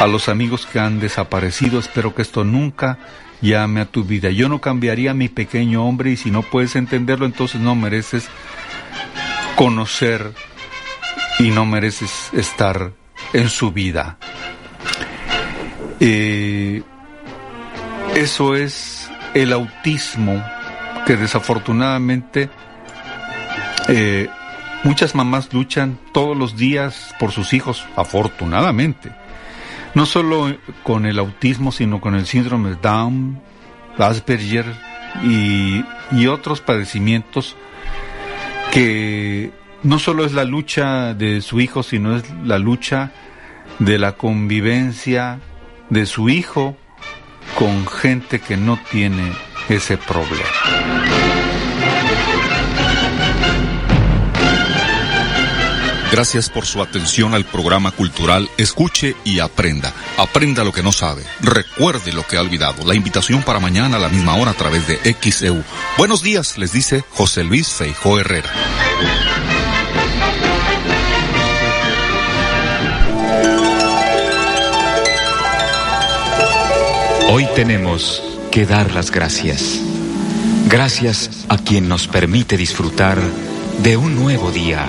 A los amigos que han desaparecido, espero que esto nunca llame a tu vida. Yo no cambiaría a mi pequeño hombre y si no puedes entenderlo, entonces no mereces conocer y no mereces estar en su vida. Eh, eso es el autismo que desafortunadamente eh, muchas mamás luchan todos los días por sus hijos, afortunadamente. No solo con el autismo, sino con el síndrome de Down, Asperger y, y otros padecimientos que no solo es la lucha de su hijo, sino es la lucha de la convivencia de su hijo con gente que no tiene ese problema. Gracias por su atención al programa cultural Escuche y Aprenda. Aprenda lo que no sabe. Recuerde lo que ha olvidado. La invitación para mañana a la misma hora a través de XEU. Buenos días, les dice José Luis Feijó Herrera. Hoy tenemos que dar las gracias. Gracias a quien nos permite disfrutar de un nuevo día.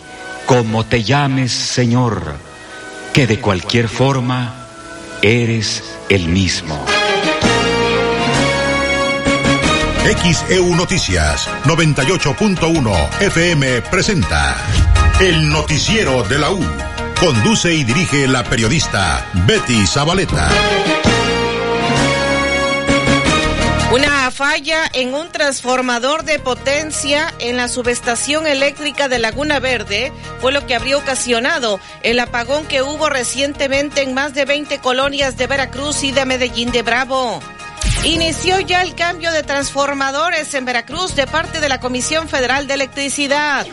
como te llames Señor, que de cualquier forma eres el mismo. XEU Noticias 98.1 FM presenta El Noticiero de la U. Conduce y dirige la periodista Betty Zabaleta. Una falla en un transformador de potencia en la subestación eléctrica de Laguna Verde fue lo que habría ocasionado el apagón que hubo recientemente en más de 20 colonias de Veracruz y de Medellín de Bravo. Inició ya el cambio de transformadores en Veracruz de parte de la Comisión Federal de Electricidad.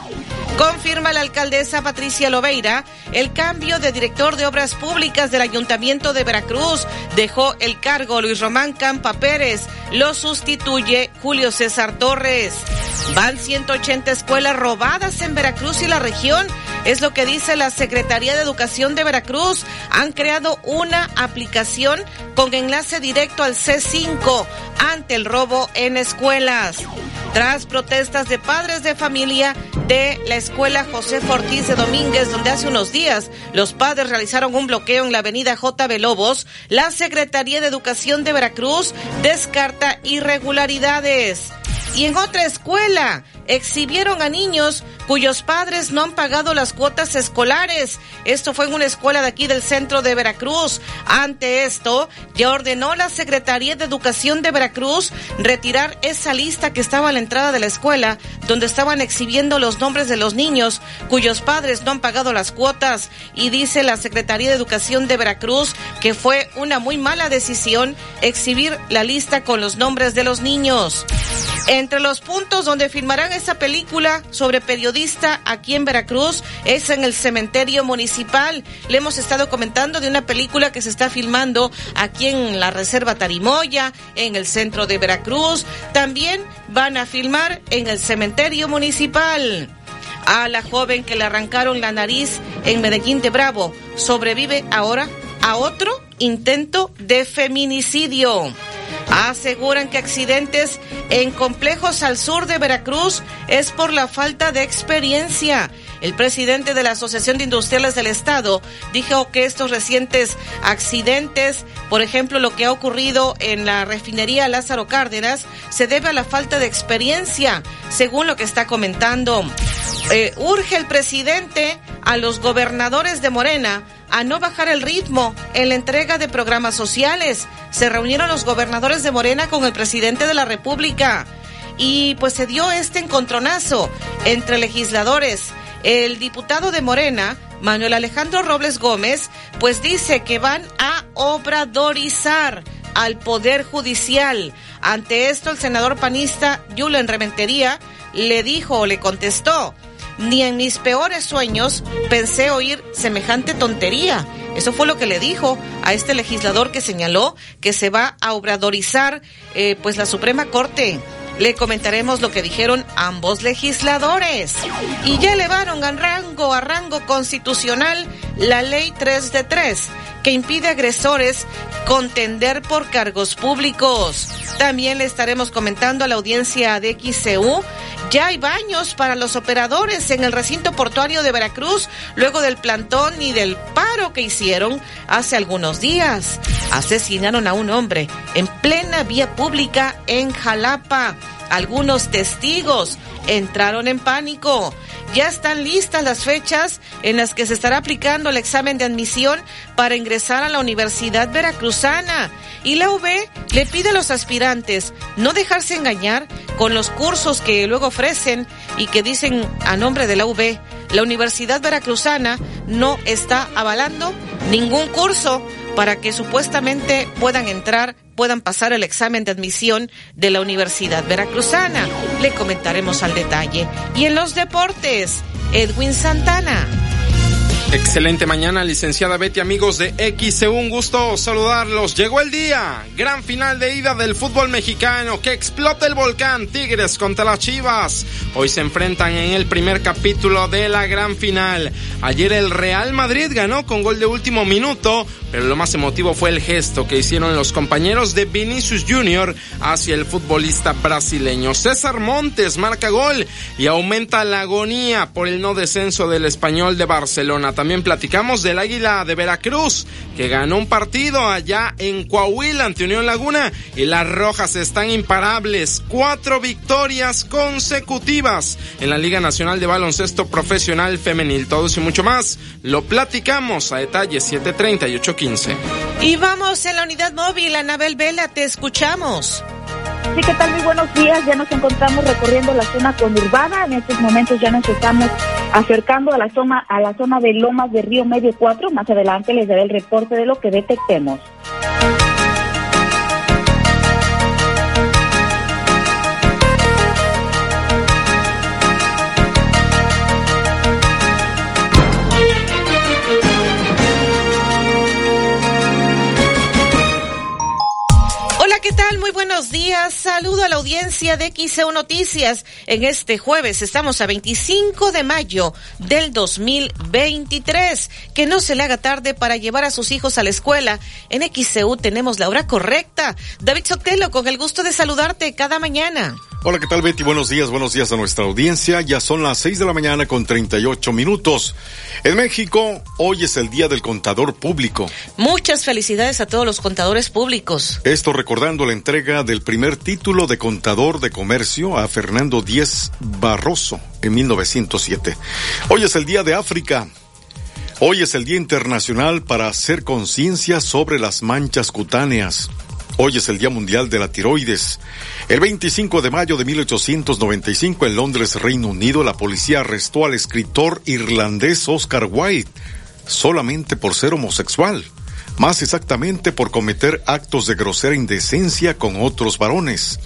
Confirma la alcaldesa Patricia Loveira el cambio de director de obras públicas del Ayuntamiento de Veracruz. Dejó el cargo Luis Román Campa Pérez. Lo sustituye Julio César Torres. Van 180 escuelas robadas en Veracruz y la región. Es lo que dice la Secretaría de Educación de Veracruz. Han creado una aplicación con enlace directo al C5 ante el robo en escuelas. Tras protestas de padres de familia de la escuela José Ortiz de Domínguez, donde hace unos días los padres realizaron un bloqueo en la avenida J. Lobos, la Secretaría de Educación de Veracruz descarta irregularidades. Y en otra escuela, exhibieron a niños cuyos padres no han pagado las cuotas escolares. Esto fue en una escuela de aquí del centro de Veracruz. Ante esto, ya ordenó la Secretaría de Educación de Veracruz retirar esa lista que estaba a la entrada de la escuela, donde estaban exhibiendo los nombres de los niños cuyos padres no han pagado las cuotas. Y dice la Secretaría de Educación de Veracruz que fue una muy mala decisión exhibir la lista con los nombres de los niños. Entre los puntos donde firmarán esa película sobre periodista aquí en Veracruz es en el cementerio municipal. Le hemos estado comentando de una película que se está filmando aquí en la Reserva Tarimoya, en el centro de Veracruz. También van a filmar en el cementerio municipal. A la joven que le arrancaron la nariz en Medellín de Bravo sobrevive ahora a otro intento de feminicidio. Aseguran que accidentes en complejos al sur de Veracruz es por la falta de experiencia. El presidente de la Asociación de Industriales del Estado dijo que estos recientes accidentes, por ejemplo, lo que ha ocurrido en la refinería Lázaro Cárdenas, se debe a la falta de experiencia, según lo que está comentando. Eh, urge el presidente a los gobernadores de Morena a no bajar el ritmo en la entrega de programas sociales. Se reunieron los gobernadores de Morena con el presidente de la República y pues se dio este encontronazo entre legisladores. El diputado de Morena, Manuel Alejandro Robles Gómez, pues dice que van a obradorizar al Poder Judicial. Ante esto, el senador panista Julen Rementería le dijo o le contestó, ni en mis peores sueños pensé oír semejante tontería. Eso fue lo que le dijo a este legislador que señaló que se va a obradorizar eh, pues la Suprema Corte. Le comentaremos lo que dijeron ambos legisladores. Y ya elevaron a rango a rango constitucional la ley 3 de 3, que impide a agresores contender por cargos públicos. También le estaremos comentando a la audiencia de XCU ya hay baños para los operadores en el recinto portuario de Veracruz luego del plantón y del paro que hicieron hace algunos días. Asesinaron a un hombre en plena vía pública en Jalapa. Algunos testigos entraron en pánico. Ya están listas las fechas en las que se estará aplicando el examen de admisión para ingresar a la Universidad Veracruzana. Y la UB le pide a los aspirantes no dejarse engañar con los cursos que luego ofrecen y que dicen a nombre de la UB. La Universidad Veracruzana no está avalando ningún curso para que supuestamente puedan entrar puedan pasar el examen de admisión de la Universidad Veracruzana. Le comentaremos al detalle. Y en los deportes, Edwin Santana. Excelente mañana, licenciada Betty, amigos de XC, un gusto saludarlos. Llegó el día, gran final de ida del fútbol mexicano, que explota el volcán Tigres contra las Chivas. Hoy se enfrentan en el primer capítulo de la gran final. Ayer el Real Madrid ganó con gol de último minuto, pero lo más emotivo fue el gesto que hicieron los compañeros de Vinicius Jr. hacia el futbolista brasileño. César Montes marca gol y aumenta la agonía por el no descenso del español de Barcelona. También platicamos del Águila de Veracruz, que ganó un partido allá en Coahuila ante Unión Laguna y las rojas están imparables. Cuatro victorias consecutivas en la Liga Nacional de Baloncesto Profesional Femenil. Todo eso y mucho más lo platicamos a detalle 738 y vamos en la unidad móvil, Anabel Vela, te escuchamos. Sí, ¿qué tal? Muy buenos días. Ya nos encontramos recorriendo la zona conurbada. En estos momentos ya nos estamos acercando a la zona, a la zona de Lomas de Río Medio 4. Más adelante les daré el reporte de lo que detectemos. Días. Saludo a la audiencia de XEU Noticias. En este jueves estamos a 25 de mayo del 2023. Que no se le haga tarde para llevar a sus hijos a la escuela. En XEU tenemos la hora correcta. David Sotelo, con el gusto de saludarte cada mañana. Hola, ¿qué tal Betty? Buenos días, buenos días a nuestra audiencia. Ya son las 6 de la mañana con 38 minutos. En México, hoy es el Día del Contador Público. Muchas felicidades a todos los contadores públicos. Esto recordando la entrega del primer título de contador de comercio a Fernando Díez Barroso en 1907. Hoy es el Día de África. Hoy es el Día Internacional para hacer conciencia sobre las manchas cutáneas. Hoy es el Día Mundial de la Tiroides. El 25 de mayo de 1895 en Londres, Reino Unido, la policía arrestó al escritor irlandés Oscar Wilde solamente por ser homosexual, más exactamente por cometer actos de grosera indecencia con otros varones.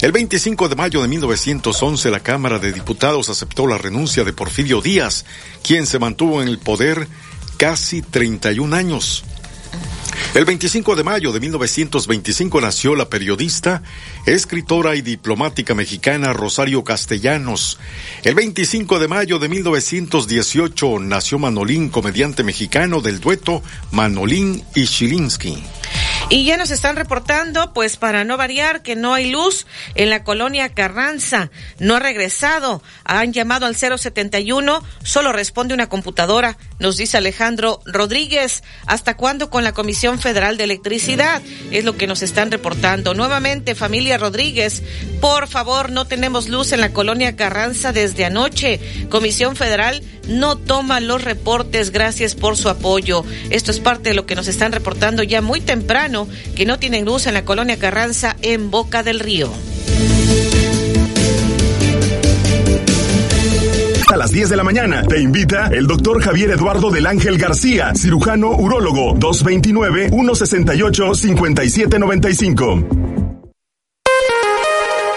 El 25 de mayo de 1911 la Cámara de Diputados aceptó la renuncia de Porfirio Díaz, quien se mantuvo en el poder casi 31 años. El 25 de mayo de 1925 nació la periodista, escritora y diplomática mexicana Rosario Castellanos. El 25 de mayo de 1918 nació Manolín, comediante mexicano del dueto Manolín y Chilinsky. Y ya nos están reportando, pues para no variar, que no hay luz en la colonia Carranza. No ha regresado. Han llamado al 071, solo responde una computadora, nos dice Alejandro Rodríguez. ¿Hasta cuándo con la Comisión Federal de Electricidad? Es lo que nos están reportando. Nuevamente, familia Rodríguez, por favor, no tenemos luz en la colonia Carranza desde anoche. Comisión Federal no toma los reportes. Gracias por su apoyo. Esto es parte de lo que nos están reportando ya muy temprano, que no tienen luz en la colonia Carranza en Boca del Río. A las 10 de la mañana te invita el doctor Javier Eduardo del Ángel García, cirujano urólogo, 229-168-5795.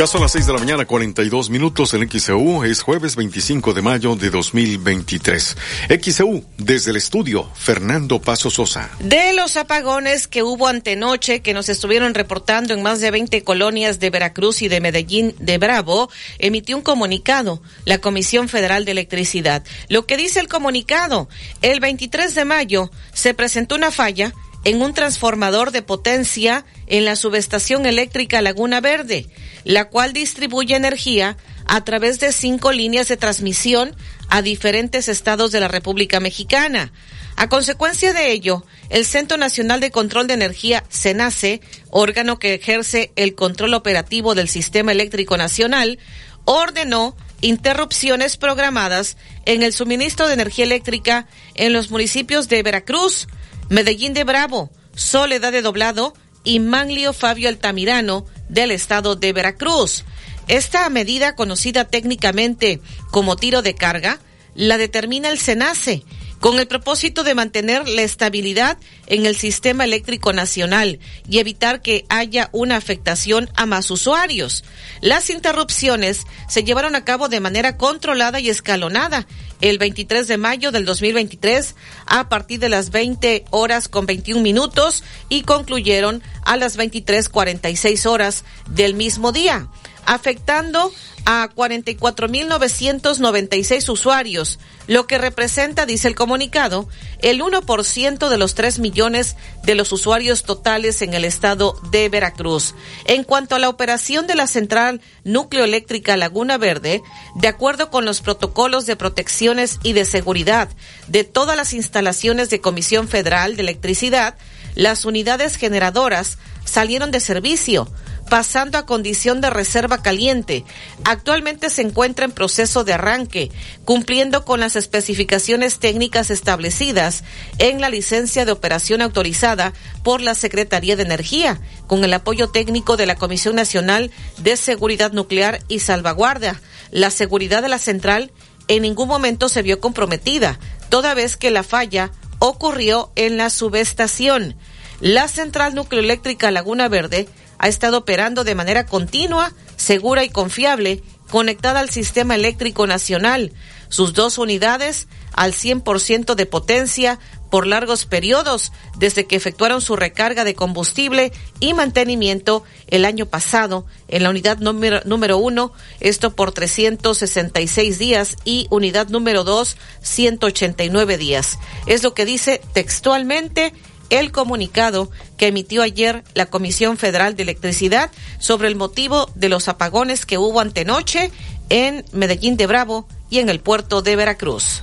Ya son las 6 de la mañana, 42 minutos en XEU. Es jueves 25 de mayo de 2023. XEU, desde el estudio, Fernando Paso Sosa. De los apagones que hubo antenoche, que nos estuvieron reportando en más de 20 colonias de Veracruz y de Medellín de Bravo, emitió un comunicado la Comisión Federal de Electricidad. Lo que dice el comunicado, el 23 de mayo se presentó una falla en un transformador de potencia en la subestación eléctrica Laguna Verde, la cual distribuye energía a través de cinco líneas de transmisión a diferentes estados de la República Mexicana. A consecuencia de ello, el Centro Nacional de Control de Energía, CENACE, órgano que ejerce el control operativo del Sistema Eléctrico Nacional, ordenó interrupciones programadas en el suministro de energía eléctrica en los municipios de Veracruz, Medellín de Bravo, Soledad de Doblado y Manlio Fabio Altamirano del estado de Veracruz. Esta medida, conocida técnicamente como tiro de carga, la determina el SENACE con el propósito de mantener la estabilidad en el sistema eléctrico nacional y evitar que haya una afectación a más usuarios. Las interrupciones se llevaron a cabo de manera controlada y escalonada el 23 de mayo del 2023 a partir de las 20 horas con 21 minutos y concluyeron a las 23.46 horas del mismo día afectando a 44.996 usuarios, lo que representa, dice el comunicado, el 1% de los 3 millones de los usuarios totales en el estado de Veracruz. En cuanto a la operación de la central nucleoeléctrica Laguna Verde, de acuerdo con los protocolos de protecciones y de seguridad de todas las instalaciones de Comisión Federal de Electricidad, las unidades generadoras salieron de servicio pasando a condición de reserva caliente. Actualmente se encuentra en proceso de arranque, cumpliendo con las especificaciones técnicas establecidas en la licencia de operación autorizada por la Secretaría de Energía, con el apoyo técnico de la Comisión Nacional de Seguridad Nuclear y Salvaguardia. La seguridad de la central en ningún momento se vio comprometida, toda vez que la falla ocurrió en la subestación. La central nucleoeléctrica Laguna Verde ha estado operando de manera continua, segura y confiable, conectada al sistema eléctrico nacional, sus dos unidades al 100% de potencia por largos periodos desde que efectuaron su recarga de combustible y mantenimiento el año pasado en la unidad número, uno, esto por 366 días y unidad número dos, 189 días. Es lo que dice textualmente el comunicado que emitió ayer la Comisión Federal de Electricidad sobre el motivo de los apagones que hubo antenoche en Medellín de Bravo y en el puerto de Veracruz.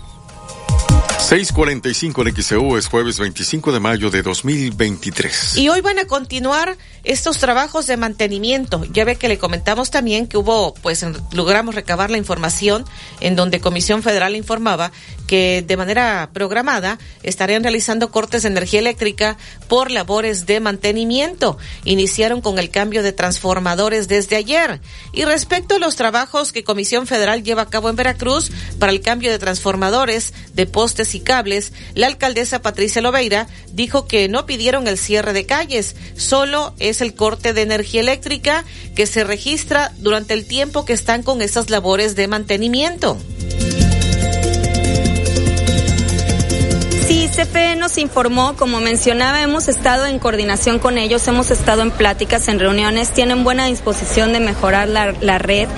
6:45 en XEU es jueves 25 de mayo de 2023. Y hoy van a continuar estos trabajos de mantenimiento. Ya ve que le comentamos también que hubo, pues logramos recabar la información en donde Comisión Federal informaba que de manera programada estarían realizando cortes de energía eléctrica por labores de mantenimiento. Iniciaron con el cambio de transformadores desde ayer. Y respecto a los trabajos que Comisión Federal lleva a cabo en Veracruz para el cambio de transformadores, de postes y cables, la alcaldesa Patricia Loveira dijo que no pidieron el cierre de calles, solo es el corte de energía eléctrica que se registra durante el tiempo que están con esas labores de mantenimiento. CFE nos informó, como mencionaba, hemos estado en coordinación con ellos, hemos estado en pláticas, en reuniones, tienen buena disposición de mejorar la, la red.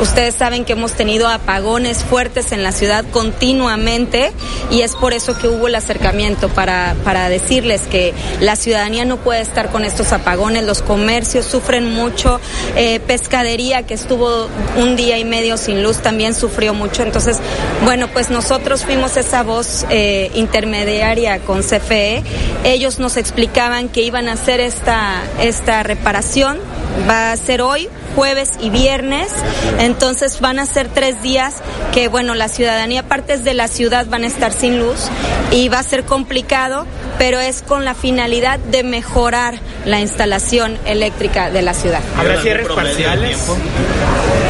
Ustedes saben que hemos tenido apagones fuertes en la ciudad continuamente y es por eso que hubo el acercamiento para, para decirles que la ciudadanía no puede estar con estos apagones, los comercios sufren mucho, eh, pescadería que estuvo un día y medio sin luz también sufrió mucho. Entonces, bueno, pues nosotros fuimos esa voz eh, intermedia con CFE, ellos nos explicaban que iban a hacer esta, esta reparación. Va a ser hoy, jueves y viernes. Entonces van a ser tres días que, bueno, la ciudadanía, partes de la ciudad van a estar sin luz y va a ser complicado, pero es con la finalidad de mejorar la instalación eléctrica de la ciudad. ¿Habrá cierres parciales?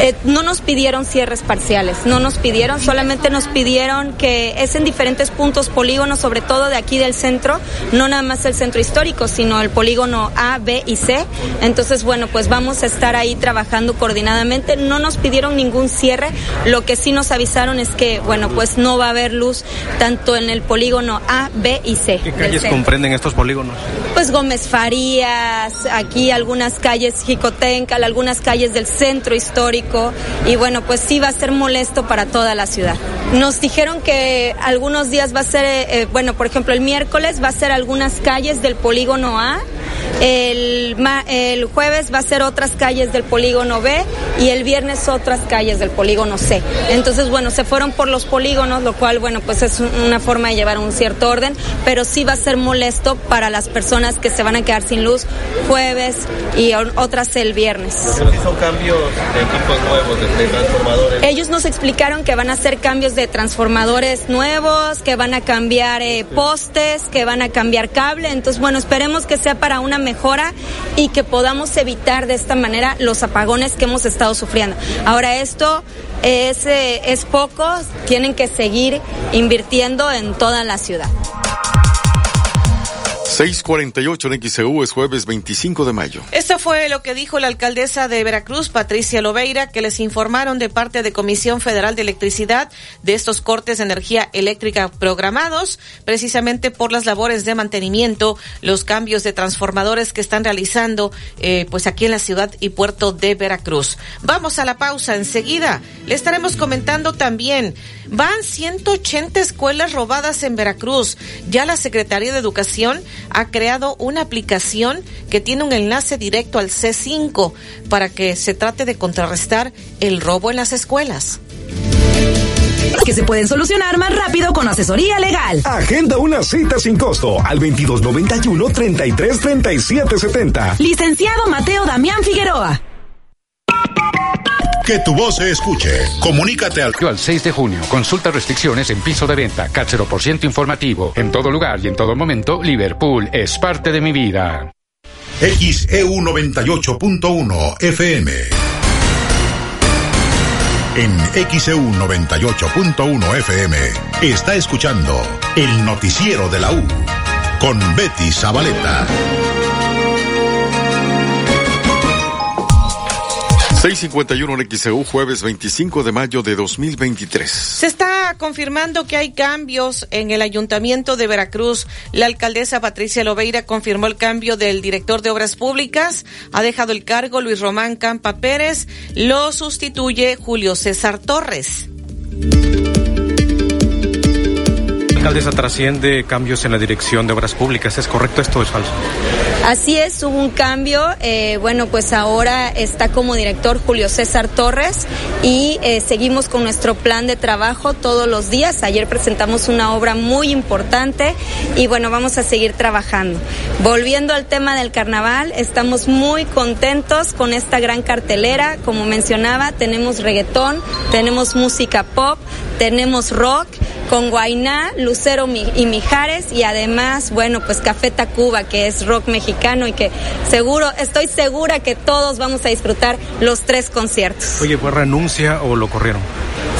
Eh, no nos pidieron cierres parciales, no nos pidieron, solamente nos pidieron que es en diferentes puntos polígonos, sobre todo de aquí del centro, no nada más el centro histórico, sino el polígono A, B y C. Entonces, bueno, pues vamos a estar ahí trabajando trabajando coordinadamente. No nos pidieron ningún cierre. Lo que sí nos avisaron es que, bueno, pues no va a haber luz tanto en el polígono A, B y C. ¿Qué calles comprenden estos polígonos? Pues Gómez Farías, aquí algunas calles Jicotencal, algunas calles del centro histórico. Y bueno, pues sí va a ser molesto para toda la ciudad. Nos dijeron que algunos días va a ser, eh, bueno, por ejemplo, el miércoles va a ser algunas calles del polígono A. El, el jueves va a ser otras calles del polígono polígono B y el viernes otras calles del polígono C. Entonces, bueno, se fueron por los polígonos, lo cual, bueno, pues es una forma de llevar un cierto orden, pero sí va a ser molesto para las personas que se van a quedar sin luz jueves y otras el viernes. Son cambios de equipos nuevos, de, transformadores. Ellos nos explicaron que van a hacer cambios de transformadores nuevos, que van a cambiar eh, postes, que van a cambiar cable. Entonces, bueno, esperemos que sea para una mejora y que podamos evitar de esta manera los aparatos que hemos estado sufriendo. Ahora esto es, eh, es poco, tienen que seguir invirtiendo en toda la ciudad. 648 en XEU es jueves 25 de mayo. Esto fue lo que dijo la alcaldesa de Veracruz, Patricia Loveira, que les informaron de parte de Comisión Federal de Electricidad de estos cortes de energía eléctrica programados, precisamente por las labores de mantenimiento, los cambios de transformadores que están realizando, eh, pues aquí en la ciudad y puerto de Veracruz. Vamos a la pausa enseguida. Le estaremos comentando también Van 180 escuelas robadas en Veracruz. Ya la Secretaría de Educación ha creado una aplicación que tiene un enlace directo al C5 para que se trate de contrarrestar el robo en las escuelas que se pueden solucionar más rápido con asesoría legal. Agenda una cita sin costo al 2291 333770. Licenciado Mateo Damián Figueroa. Que tu voz se escuche. Comunícate al... Al 6 de junio. Consulta restricciones en piso de venta. CAT 0% informativo. En todo lugar y en todo momento, Liverpool es parte de mi vida. XEU 98.1 FM. En XEU 98.1 FM está escuchando el noticiero de la U con Betty Zabaleta. 651 en XEU, jueves 25 de mayo de 2023. Se está confirmando que hay cambios en el Ayuntamiento de Veracruz. La alcaldesa Patricia Loveira confirmó el cambio del director de Obras Públicas. Ha dejado el cargo Luis Román Campa Pérez. Lo sustituye Julio César Torres Alcaldesa, trasciende cambios en la dirección de obras públicas. ¿Es correcto esto o es falso? Así es, hubo un cambio. Eh, bueno, pues ahora está como director Julio César Torres y eh, seguimos con nuestro plan de trabajo todos los días. Ayer presentamos una obra muy importante y bueno, vamos a seguir trabajando. Volviendo al tema del carnaval, estamos muy contentos con esta gran cartelera. Como mencionaba, tenemos reggaetón, tenemos música pop, tenemos rock con Guainá, Lucero y Mijares y además, bueno, pues Café Tacuba, que es rock mexicano y que seguro, estoy segura que todos vamos a disfrutar los tres conciertos. Oye, ¿fue renuncia o lo corrieron?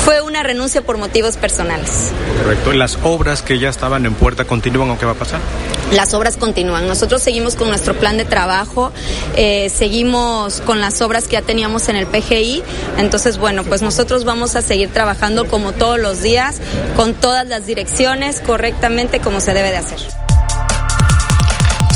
Fue una renuncia por motivos personales. Correcto. ¿Las obras que ya estaban en puerta continúan o qué va a pasar? Las obras continúan. Nosotros seguimos con nuestro plan de trabajo, eh, seguimos con las obras que ya teníamos en el PGI. Entonces, bueno, pues nosotros vamos a seguir trabajando como todos los días, con todas las direcciones, correctamente como se debe de hacer.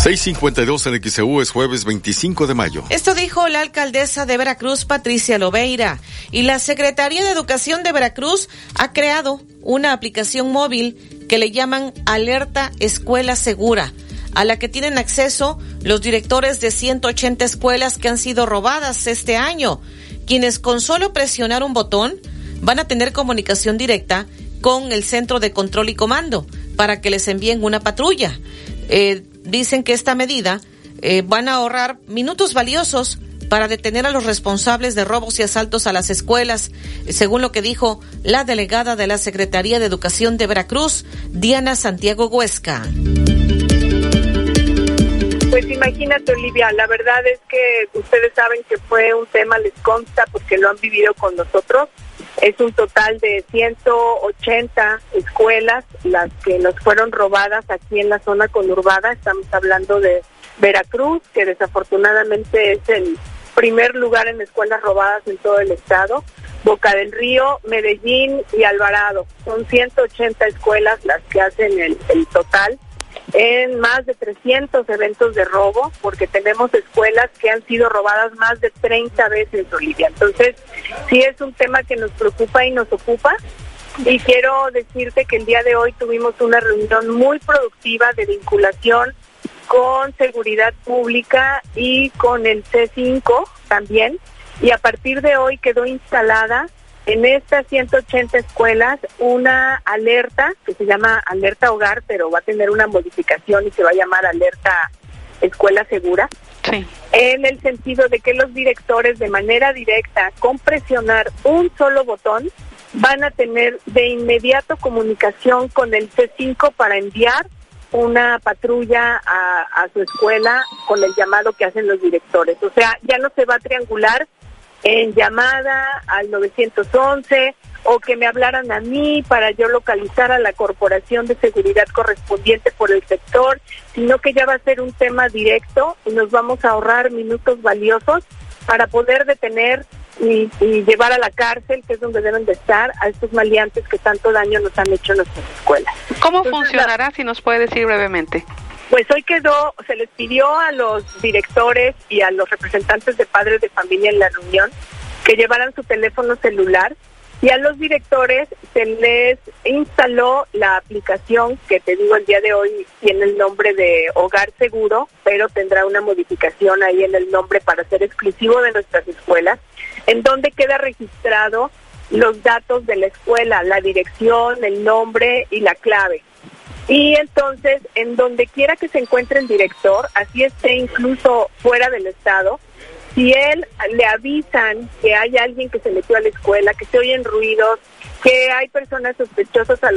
652 en XEU es jueves 25 de mayo. Esto dijo la alcaldesa de Veracruz, Patricia Lobeira. Y la Secretaría de Educación de Veracruz ha creado una aplicación móvil que le llaman Alerta Escuela Segura, a la que tienen acceso los directores de 180 escuelas que han sido robadas este año, quienes con solo presionar un botón van a tener comunicación directa con el Centro de Control y Comando para que les envíen una patrulla. Eh, dicen que esta medida eh, van a ahorrar minutos valiosos para detener a los responsables de robos y asaltos a las escuelas, según lo que dijo la delegada de la Secretaría de Educación de Veracruz, Diana Santiago Huesca. Pues imagínate, Olivia, la verdad es que ustedes saben que fue un tema, les consta, porque lo han vivido con nosotros. Es un total de 180 escuelas las que nos fueron robadas aquí en la zona conurbada. Estamos hablando de Veracruz, que desafortunadamente es el primer lugar en escuelas robadas en todo el estado. Boca del Río, Medellín y Alvarado. Son 180 escuelas las que hacen el, el total en más de 300 eventos de robo, porque tenemos escuelas que han sido robadas más de 30 veces, Olivia. Entonces, sí es un tema que nos preocupa y nos ocupa. Y quiero decirte que el día de hoy tuvimos una reunión muy productiva de vinculación con seguridad pública y con el C5 también. Y a partir de hoy quedó instalada en estas 180 escuelas una alerta que se llama alerta hogar, pero va a tener una modificación y se va a llamar alerta escuela segura. Sí. En el sentido de que los directores de manera directa, con presionar un solo botón, van a tener de inmediato comunicación con el C5 para enviar una patrulla a, a su escuela con el llamado que hacen los directores. O sea, ya no se va a triangular en llamada al 911 o que me hablaran a mí para yo localizar a la corporación de seguridad correspondiente por el sector, sino que ya va a ser un tema directo y nos vamos a ahorrar minutos valiosos para poder detener y, llevar a la cárcel, que es donde deben de estar, a estos maleantes que tanto daño nos han hecho en nuestras escuelas. ¿Cómo funcionará, si nos puede decir brevemente? Pues hoy quedó, se les pidió a los directores y a los representantes de padres de familia en la reunión que llevaran su teléfono celular y a los directores se les instaló la aplicación que te digo el día de hoy tiene el nombre de Hogar Seguro, pero tendrá una modificación ahí en el nombre para ser exclusivo de nuestras escuelas, en donde queda registrado los datos de la escuela, la dirección, el nombre y la clave. Y entonces, en donde quiera que se encuentre el director, así esté incluso fuera del estado, si él le avisan que hay alguien que se metió a la escuela, que se oyen ruidos, que hay personas sospechosas a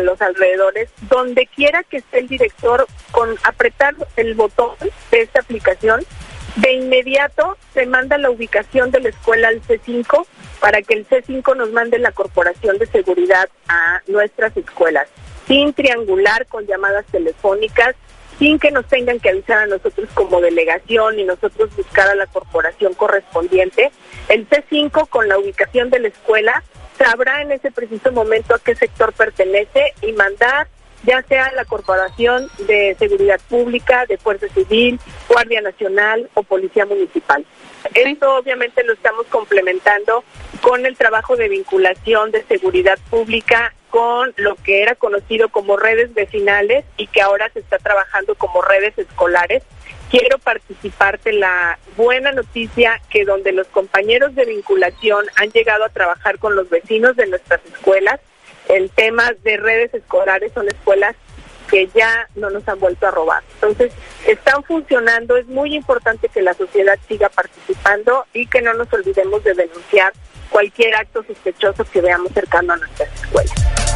los, alrededores, donde quiera que esté el director, con apretar el botón de esta aplicación, de inmediato se manda la ubicación de la escuela al C5 para que el C5 nos mande la corporación de seguridad a nuestras escuelas sin triangular con llamadas telefónicas, sin que nos tengan que avisar a nosotros como delegación y nosotros buscar a la corporación correspondiente. El C5 con la ubicación de la escuela sabrá en ese preciso momento a qué sector pertenece y mandar ya sea la Corporación de Seguridad Pública, de Fuerza Civil, Guardia Nacional o Policía Municipal. Esto obviamente lo estamos complementando con el trabajo de vinculación de seguridad pública con lo que era conocido como redes vecinales y que ahora se está trabajando como redes escolares. Quiero participarte la buena noticia que donde los compañeros de vinculación han llegado a trabajar con los vecinos de nuestras escuelas, el tema de redes escolares son escuelas que ya no nos han vuelto a robar. Entonces, están funcionando, es muy importante que la sociedad siga participando y que no nos olvidemos de denunciar cualquier acto sospechoso que veamos cercano a nuestras escuelas.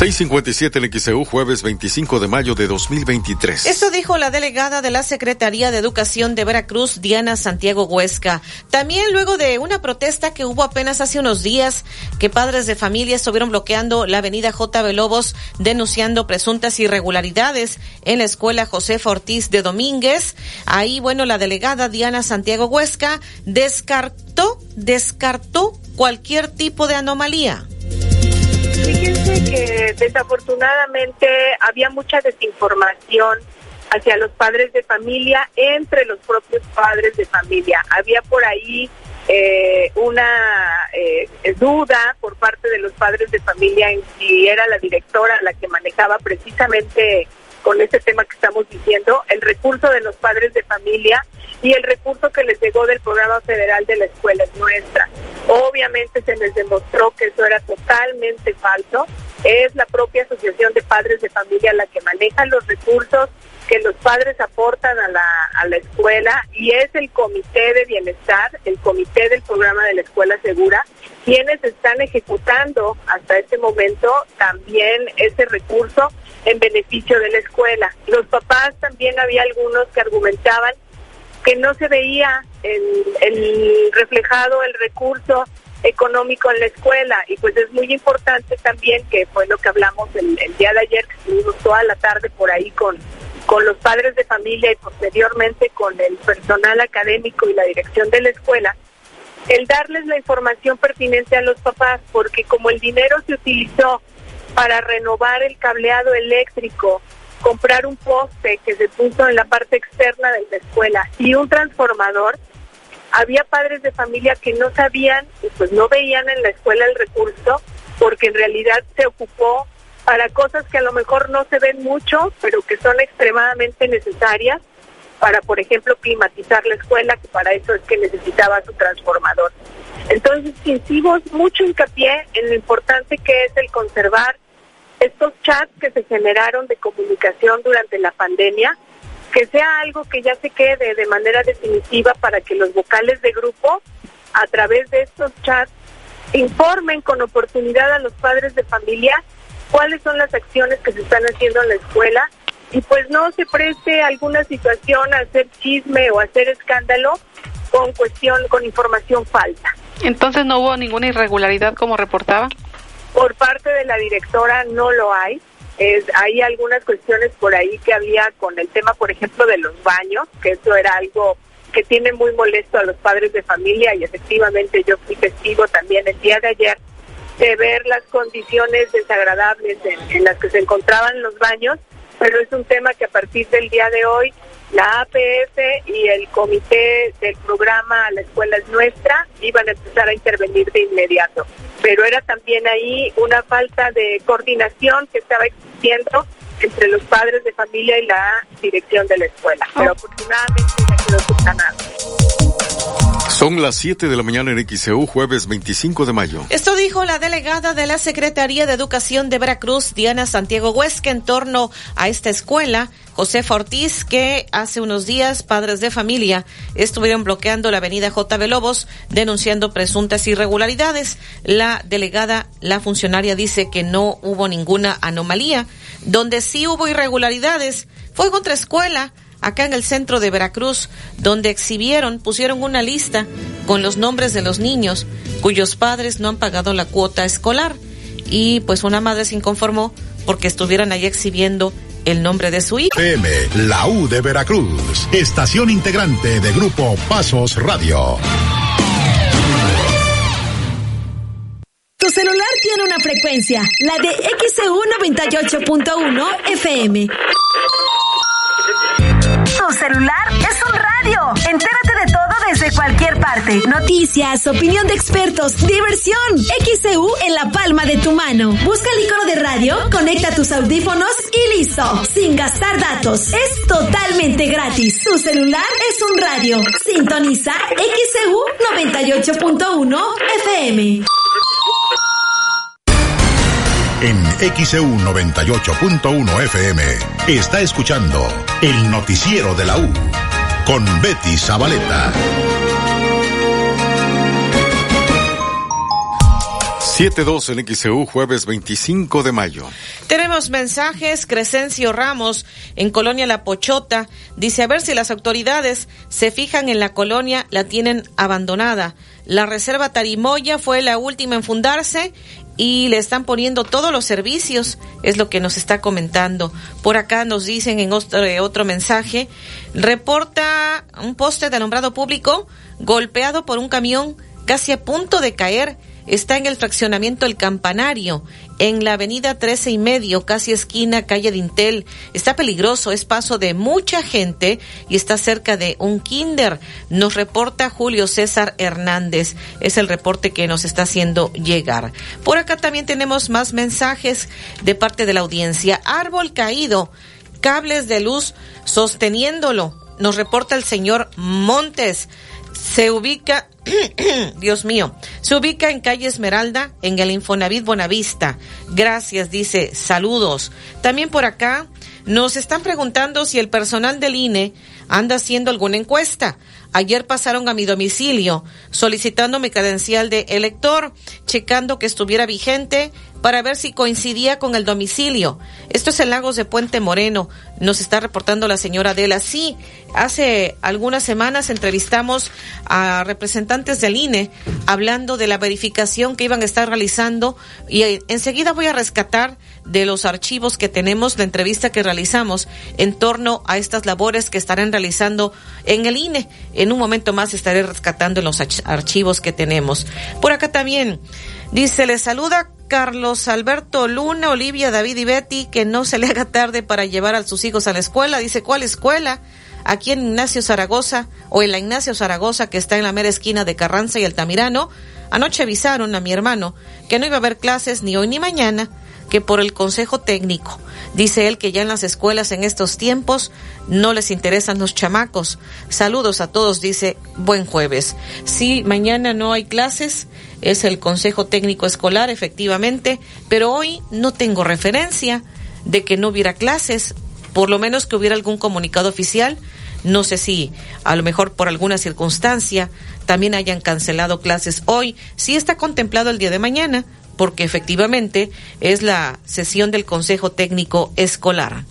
657 en XEU, jueves 25 de mayo de 2023. Eso dijo la delegada de la Secretaría de Educación de Veracruz, Diana Santiago Huesca. También luego de una protesta que hubo apenas hace unos días, que padres de familia estuvieron bloqueando la avenida J. Lobos, denunciando presuntas irregularidades en la escuela José Ortiz de Domínguez. Ahí, bueno, la delegada Diana Santiago Huesca descartó, descartó cualquier tipo de anomalía. Fíjense que desafortunadamente había mucha desinformación hacia los padres de familia entre los propios padres de familia. Había por ahí eh, una eh, duda por parte de los padres de familia en si era la directora la que manejaba precisamente con ese tema que estamos diciendo, el recurso de los padres de familia y el recurso que les llegó del programa federal de la escuela es nuestra. Obviamente se les demostró que eso era totalmente falso. Es la propia Asociación de Padres de Familia la que maneja los recursos que los padres aportan a la, a la escuela y es el Comité de Bienestar, el Comité del Programa de la Escuela Segura, quienes están ejecutando hasta este momento también ese recurso en beneficio de la escuela. Los papás también había algunos que argumentaban que no se veía el, reflejado el recurso económico en la escuela y pues es muy importante también que fue lo que hablamos el, día de ayer que estuvimos toda la tarde por ahí con con los padres de familia y posteriormente con el personal académico y la dirección de la escuela el darles la información pertinente a los papás porque como el dinero se utilizó para renovar el cableado eléctrico comprar un poste que se puso en la parte externa de la escuela y un transformador, había padres de familia que no sabían y pues no veían en la escuela el recurso porque en realidad se ocupó para cosas que a lo mejor no se ven mucho, pero que son extremadamente necesarias para, por ejemplo, climatizar la escuela, que para eso es que necesitaba su transformador. Entonces, hicimos mucho hincapié en lo importante que es el conservar estos chats que se generaron de comunicación durante la pandemia, que sea algo que ya se quede de manera definitiva para que los vocales de grupo, a través de estos chats, informen con oportunidad a los padres de familia cuáles son las acciones que se están haciendo en la escuela y pues no se preste alguna situación a hacer chisme o hacer escándalo con cuestión, con información falsa. Entonces no hubo ninguna irregularidad como reportaba. Por parte de la directora no lo hay. Es, hay algunas cuestiones por ahí que había con el tema, por ejemplo, de los baños, que eso era algo que tiene muy molesto a los padres de familia y efectivamente yo fui testigo también el día de ayer de ver las condiciones desagradables en las que se encontraban los baños, pero es un tema que a partir del día de hoy la APF y el comité del programa La Escuela es Nuestra iban a empezar a intervenir de inmediato. Pero era también ahí una falta de coordinación que estaba existiendo entre los padres de familia y la dirección de la escuela. Pero afortunadamente ya quedó subsanado. Son las 7 de la mañana en XEU, jueves 25 de mayo. Esto dijo la delegada de la Secretaría de Educación de Veracruz, Diana Santiago Huesca, en torno a esta escuela, José Ortiz, que hace unos días padres de familia estuvieron bloqueando la avenida J. Lobos, denunciando presuntas irregularidades. La delegada, la funcionaria, dice que no hubo ninguna anomalía. Donde sí hubo irregularidades fue contra escuela acá en el centro de Veracruz, donde exhibieron, pusieron una lista con los nombres de los niños cuyos padres no han pagado la cuota escolar. Y pues una madre se inconformó porque estuvieran ahí exhibiendo el nombre de su hijo. PM, la U de Veracruz, estación integrante de Grupo Pasos Radio. Tu celular tiene una frecuencia, la de XEU 98.1 FM. Tu celular es un radio. Entérate de todo desde desde cualquier parte. Noticias, opinión de expertos, diversión. XCU en la palma de tu mano. Busca el icono de radio, conecta tus audífonos y listo. Sin gastar datos. Es totalmente gratis. Tu celular es un radio. Sintoniza XCU 98.1 FM. En XEU 98.1 FM está escuchando el noticiero de la U con Betty Zabaleta. 7.2 en XEU, jueves 25 de mayo. Tenemos mensajes. Crescencio Ramos, en Colonia La Pochota, dice: A ver si las autoridades se fijan en la colonia, la tienen abandonada. La reserva Tarimoya fue la última en fundarse y le están poniendo todos los servicios, es lo que nos está comentando. Por acá nos dicen en otro, otro mensaje, reporta un poste de alumbrado público golpeado por un camión casi a punto de caer. Está en el fraccionamiento El Campanario, en la avenida 13 y medio, casi esquina calle Dintel. Está peligroso, es paso de mucha gente y está cerca de un kinder. Nos reporta Julio César Hernández. Es el reporte que nos está haciendo llegar. Por acá también tenemos más mensajes de parte de la audiencia. Árbol caído, cables de luz sosteniéndolo. Nos reporta el señor Montes. Se ubica Dios mío. Se ubica en calle Esmeralda, en el Infonavit Bonavista. Gracias, dice. Saludos. También por acá nos están preguntando si el personal del INE anda haciendo alguna encuesta. Ayer pasaron a mi domicilio solicitando mi credencial de elector, checando que estuviera vigente para ver si coincidía con el domicilio. Esto es en Lagos de Puente Moreno. Nos está reportando la señora Adela. Sí, hace algunas semanas entrevistamos a representantes del INE hablando de la verificación que iban a estar realizando y eh, enseguida voy a rescatar de los archivos que tenemos la entrevista que realizamos en torno a estas labores que estarán realizando en el INE. En un momento más estaré rescatando los archivos que tenemos. Por acá también dice, le saluda Carlos Alberto Luna, Olivia, David y Betty, que no se le haga tarde para llevar a sus hijos a la escuela. Dice, ¿cuál escuela? Aquí en Ignacio Zaragoza, o en la Ignacio Zaragoza, que está en la mera esquina de Carranza y Altamirano. Anoche avisaron a mi hermano que no iba a haber clases ni hoy ni mañana, que por el consejo técnico. Dice él que ya en las escuelas en estos tiempos no les interesan los chamacos. Saludos a todos, dice, buen jueves. Si mañana no hay clases, es el Consejo Técnico Escolar, efectivamente, pero hoy no tengo referencia de que no hubiera clases, por lo menos que hubiera algún comunicado oficial. No sé si a lo mejor por alguna circunstancia también hayan cancelado clases hoy. Sí está contemplado el día de mañana, porque efectivamente es la sesión del Consejo Técnico Escolar.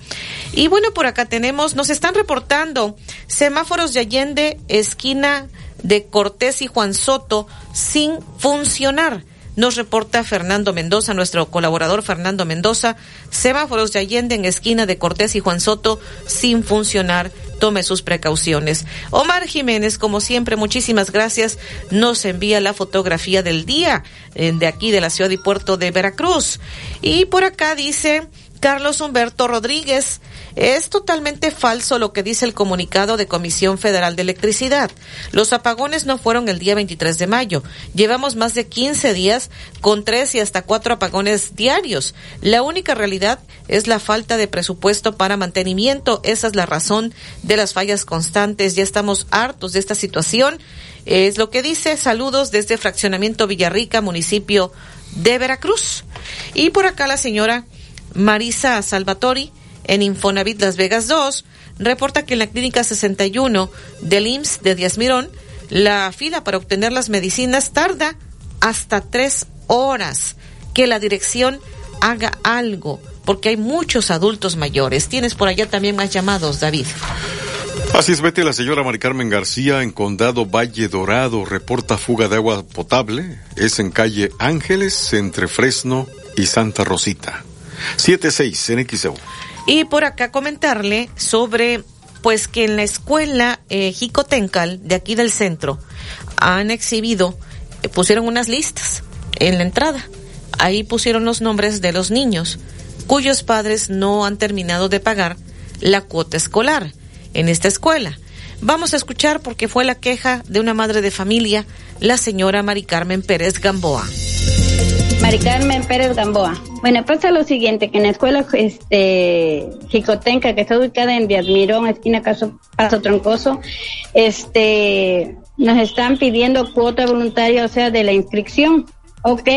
Y bueno, por acá tenemos, nos están reportando semáforos de Allende, esquina de Cortés y Juan Soto sin funcionar. Nos reporta Fernando Mendoza, nuestro colaborador Fernando Mendoza, semáforos de Allende en esquina de Cortés y Juan Soto sin funcionar. Tome sus precauciones. Omar Jiménez, como siempre, muchísimas gracias. Nos envía la fotografía del día eh, de aquí de la ciudad y puerto de Veracruz. Y por acá dice Carlos Humberto Rodríguez, es totalmente falso lo que dice el comunicado de Comisión Federal de Electricidad. Los apagones no fueron el día 23 de mayo. Llevamos más de 15 días con tres y hasta cuatro apagones diarios. La única realidad es la falta de presupuesto para mantenimiento. Esa es la razón de las fallas constantes. Ya estamos hartos de esta situación. Es lo que dice. Saludos desde Fraccionamiento Villarrica, municipio de Veracruz. Y por acá la señora Marisa Salvatori en Infonavit Las Vegas 2 reporta que en la clínica 61 del IMSS de Díaz Mirón, la fila para obtener las medicinas tarda hasta tres horas. Que la dirección haga algo, porque hay muchos adultos mayores. Tienes por allá también más llamados, David. Así es, vete la señora Mari Carmen García en Condado Valle Dorado reporta fuga de agua potable. Es en calle Ángeles, entre Fresno y Santa Rosita. 76 en XEU. Y por acá comentarle sobre, pues que en la escuela eh, Jicotencal de aquí del centro han exhibido, eh, pusieron unas listas en la entrada. Ahí pusieron los nombres de los niños cuyos padres no han terminado de pagar la cuota escolar en esta escuela. Vamos a escuchar porque fue la queja de una madre de familia, la señora Mari Carmen Pérez Gamboa. Mari Carmen Pérez Gamboa. Bueno, pasa lo siguiente, que en la escuela este, Jicotenca, que está ubicada en Diadmirón, esquina Caso, Paso Troncoso, este, nos están pidiendo cuota voluntaria, o sea, de la inscripción. Ok,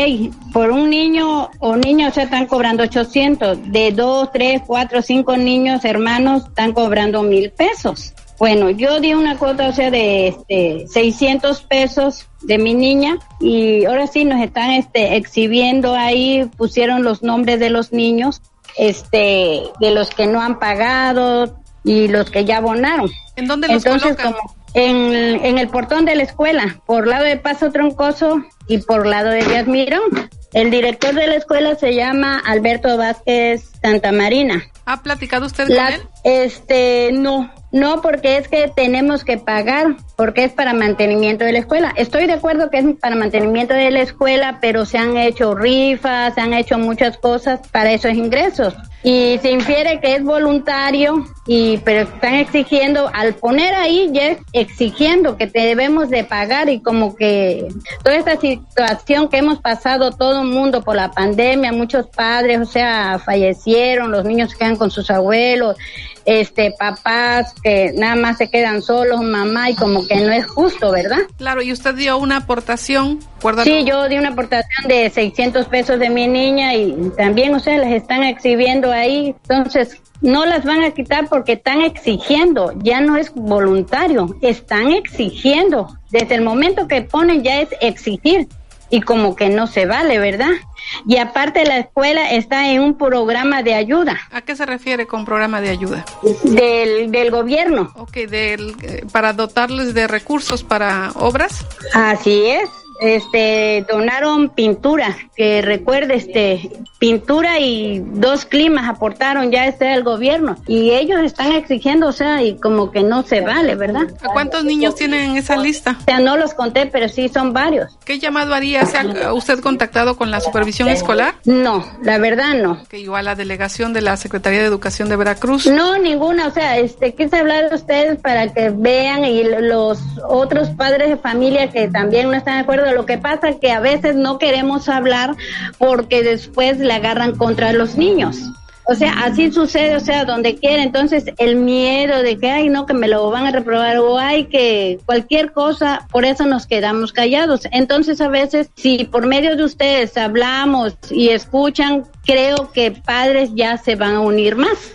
por un niño o niña, o sea, están cobrando 800. De dos, tres, cuatro, cinco niños, hermanos, están cobrando mil pesos. Bueno, yo di una cuota, o sea, de este, 600 pesos de mi niña y ahora sí nos están este, exhibiendo ahí, pusieron los nombres de los niños, este, de los que no han pagado y los que ya abonaron. ¿En dónde los Entonces, colocan? como en, en el portón de la escuela, por lado de Paso Troncoso y por lado de Yasmirón. El director de la escuela se llama Alberto Vázquez Santa Marina. ¿Ha platicado usted La- con él? Este, no, no, porque es que tenemos que pagar, porque es para mantenimiento de la escuela. Estoy de acuerdo que es para mantenimiento de la escuela, pero se han hecho rifas, se han hecho muchas cosas para esos ingresos. Y se infiere que es voluntario, y pero están exigiendo, al poner ahí, ya exigiendo que te debemos de pagar y como que toda esta situación que hemos pasado todo el mundo por la pandemia, muchos padres, o sea, fallecieron, los niños quedan con sus abuelos, este, papás que nada más se quedan solos, mamá, y como que no es justo, ¿verdad? Claro, y usted dio una aportación, ¿recuerda? Sí, yo di una aportación de 600 pesos de mi niña y también, sea, las están exhibiendo ahí. Entonces, no las van a quitar porque están exigiendo, ya no es voluntario, están exigiendo. Desde el momento que ponen ya es exigir y como que no se vale, ¿verdad? Y aparte la escuela está en un programa de ayuda ¿A qué se refiere con programa de ayuda? del, del gobierno. Ok, del, eh, para dotarles de recursos para obras. Así es. Este, donaron pintura, que recuerde, este, pintura y dos climas aportaron ya este el gobierno. Y ellos están exigiendo, o sea, y como que no se vale, ¿verdad? ¿A cuántos niños tienen en esa lista? O sea, no los conté, pero sí son varios. ¿Qué llamado haría? ¿Se ha usted contactado con la supervisión escolar? No, la verdad no. Que igual la delegación de la Secretaría de Educación de Veracruz. No, ninguna, o sea, este, quise hablar de ustedes para que vean y los otros padres de familia que también no están de acuerdo. Lo que pasa es que a veces no queremos hablar porque después le agarran contra los niños. O sea, así sucede, o sea, donde quiera. Entonces, el miedo de que, ay, no, que me lo van a reprobar o ay, que cualquier cosa, por eso nos quedamos callados. Entonces, a veces, si por medio de ustedes hablamos y escuchan, creo que padres ya se van a unir más.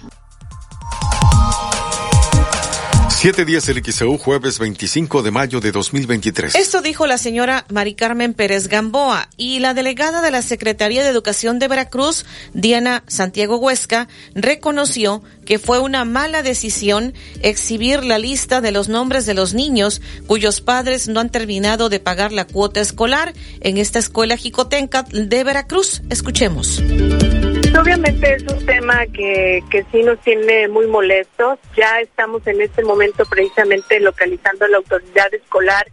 Siete días el XEU, jueves 25 de mayo de 2023. Esto dijo la señora Mari Carmen Pérez Gamboa y la delegada de la Secretaría de Educación de Veracruz, Diana Santiago Huesca, reconoció que fue una mala decisión exhibir la lista de los nombres de los niños cuyos padres no han terminado de pagar la cuota escolar en esta escuela jicotenca de Veracruz. Escuchemos. Obviamente es un tema que, que sí nos tiene muy molestos. Ya estamos en este momento precisamente localizando a la autoridad escolar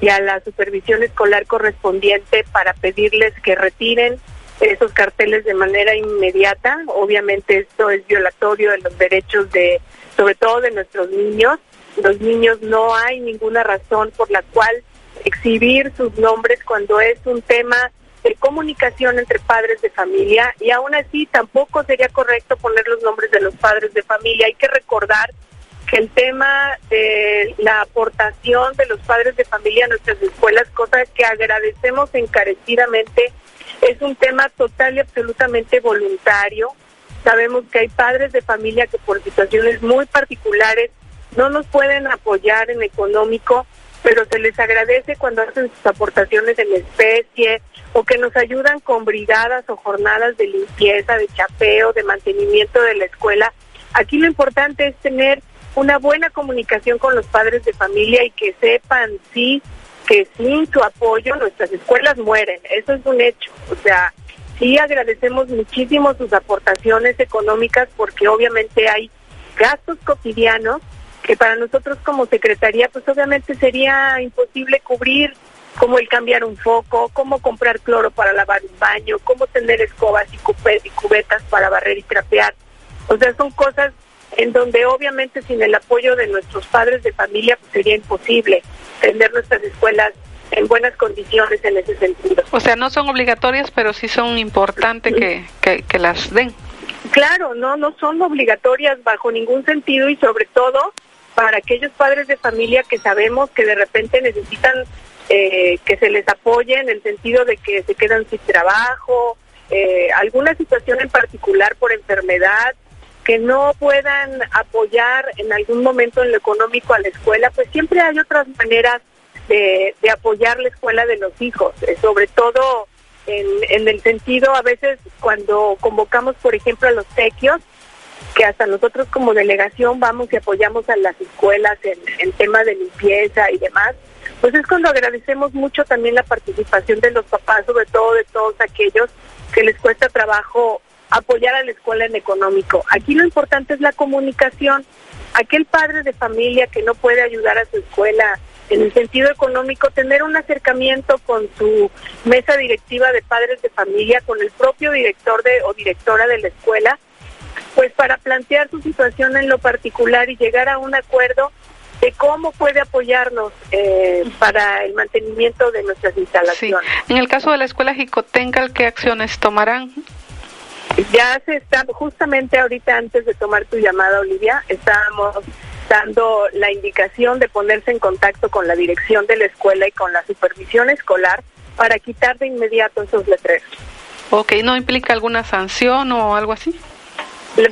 y a la supervisión escolar correspondiente para pedirles que retiren esos carteles de manera inmediata. Obviamente esto es violatorio de los derechos de, sobre todo de nuestros niños. Los niños no hay ninguna razón por la cual exhibir sus nombres cuando es un tema de comunicación entre padres de familia y aún así tampoco sería correcto poner los nombres de los padres de familia. Hay que recordar que el tema de la aportación de los padres de familia a nuestras escuelas, cosa que agradecemos encarecidamente, es un tema total y absolutamente voluntario. Sabemos que hay padres de familia que por situaciones muy particulares no nos pueden apoyar en económico, pero se les agradece cuando hacen sus aportaciones en especie o que nos ayudan con brigadas o jornadas de limpieza, de chapeo, de mantenimiento de la escuela. Aquí lo importante es tener una buena comunicación con los padres de familia y que sepan sí que sin su apoyo nuestras escuelas mueren. Eso es un hecho. O sea, sí agradecemos muchísimo sus aportaciones económicas porque obviamente hay gastos cotidianos que para nosotros como secretaría pues obviamente sería imposible cubrir como el cambiar un foco, cómo comprar cloro para lavar un baño, cómo tener escobas y, cubetas para barrer y trapear. O sea, son cosas en donde obviamente sin el apoyo de nuestros padres de familia pues sería imposible tener nuestras escuelas en buenas condiciones en ese sentido. O sea, no son obligatorias, pero sí son importantes que, que, que las den. Claro, no, no son obligatorias bajo ningún sentido y sobre todo para aquellos padres de familia que sabemos que de repente necesitan eh, que se les apoye en el sentido de que se quedan sin trabajo, eh, alguna situación en particular por enfermedad, que no puedan apoyar en algún momento en lo económico a la escuela, pues siempre hay otras maneras de, de apoyar la escuela de los hijos, eh, sobre todo en, en el sentido a veces cuando convocamos, por ejemplo, a los tequios, que hasta nosotros como delegación vamos y apoyamos a las escuelas en, en temas de limpieza y demás, pues es cuando agradecemos mucho también la participación de los papás, sobre todo de todos aquellos que les cuesta trabajo apoyar a la escuela en económico. Aquí lo importante es la comunicación. Aquel padre de familia que no puede ayudar a su escuela en el sentido económico, tener un acercamiento con su mesa directiva de padres de familia, con el propio director de, o directora de la escuela, pues para plantear su situación en lo particular y llegar a un acuerdo de cómo puede apoyarnos eh, para el mantenimiento de nuestras instalaciones. En el caso de la escuela Jicotencal, ¿qué acciones tomarán? Ya se está, justamente ahorita antes de tomar tu llamada, Olivia, estábamos dando la indicación de ponerse en contacto con la dirección de la escuela y con la supervisión escolar para quitar de inmediato esos letreros. Ok, ¿no implica alguna sanción o algo así?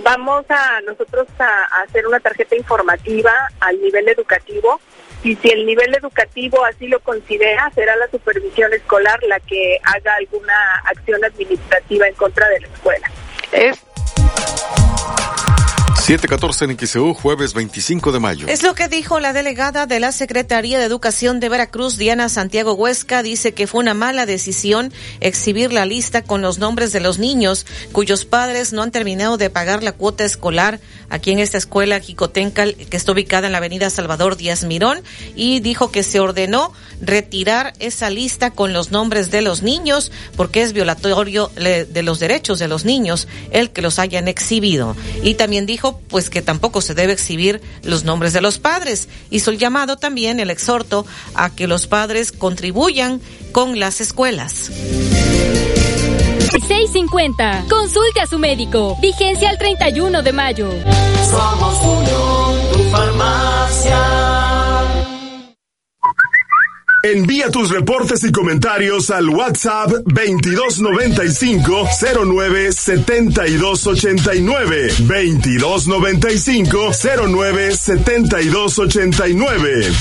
Vamos a nosotros a, a hacer una tarjeta informativa al nivel educativo y si el nivel educativo así lo considera, será la supervisión escolar la que haga alguna acción administrativa en contra de la escuela. Es 714 en XEU, jueves 25 de mayo. Es lo que dijo la delegada de la Secretaría de Educación de Veracruz, Diana Santiago Huesca. Dice que fue una mala decisión exhibir la lista con los nombres de los niños cuyos padres no han terminado de pagar la cuota escolar aquí en esta escuela Jicotencal, que está ubicada en la avenida Salvador Díaz Mirón. Y dijo que se ordenó retirar esa lista con los nombres de los niños porque es violatorio de los derechos de los niños el que los hayan exhibido. Y también dijo pues que tampoco se debe exhibir los nombres de los padres. Hizo el llamado también, el exhorto, a que los padres contribuyan con las escuelas. 650. Consulte a su médico. Vigencia el 31 de mayo. Somos Unión, tu farmacia. Envía tus reportes y comentarios al WhatsApp 2295 09 7289 2295 09 7289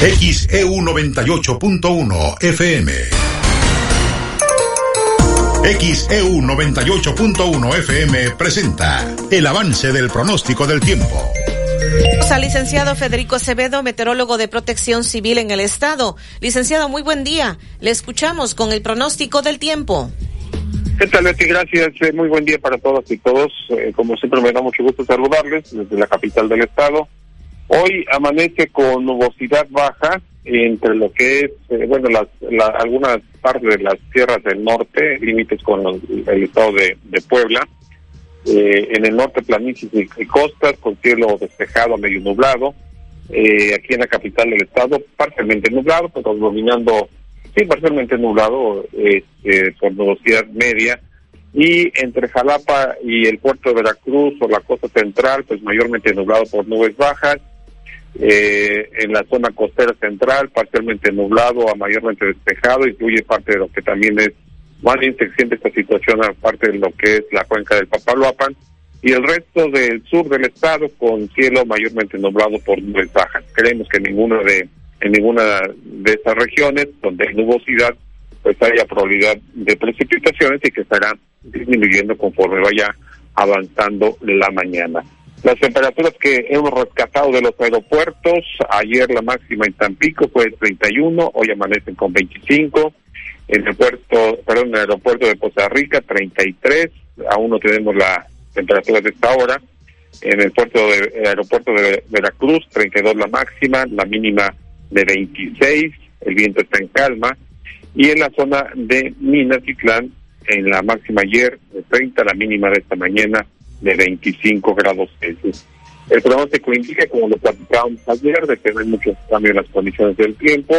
XEU 98.1 FM. XEU 98.1 FM presenta el avance del pronóstico del tiempo. Al licenciado Federico Acevedo, meteorólogo de protección civil en el estado. Licenciado, muy buen día. Le escuchamos con el pronóstico del tiempo. ¿Qué tal? Gracias. Eh, muy buen día para todas y todos. Eh, como siempre, me da mucho gusto saludarles desde la capital del estado. Hoy amanece con nubosidad baja entre lo que es, eh, bueno, las, la, algunas partes de las tierras del norte, límites con los- el estado de, de Puebla. Eh, en el norte planicies y, costas con cielo despejado, medio nublado. Eh, aquí en la capital del estado, parcialmente nublado, pero dominando, sí, parcialmente nublado este, por nubosidad media. Y entre Jalapa y el puerto de Veracruz o la costa central, pues mayormente nublado por nubes bajas. Eh, en la zona costera central, parcialmente nublado a mayormente despejado, incluye parte de lo que también es, más bien se siente esta situación aparte de lo que es la cuenca del Papaloapan, y el resto del sur del estado con cielo mayormente nublado por nubes bajas. Creemos que ninguna de, en ninguna de estas regiones donde hay nubosidad, pues haya probabilidad de precipitaciones y que estará disminuyendo conforme vaya avanzando la mañana. Las temperaturas que hemos rescatado de los aeropuertos, ayer la máxima en Tampico fue 31, hoy amanecen con 25, en el puerto, perdón, en el aeropuerto de Costa Rica 33, aún no tenemos la temperatura de esta hora, en el puerto de, aeropuerto de Veracruz 32 la máxima, la mínima de 26, el viento está en calma, y en la zona de Minatitlán en la máxima ayer de 30, la mínima de esta mañana de 25 grados Celsius. El pronóstico indica, como lo platicábamos ayer, de que no hay muchos cambios en las condiciones del tiempo,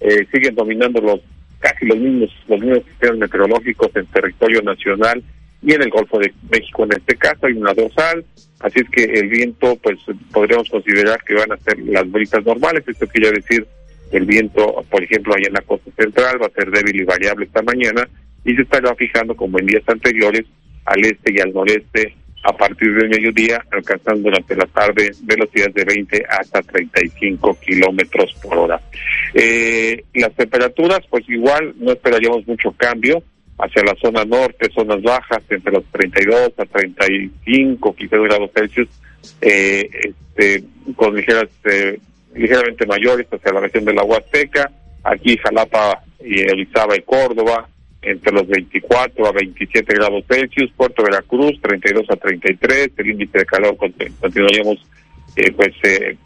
eh, siguen dominando los casi los mismos los mismos sistemas meteorológicos en territorio nacional y en el Golfo de México en este caso hay una dorsal, así es que el viento pues podríamos considerar que van a ser las brisas normales, esto quiere decir el viento, por ejemplo, ahí en la costa central va a ser débil y variable esta mañana y se estará fijando como en días anteriores al este y al noreste a partir del mediodía, alcanzando durante la tarde velocidades de 20 hasta 35 kilómetros por hora. Eh, las temperaturas, pues igual no esperaríamos mucho cambio hacia la zona norte, zonas bajas, entre los 32 a 35 quizás grados Celsius, eh, este, con ligeras, eh, ligeramente mayores hacia la región de la Huasteca, aquí Jalapa y Elizaba y Córdoba, entre los 24 a 27 grados Celsius, Puerto Veracruz 32 a 33, el índice de calor continuaríamos eh, pues eh,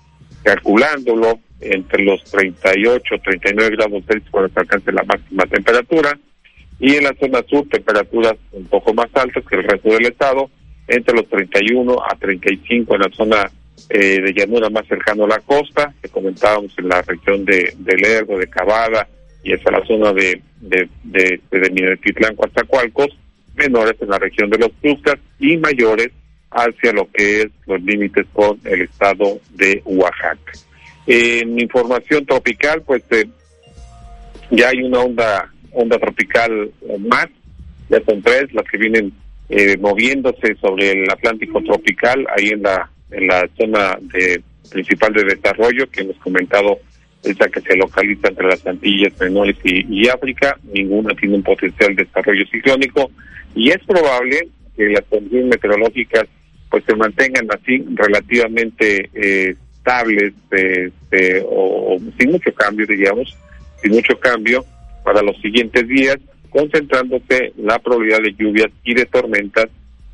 calculándolo entre los 38 39 grados Celsius cuando se alcance la máxima temperatura y en la zona sur temperaturas un poco más altas que el resto del estado entre los 31 a 35 en la zona eh, de llanura más cercano a la costa que comentábamos en la región de, de Lerdo, de Cavada, y hacia la zona de, de, de, de Coatzacoalcos, menores en la región de los Tuxtlas y mayores hacia lo que es los límites con el estado de Oaxaca. En información tropical, pues eh, ya hay una onda onda tropical más, ya son tres las que vienen eh, moviéndose sobre el Atlántico tropical, ahí en la en la zona de principal de desarrollo que hemos comentado esa que se localiza entre las Antillas Menores y, África, ninguna tiene un potencial de desarrollo ciclónico y es probable que las condiciones meteorológicas pues se mantengan así relativamente eh, estables o, sin mucho cambio, digamos, sin mucho cambio para los siguientes días, concentrándose la probabilidad de lluvias y de tormentas,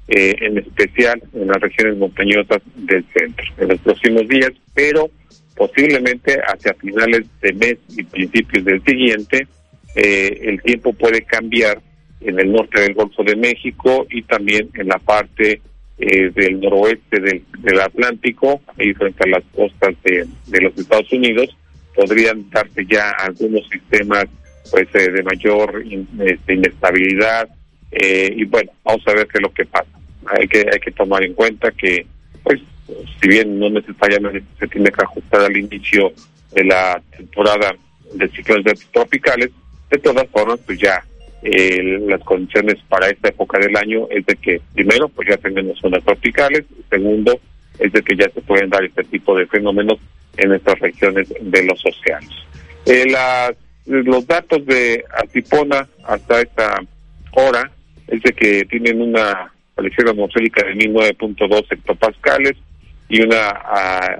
eh, en especial en las regiones montañosas del centro en los próximos días, pero posiblemente hacia finales de mes y principios del siguiente, eh, el tiempo puede cambiar en el norte del Golfo de México y también en la parte eh, del noroeste del, Atlántico, ahí frente a las costas de, los Estados Unidos, podrían darse ya algunos sistemas pues eh, de mayor este, inestabilidad y bueno, vamos a ver qué es lo que pasa. Hay que hay que tomar en cuenta que pues si bien no necesariamente se tiene que ajustar al inicio de la temporada de ciclones tropicales, de todas formas, pues ya eh, las condiciones para esta época del año es de que, primero, pues ya tenemos zonas tropicales, segundo, es de que ya se pueden dar este tipo de fenómenos en estas regiones de los océanos. Eh, los datos de Atipona hasta esta hora es de que tienen una presión atmosférica de 1009.2 hectopascales, y una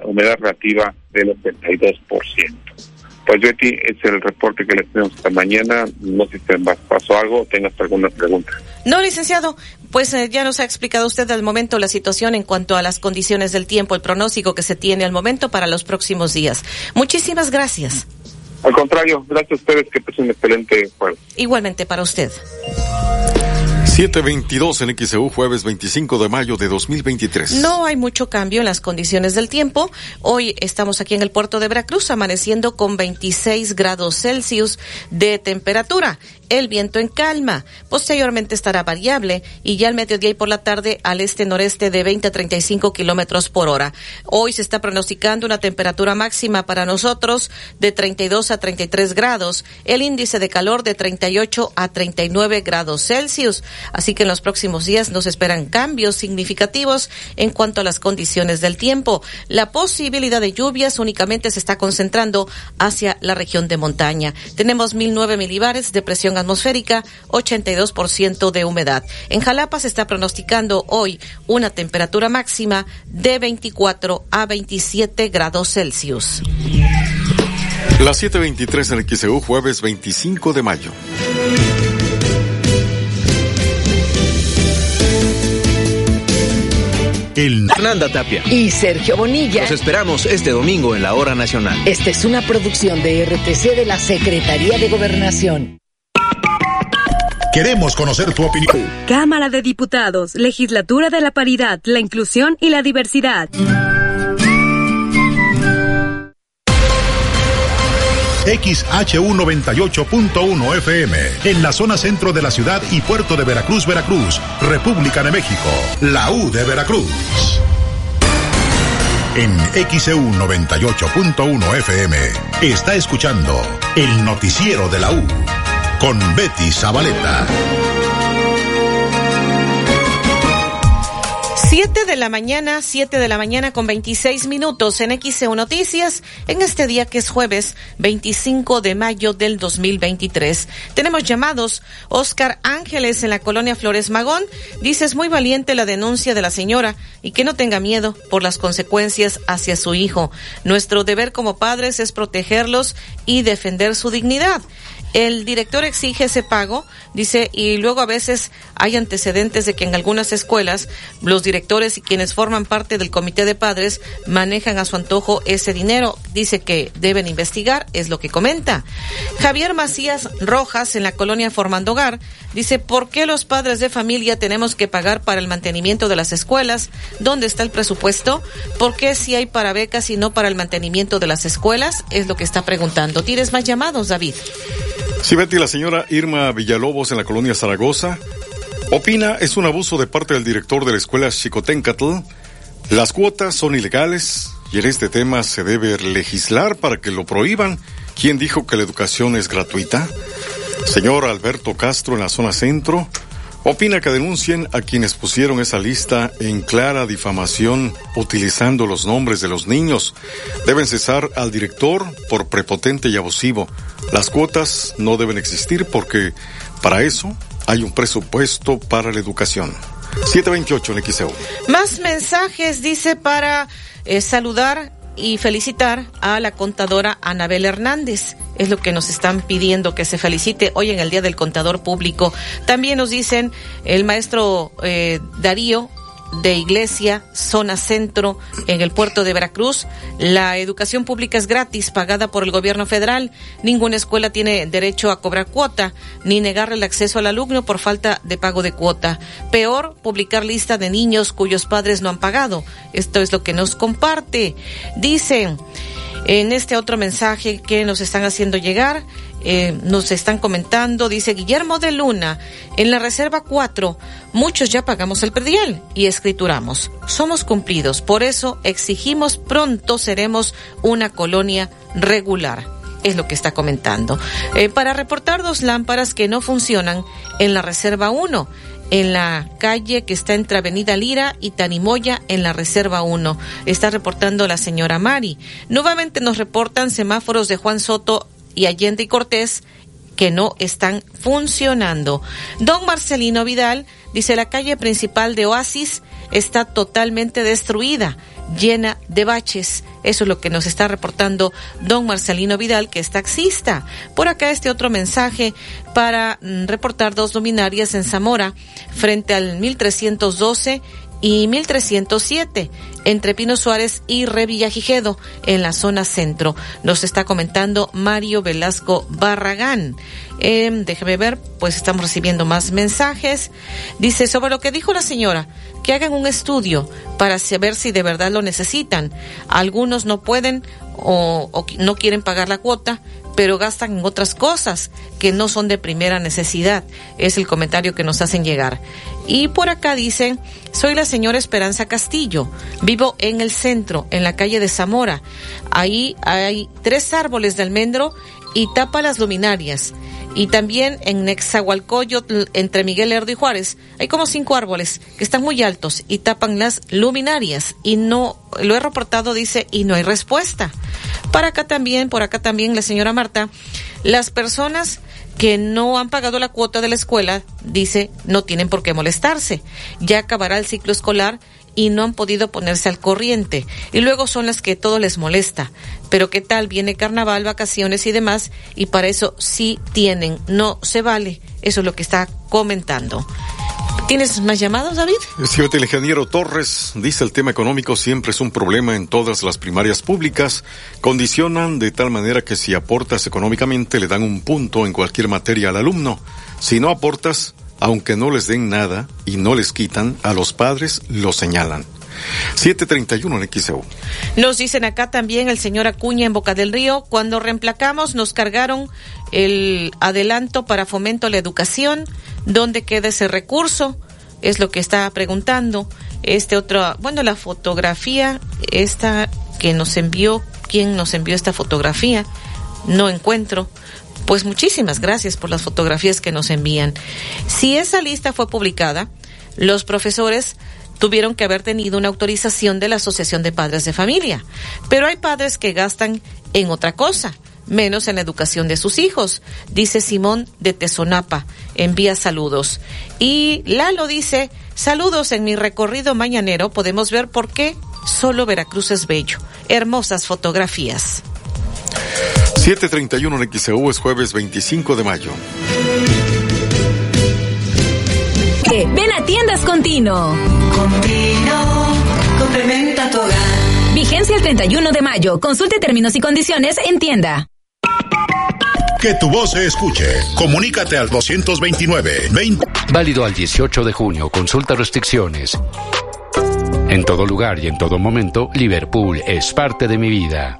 uh, humedad relativa del 82%. Pues Betty, es el reporte que les tenemos esta mañana. No sé si te pasó algo tengas alguna pregunta. No, licenciado, pues eh, ya nos ha explicado usted al momento la situación en cuanto a las condiciones del tiempo, el pronóstico que se tiene al momento para los próximos días. Muchísimas gracias. Al contrario, gracias a ustedes, que es un excelente jueves. Igualmente para usted. 722 en XEU, jueves 25 de mayo de 2023. No hay mucho cambio en las condiciones del tiempo. Hoy estamos aquí en el puerto de Veracruz, amaneciendo con 26 grados Celsius de temperatura el viento en calma. Posteriormente estará variable y ya al mediodía y por la tarde al este-noreste de 20 a 35 kilómetros por hora. Hoy se está pronosticando una temperatura máxima para nosotros de 32 a 33 grados, el índice de calor de 38 a 39 grados Celsius. Así que en los próximos días nos esperan cambios significativos en cuanto a las condiciones del tiempo. La posibilidad de lluvias únicamente se está concentrando hacia la región de montaña. Tenemos 1009 milibares de presión atmosférica, 82% de humedad. En Jalapa se está pronosticando hoy una temperatura máxima de 24 a 27 grados Celsius. Las 7:23 en el XEU, jueves 25 de mayo. El Fernanda Tapia y Sergio Bonilla. Los esperamos este domingo en la Hora Nacional. Esta es una producción de RTC de la Secretaría de Gobernación. Queremos conocer tu opinión. Cámara de Diputados, Legislatura de la Paridad, la Inclusión y la Diversidad. XHU98.1 FM, en la zona centro de la ciudad y puerto de Veracruz, Veracruz, República de México, la U de Veracruz. En XEU 98.1 FM está escuchando el noticiero de la U con Betty Zabaleta. 7 de la mañana, 7 de la mañana con 26 minutos en XEU Noticias, en este día que es jueves 25 de mayo del 2023. Tenemos llamados. Oscar Ángeles en la colonia Flores Magón dice es muy valiente la denuncia de la señora y que no tenga miedo por las consecuencias hacia su hijo. Nuestro deber como padres es protegerlos y defender su dignidad. El director exige ese pago, dice, y luego a veces hay antecedentes de que en algunas escuelas los directores y quienes forman parte del comité de padres manejan a su antojo ese dinero. Dice que deben investigar, es lo que comenta. Javier Macías Rojas en la colonia Formando Hogar dice, ¿por qué los padres de familia tenemos que pagar para el mantenimiento de las escuelas? ¿Dónde está el presupuesto? ¿Por qué si hay para becas y no para el mantenimiento de las escuelas? Es lo que está preguntando. ¿Tienes más llamados, David? Sí, Betty, la señora Irma Villalobos en la colonia Zaragoza opina es un abuso de parte del director de la escuela Chicotencatl. Las cuotas son ilegales y en este tema se debe legislar para que lo prohíban. ¿Quién dijo que la educación es gratuita? Señor Alberto Castro en la zona centro opina que denuncien a quienes pusieron esa lista en clara difamación utilizando los nombres de los niños. Deben cesar al director por prepotente y abusivo. Las cuotas no deben existir porque para eso hay un presupuesto para la educación. 728 en XEU. Más mensajes, dice, para eh, saludar y felicitar a la contadora Anabel Hernández. Es lo que nos están pidiendo que se felicite hoy en el Día del Contador Público. También nos dicen el maestro eh, Darío de Iglesia, zona centro, en el puerto de Veracruz. La educación pública es gratis, pagada por el gobierno federal. Ninguna escuela tiene derecho a cobrar cuota, ni negarle el acceso al alumno por falta de pago de cuota. Peor, publicar lista de niños cuyos padres no han pagado. Esto es lo que nos comparte. Dicen en este otro mensaje que nos están haciendo llegar, eh, nos están comentando, dice Guillermo de Luna, en la Reserva 4, muchos ya pagamos el predial y escrituramos. Somos cumplidos, por eso exigimos pronto seremos una colonia regular. Es lo que está comentando. Eh, para reportar dos lámparas que no funcionan en la Reserva 1 en la calle que está entre Avenida Lira y Tanimoya en la Reserva 1. Está reportando la señora Mari. Nuevamente nos reportan semáforos de Juan Soto y Allende y Cortés que no están funcionando. Don Marcelino Vidal dice la calle principal de Oasis está totalmente destruida, llena de baches. Eso es lo que nos está reportando don Marcelino Vidal, que es taxista. Por acá este otro mensaje para mm, reportar dos luminarias en Zamora frente al 1312 y 1307 entre Pino Suárez y Revillagigedo en la zona centro. Nos está comentando Mario Velasco Barragán. Eh, déjeme ver, pues estamos recibiendo más mensajes. Dice sobre lo que dijo la señora, que hagan un estudio para saber si de verdad lo necesitan. Algunos no pueden o no quieren pagar la cuota, pero gastan en otras cosas que no son de primera necesidad. Es el comentario que nos hacen llegar. Y por acá dicen, soy la señora Esperanza Castillo, vivo en el centro, en la calle de Zamora. Ahí hay tres árboles de almendro y tapa las luminarias. Y también en Nexahualcoyotl, entre Miguel Lerdo y Juárez, hay como cinco árboles que están muy altos y tapan las luminarias. Y no, lo he reportado, dice, y no hay respuesta. Para acá también, por acá también, la señora Marta, las personas que no han pagado la cuota de la escuela, dice, no tienen por qué molestarse. Ya acabará el ciclo escolar y no han podido ponerse al corriente. Y luego son las que todo les molesta. Pero qué tal, viene carnaval, vacaciones y demás, y para eso sí tienen, no se vale. Eso es lo que está comentando. ¿Tienes más llamados, David? Señor el ingeniero Torres dice el tema económico siempre es un problema en todas las primarias públicas. Condicionan de tal manera que si aportas económicamente le dan un punto en cualquier materia al alumno. Si no aportas, aunque no les den nada y no les quitan, a los padres lo señalan. 731 en. Nos dicen acá también el señor Acuña en Boca del Río, cuando reemplacamos nos cargaron el adelanto para fomento a la educación, ¿dónde queda ese recurso? Es lo que está preguntando. Este otro, bueno, la fotografía, esta que nos envió, ¿quién nos envió esta fotografía? No encuentro. Pues muchísimas gracias por las fotografías que nos envían. Si esa lista fue publicada, los profesores tuvieron que haber tenido una autorización de la Asociación de Padres de Familia. Pero hay padres que gastan en otra cosa, menos en la educación de sus hijos, dice Simón de Tesonapa. Envía saludos. Y Lalo dice, saludos en mi recorrido mañanero, podemos ver por qué solo Veracruz es bello. Hermosas fotografías. 731 en XEU es jueves 25 de mayo. Ven a tiendas continuo. Continuo, complementa tu hogar. Vigencia el 31 de mayo. Consulte términos y condiciones en tienda. Que tu voz se escuche. Comunícate al 229 20. Válido al 18 de junio. Consulta restricciones. En todo lugar y en todo momento, Liverpool es parte de mi vida.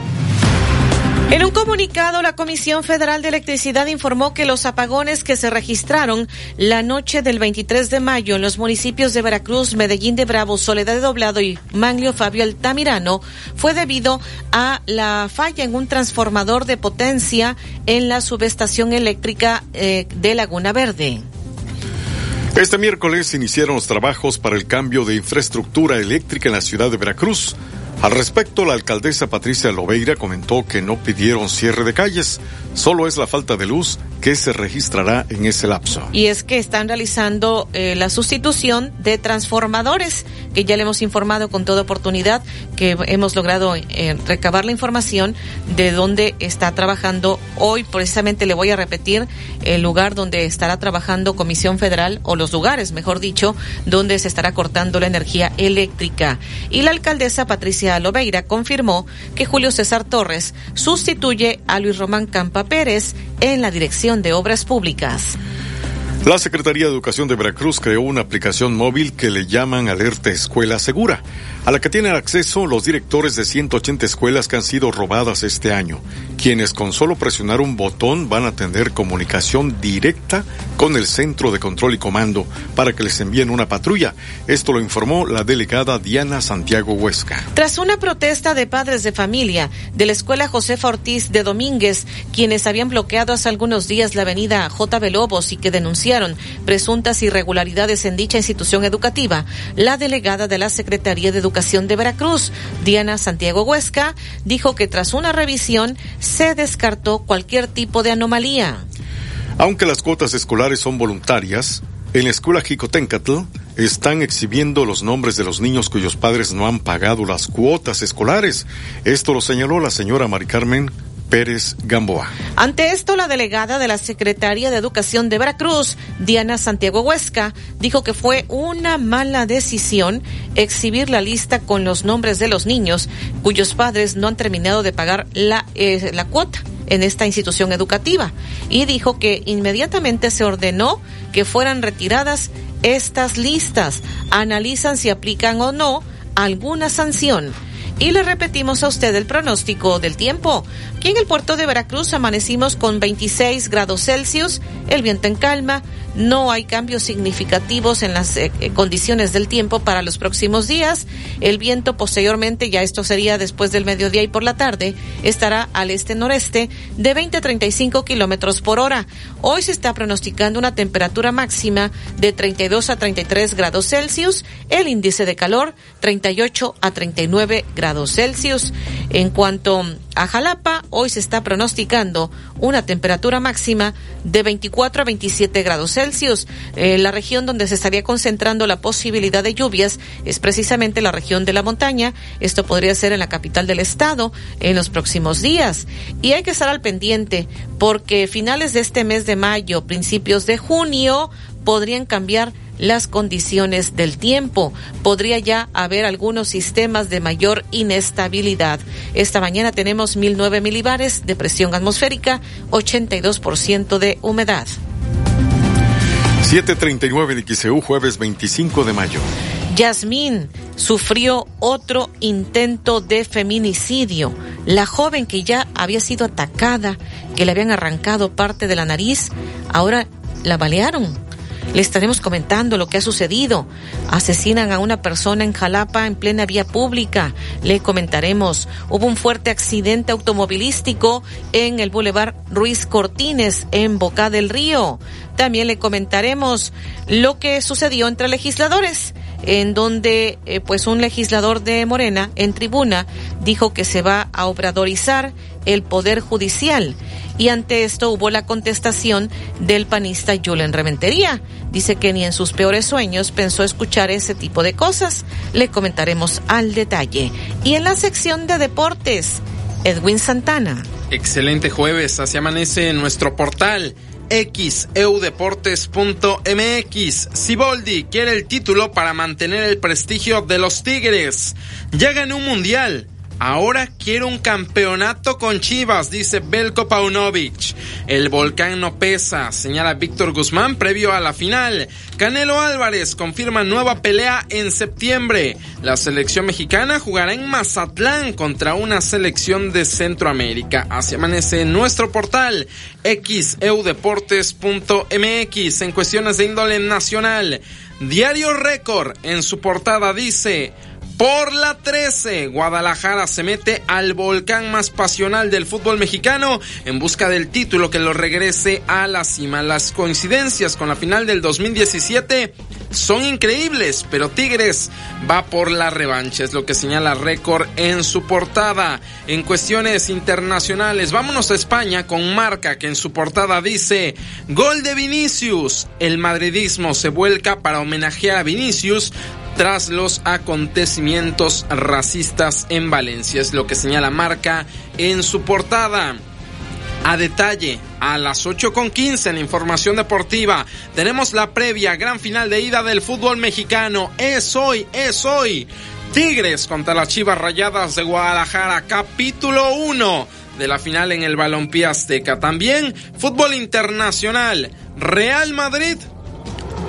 En un comunicado, la Comisión Federal de Electricidad informó que los apagones que se registraron la noche del 23 de mayo en los municipios de Veracruz, Medellín de Bravo, Soledad de Doblado y Manglio Fabio Altamirano fue debido a la falla en un transformador de potencia en la subestación eléctrica eh, de Laguna Verde. Este miércoles iniciaron los trabajos para el cambio de infraestructura eléctrica en la ciudad de Veracruz. Al respecto, la alcaldesa Patricia Lobeira comentó que no pidieron cierre de calles, solo es la falta de luz que se registrará en ese lapso. Y es que están realizando eh, la sustitución de transformadores, que ya le hemos informado con toda oportunidad, que hemos logrado eh, recabar la información de dónde está trabajando hoy. Precisamente le voy a repetir el lugar donde estará trabajando Comisión Federal, o los lugares, mejor dicho, donde se estará cortando la energía eléctrica. Y la alcaldesa Patricia Lobeira confirmó que Julio César Torres sustituye a Luis Román Campa Pérez en la dirección de Obras Públicas. La Secretaría de Educación de Veracruz creó una aplicación móvil que le llaman Alerta Escuela Segura, a la que tienen acceso los directores de 180 escuelas que han sido robadas este año, quienes con solo presionar un botón van a tener comunicación directa con el Centro de Control y Comando para que les envíen una patrulla. Esto lo informó la delegada Diana Santiago Huesca. Tras una protesta de padres de familia de la Escuela Josefa Ortiz de Domínguez, quienes habían bloqueado hace algunos días la avenida J. Lobos y que denunciaron presuntas irregularidades en dicha institución educativa, la delegada de la Secretaría de Educación de Veracruz, Diana Santiago Huesca, dijo que tras una revisión se descartó cualquier tipo de anomalía. Aunque las cuotas escolares son voluntarias, en la escuela Jicotencatl están exhibiendo los nombres de los niños cuyos padres no han pagado las cuotas escolares. Esto lo señaló la señora Mari Carmen Pérez Gamboa. Ante esto, la delegada de la Secretaría de Educación de Veracruz, Diana Santiago Huesca, dijo que fue una mala decisión exhibir la lista con los nombres de los niños cuyos padres no han terminado de pagar la, eh, la cuota en esta institución educativa y dijo que inmediatamente se ordenó que fueran retiradas estas listas. Analizan si aplican o no alguna sanción. Y le repetimos a usted el pronóstico del tiempo. Aquí en el puerto de Veracruz amanecimos con 26 grados Celsius, el viento en calma, no hay cambios significativos en las eh, eh, condiciones del tiempo para los próximos días. El viento posteriormente, ya esto sería después del mediodía y por la tarde, estará al este-noreste de 20 a 35 kilómetros por hora. Hoy se está pronosticando una temperatura máxima de 32 a 33 grados Celsius, el índice de calor 38 a 39 grados Celsius. En cuanto a Jalapa, hoy se está pronosticando una temperatura máxima de 24 a 27 grados Celsius Celsius. Eh, la región donde se estaría concentrando la posibilidad de lluvias es precisamente la región de la montaña. Esto podría ser en la capital del estado en los próximos días. Y hay que estar al pendiente porque finales de este mes de mayo, principios de junio, podrían cambiar las condiciones del tiempo. Podría ya haber algunos sistemas de mayor inestabilidad. Esta mañana tenemos 1009 milibares de presión atmosférica, 82% de humedad. 739 de XEU, jueves 25 de mayo. Yasmín sufrió otro intento de feminicidio. La joven que ya había sido atacada, que le habían arrancado parte de la nariz, ahora la balearon le estaremos comentando lo que ha sucedido. Asesinan a una persona en Jalapa en plena vía pública. Le comentaremos. Hubo un fuerte accidente automovilístico en el Boulevard Ruiz Cortines en Boca del Río. También le comentaremos lo que sucedió entre legisladores en donde eh, pues un legislador de Morena en tribuna dijo que se va a obradorizar el poder judicial y ante esto hubo la contestación del panista Julen Reventería. Dice que ni en sus peores sueños pensó escuchar ese tipo de cosas. Le comentaremos al detalle. Y en la sección de deportes, Edwin Santana. Excelente jueves, así amanece en nuestro portal xeudeportes.mx. Siboldi quiere el título para mantener el prestigio de los Tigres. Llega en un mundial. Ahora quiero un campeonato con Chivas, dice Belko Paunovic. El volcán no pesa, señala Víctor Guzmán previo a la final. Canelo Álvarez confirma nueva pelea en septiembre. La selección mexicana jugará en Mazatlán contra una selección de Centroamérica. Así amanece en nuestro portal xeudeportes.mx en cuestiones de índole nacional. Diario Récord en su portada dice por la 13, Guadalajara se mete al volcán más pasional del fútbol mexicano en busca del título que lo regrese a la cima. Las coincidencias con la final del 2017 son increíbles, pero Tigres va por la revancha, es lo que señala Récord en su portada. En cuestiones internacionales, vámonos a España con Marca que en su portada dice, gol de Vinicius, el madridismo se vuelca para homenajear a Vinicius tras los acontecimientos racistas en Valencia. Es lo que señala Marca en su portada. A detalle, a las 8.15 en información deportiva, tenemos la previa gran final de ida del fútbol mexicano. Es hoy, es hoy. Tigres contra las Chivas Rayadas de Guadalajara, capítulo 1 de la final en el Balompié Azteca. También fútbol internacional, Real Madrid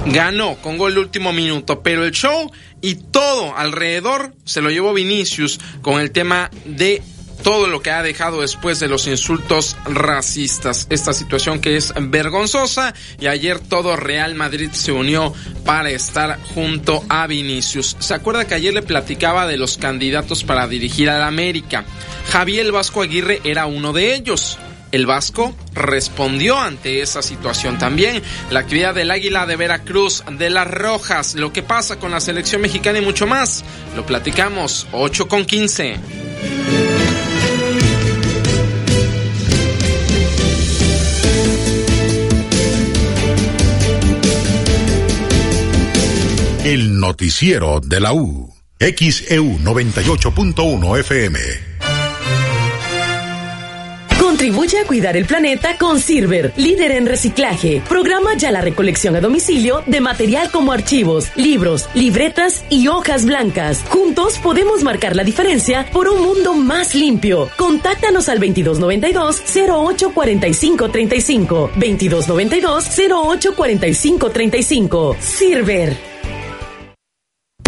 ganó con gol último minuto, pero el show y todo alrededor se lo llevó Vinicius con el tema de todo lo que ha dejado después de los insultos racistas. Esta situación que es vergonzosa y ayer todo Real Madrid se unió para estar junto a Vinicius. ¿Se acuerda que ayer le platicaba de los candidatos para dirigir al América? Javier Vasco Aguirre era uno de ellos. El Vasco respondió ante esa situación también. La actividad del Águila de Veracruz, de las Rojas, lo que pasa con la selección mexicana y mucho más. Lo platicamos 8 con 15. El noticiero de la U. XEU 98.1 FM. Contribuye a cuidar el planeta con Silver, líder en reciclaje. Programa ya la recolección a domicilio de material como archivos, libros, libretas y hojas blancas. Juntos podemos marcar la diferencia por un mundo más limpio. Contáctanos al 2292 084535 2292 084535 Silver.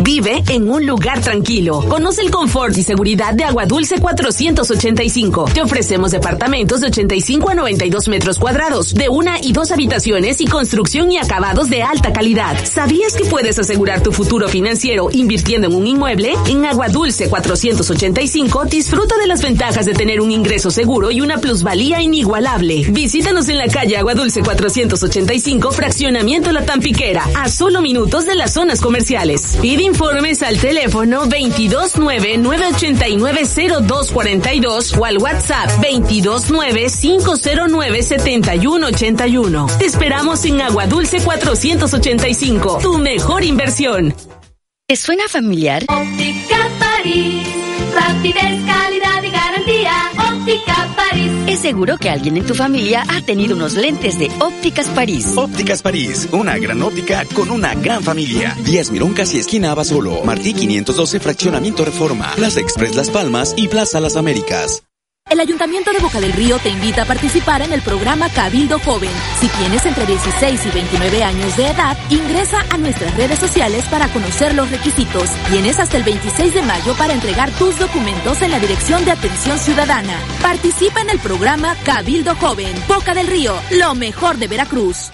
Vive en un lugar tranquilo. Conoce el confort y seguridad de Agua Dulce 485. Te ofrecemos departamentos de 85 a 92 metros cuadrados, de una y dos habitaciones y construcción y acabados de alta calidad. ¿Sabías que puedes asegurar tu futuro financiero invirtiendo en un inmueble? En Agua Dulce 485 disfruta de las ventajas de tener un ingreso seguro y una plusvalía inigualable. Visítanos en la calle Agua Dulce 485, fraccionamiento La Tampiquera, a solo minutos de las zonas comerciales. Pide informes al teléfono 229-989-0242 o al WhatsApp 229-509-7181. Te esperamos en Agua Dulce 485, tu mejor inversión. ¿Te suena familiar? Óptica París, rapidez, calidad y garantía. Óptica París. Seguro que alguien en tu familia ha tenido unos lentes de Ópticas París. Ópticas París, una gran óptica con una gran familia. Díaz Mirón casi esquina Abasolo. Martí 512 Fraccionamiento Reforma. Plaza Express Las Palmas y Plaza Las Américas. El Ayuntamiento de Boca del Río te invita a participar en el programa Cabildo Joven. Si tienes entre 16 y 29 años de edad, ingresa a nuestras redes sociales para conocer los requisitos. Tienes hasta el 26 de mayo para entregar tus documentos en la Dirección de Atención Ciudadana. Participa en el programa Cabildo Joven. Boca del Río, lo mejor de Veracruz.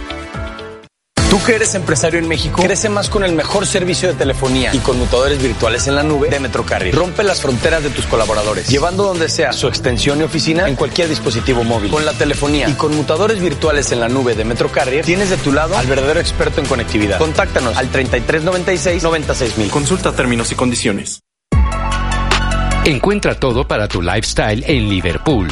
Tú que eres empresario en México, crece más con el mejor servicio de telefonía y conmutadores virtuales en la nube de Metrocarrier. Rompe las fronteras de tus colaboradores, llevando donde sea su extensión y oficina en cualquier dispositivo móvil. Con la telefonía y conmutadores virtuales en la nube de Metrocarrier, tienes de tu lado al verdadero experto en conectividad. Contáctanos al 3396 96000. Consulta términos y condiciones. Encuentra todo para tu lifestyle en Liverpool.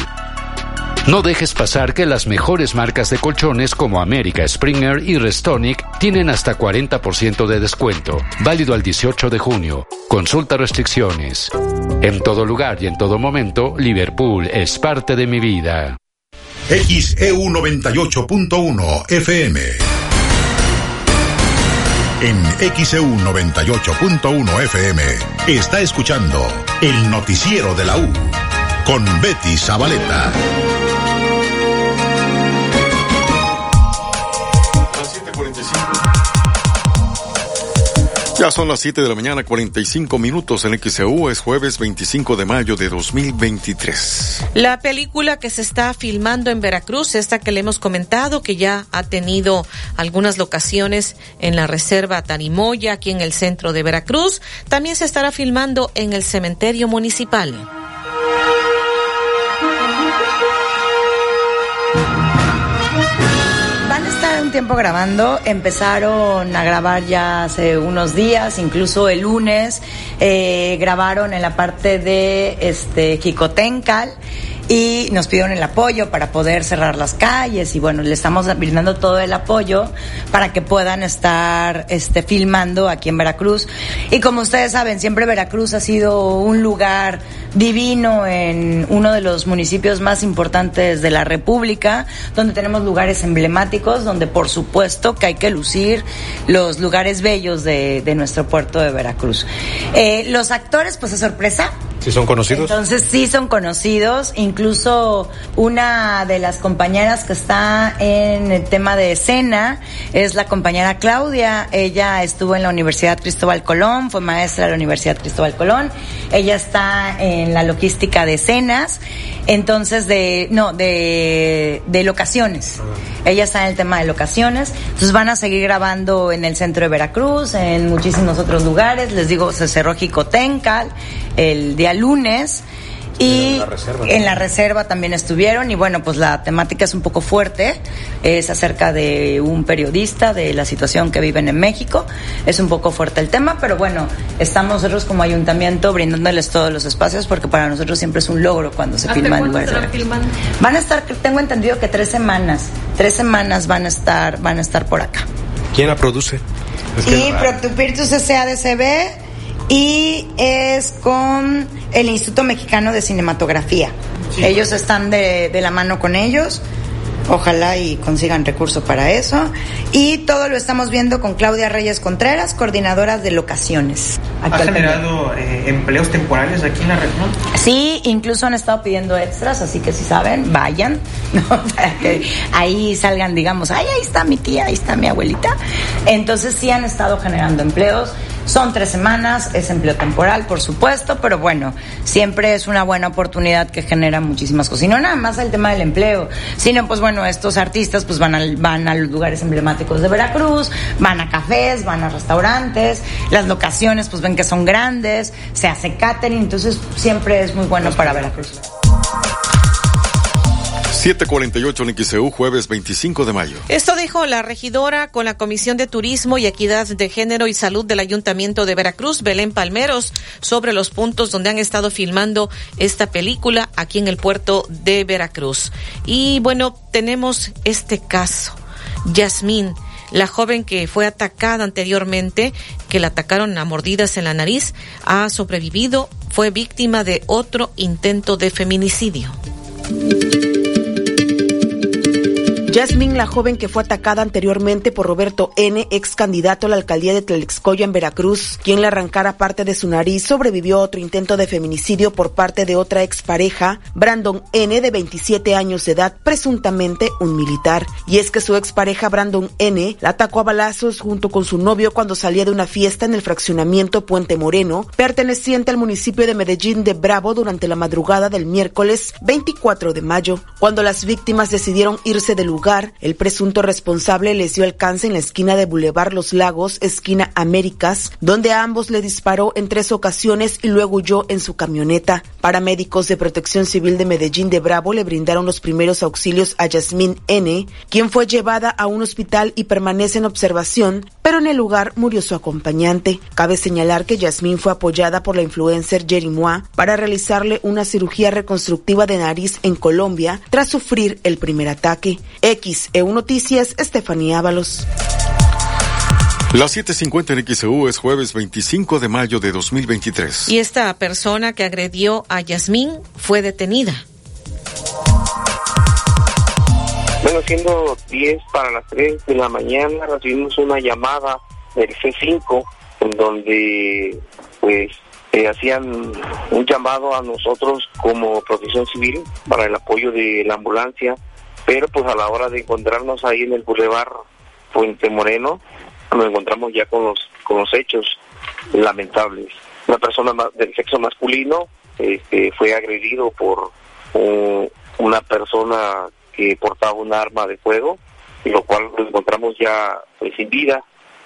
No dejes pasar que las mejores marcas de colchones como América, Springer y Restonic tienen hasta 40% de descuento. Válido al 18 de junio. Consulta restricciones. En todo lugar y en todo momento, Liverpool es parte de mi vida. XEU 98.1 FM. En XEU 98.1 FM está escuchando el noticiero de la U con Betty Zabaleta. Ya son las 7 de la mañana, 45 minutos en XEU. Es jueves 25 de mayo de 2023. La película que se está filmando en Veracruz, esta que le hemos comentado, que ya ha tenido algunas locaciones en la reserva Tarimoya, aquí en el centro de Veracruz, también se estará filmando en el cementerio municipal. Un tiempo grabando, empezaron a grabar ya hace unos días, incluso el lunes, eh, grabaron en la parte de este Jicotencal y nos pidieron el apoyo para poder cerrar las calles y bueno, le estamos brindando todo el apoyo para que puedan estar este filmando aquí en Veracruz. Y como ustedes saben, siempre Veracruz ha sido un lugar divino en uno de los municipios más importantes de la República, donde tenemos lugares emblemáticos, donde por supuesto que hay que lucir los lugares bellos de, de nuestro puerto de Veracruz. Eh, los actores, pues es sorpresa, ¿Sí son conocidos? entonces sí son conocidos, incluso una de las compañeras que está en el tema de escena es la compañera Claudia, ella estuvo en la Universidad Cristóbal Colón, fue maestra de la Universidad Cristóbal Colón, ella está en la logística de escenas, entonces de, no, de, de locaciones, ella está en el tema de locaciones, entonces van a seguir grabando en el centro de Veracruz, en muchísimos otros lugares, les digo, se cerró Jicotencal el día lunes. Y En la reserva, en la reserva también estuvieron y bueno, pues la temática es un poco fuerte, es acerca de un periodista, de la situación que viven en México, es un poco fuerte el tema, pero bueno, estamos nosotros como ayuntamiento brindándoles todos los espacios porque para nosotros siempre es un logro cuando se filma en lugares. Van a estar, tengo entendido que tres semanas, tres semanas van a estar, van a estar por acá. ¿Quién la produce? Es que- Y Proctupirtus SADCB y es con el Instituto Mexicano de Cinematografía. ellos están de, de la mano con ellos. Ojalá y consigan recursos para eso. Y todo lo estamos viendo con Claudia Reyes Contreras, coordinadora de locaciones. ¿Ha generado eh, empleos temporales aquí en la región? Sí, incluso han estado pidiendo extras, así que si saben, vayan, ¿no? para que ahí salgan, digamos, ay, ahí está mi tía, ahí está mi abuelita. Entonces sí han estado generando empleos. Son tres semanas, es empleo temporal, por supuesto, pero bueno, siempre es una buena oportunidad que genera muchísimas cosas. Y no nada más el tema del empleo, sino pues bueno, estos artistas pues van a, van a los lugares emblemáticos de Veracruz, van a cafés, van a restaurantes, las locaciones pues ven que son grandes, se hace catering, entonces siempre es muy bueno para Veracruz. 748 en XEU, jueves 25 de mayo. Esto dijo la regidora con la Comisión de Turismo y Equidad de Género y Salud del Ayuntamiento de Veracruz, Belén Palmeros, sobre los puntos donde han estado filmando esta película aquí en el puerto de Veracruz. Y bueno, tenemos este caso. Yasmín, la joven que fue atacada anteriormente, que la atacaron a mordidas en la nariz, ha sobrevivido, fue víctima de otro intento de feminicidio. Jasmine, la joven que fue atacada anteriormente por Roberto N., ex candidato a la alcaldía de Tlalixcoya en Veracruz, quien le arrancara parte de su nariz, sobrevivió a otro intento de feminicidio por parte de otra expareja, Brandon N., de 27 años de edad, presuntamente un militar. Y es que su expareja Brandon N. la atacó a balazos junto con su novio cuando salía de una fiesta en el fraccionamiento Puente Moreno, perteneciente al municipio de Medellín de Bravo durante la madrugada del miércoles 24 de mayo, cuando las víctimas decidieron irse del lugar el presunto responsable les dio alcance en la esquina de Boulevard Los Lagos, esquina Américas, donde a ambos le disparó en tres ocasiones y luego huyó en su camioneta. Paramédicos de Protección Civil de Medellín de Bravo le brindaron los primeros auxilios a Yasmín N., quien fue llevada a un hospital y permanece en observación, en el lugar murió su acompañante. Cabe señalar que Yasmín fue apoyada por la influencer Jerry Moa para realizarle una cirugía reconstructiva de nariz en Colombia tras sufrir el primer ataque. XEU Noticias, Estefanía Ábalos. Las 7.50 en XEU es jueves 25 de mayo de 2023. Y esta persona que agredió a Yasmín fue detenida. Bueno, siendo 10 para las 3 de la mañana, recibimos una llamada del C5 en donde pues eh, hacían un llamado a nosotros como protección civil para el apoyo de la ambulancia pero pues a la hora de encontrarnos ahí en el bulevar Puente Moreno, nos encontramos ya con los, con los hechos lamentables. Una persona del sexo masculino este, fue agredido por una persona que portaba un arma de fuego, y lo cual nos encontramos ya pues, sin vida.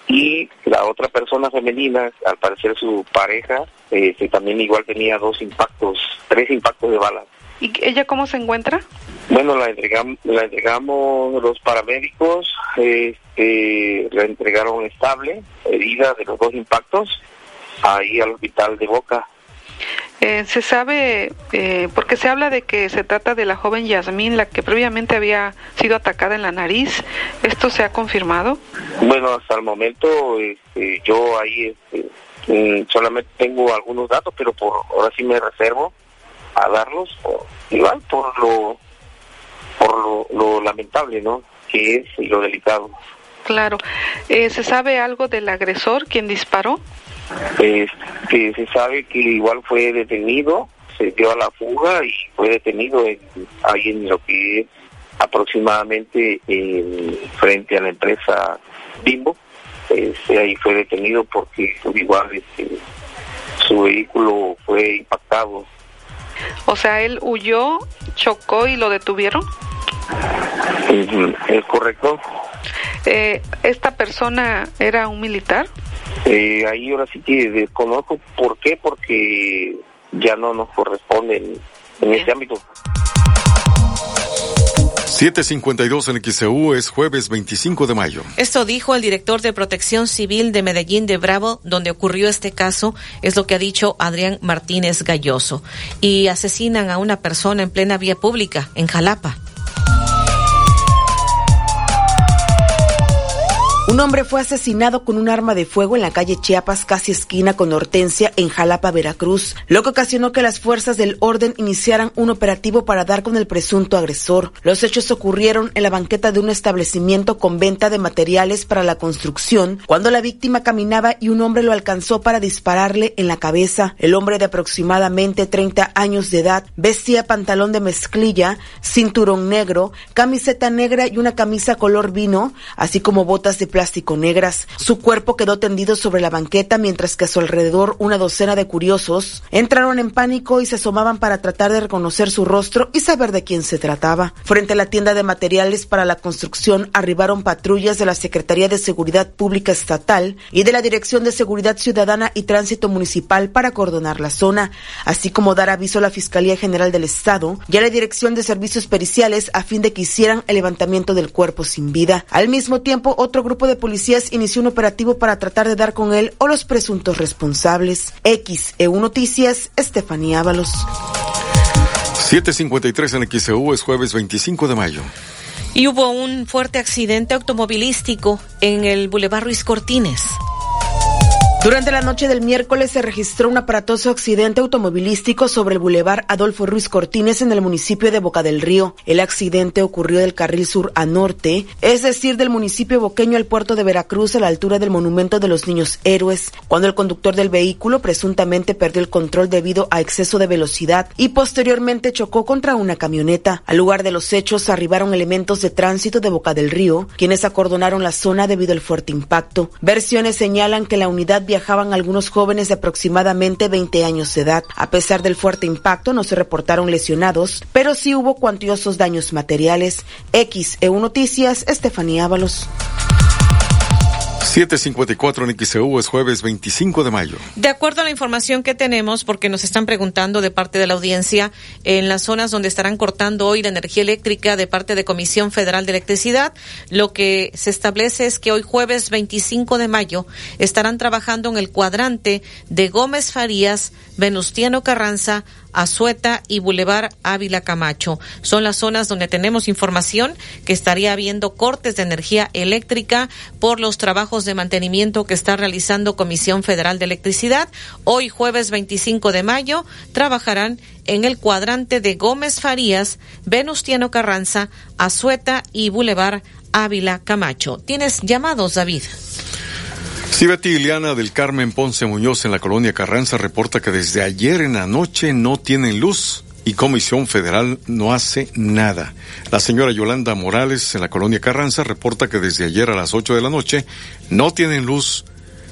Y la otra persona femenina, al parecer su pareja, este, también igual tenía dos impactos, tres impactos de bala. ¿Y ella cómo se encuentra? Bueno, la entregamos, la entregamos los paramédicos, este, la entregaron estable, herida de los dos impactos, ahí al hospital de Boca. Eh, se sabe, eh, porque se habla de que se trata de la joven Yasmín, la que previamente había sido atacada en la nariz. ¿Esto se ha confirmado? Bueno, hasta el momento este, yo ahí este, mm, solamente tengo algunos datos, pero por ahora sí me reservo a darlos, igual por lo por lo, lamentable, ¿no? Que es y lo delicado. Claro. Eh, ¿Se sabe algo del agresor, quien disparó? Que se sabe que igual fue detenido, se dio a la fuga y fue detenido en, ahí en lo que es aproximadamente frente a la empresa Bimbo. Este, ahí fue detenido porque igual este, su vehículo fue impactado. O sea, él huyó, chocó y lo detuvieron. Es correcto. Eh, ¿Esta persona era un militar? Eh, ahí ahora sí que desconozco por qué, porque ya no nos corresponde en, en este ámbito. 752 en XEU es jueves 25 de mayo. Esto dijo el director de Protección Civil de Medellín de Bravo, donde ocurrió este caso, es lo que ha dicho Adrián Martínez Galloso. Y asesinan a una persona en plena vía pública, en Jalapa. Un hombre fue asesinado con un arma de fuego en la calle Chiapas, casi esquina con Hortensia, en Jalapa, Veracruz, lo que ocasionó que las fuerzas del orden iniciaran un operativo para dar con el presunto agresor. Los hechos ocurrieron en la banqueta de un establecimiento con venta de materiales para la construcción, cuando la víctima caminaba y un hombre lo alcanzó para dispararle en la cabeza. El hombre de aproximadamente 30 años de edad vestía pantalón de mezclilla, cinturón negro, camiseta negra y una camisa color vino, así como botas de plástico negras. Su cuerpo quedó tendido sobre la banqueta mientras que a su alrededor una docena de curiosos entraron en pánico y se asomaban para tratar de reconocer su rostro y saber de quién se trataba. Frente a la tienda de materiales para la construcción arribaron patrullas de la Secretaría de Seguridad Pública Estatal y de la Dirección de Seguridad Ciudadana y Tránsito Municipal para coordinar la zona, así como dar aviso a la Fiscalía General del Estado y a la Dirección de Servicios Periciales a fin de que hicieran el levantamiento del cuerpo sin vida. Al mismo tiempo, otro grupo de policías inició un operativo para tratar de dar con él o los presuntos responsables. X, EU Noticias, Estefanía Ábalos. 753 en XEU es jueves 25 de mayo. Y hubo un fuerte accidente automovilístico en el Boulevard Ruiz Cortines. Durante la noche del miércoles se registró un aparatoso accidente automovilístico sobre el bulevar Adolfo Ruiz Cortines en el municipio de Boca del Río. El accidente ocurrió del carril sur a norte, es decir, del municipio boqueño al puerto de Veracruz a la altura del monumento de los niños héroes, cuando el conductor del vehículo presuntamente perdió el control debido a exceso de velocidad y posteriormente chocó contra una camioneta. Al lugar de los hechos arribaron elementos de tránsito de Boca del Río, quienes acordonaron la zona debido al fuerte impacto. Versiones señalan que la unidad viajaban algunos jóvenes de aproximadamente 20 años de edad. A pesar del fuerte impacto, no se reportaron lesionados, pero sí hubo cuantiosos daños materiales. X, EU Noticias, Estefanía Ábalos. 754 en XEU es jueves 25 de mayo. De acuerdo a la información que tenemos, porque nos están preguntando de parte de la audiencia, en las zonas donde estarán cortando hoy la energía eléctrica de parte de Comisión Federal de Electricidad, lo que se establece es que hoy jueves 25 de mayo estarán trabajando en el cuadrante de Gómez Farías, Venustiano Carranza, Azueta y Boulevard Ávila Camacho. Son las zonas donde tenemos información que estaría habiendo cortes de energía eléctrica por los trabajos de mantenimiento que está realizando Comisión Federal de Electricidad. Hoy jueves 25 de mayo trabajarán en el cuadrante de Gómez Farías, Venustiano Carranza, Azueta y Boulevard Ávila Camacho. ¿Tienes llamados, David? Sí, Betty del Carmen Ponce Muñoz en la colonia Carranza reporta que desde ayer en la noche no tienen luz y Comisión Federal no hace nada. La señora Yolanda Morales en la colonia Carranza reporta que desde ayer a las 8 de la noche no tienen luz.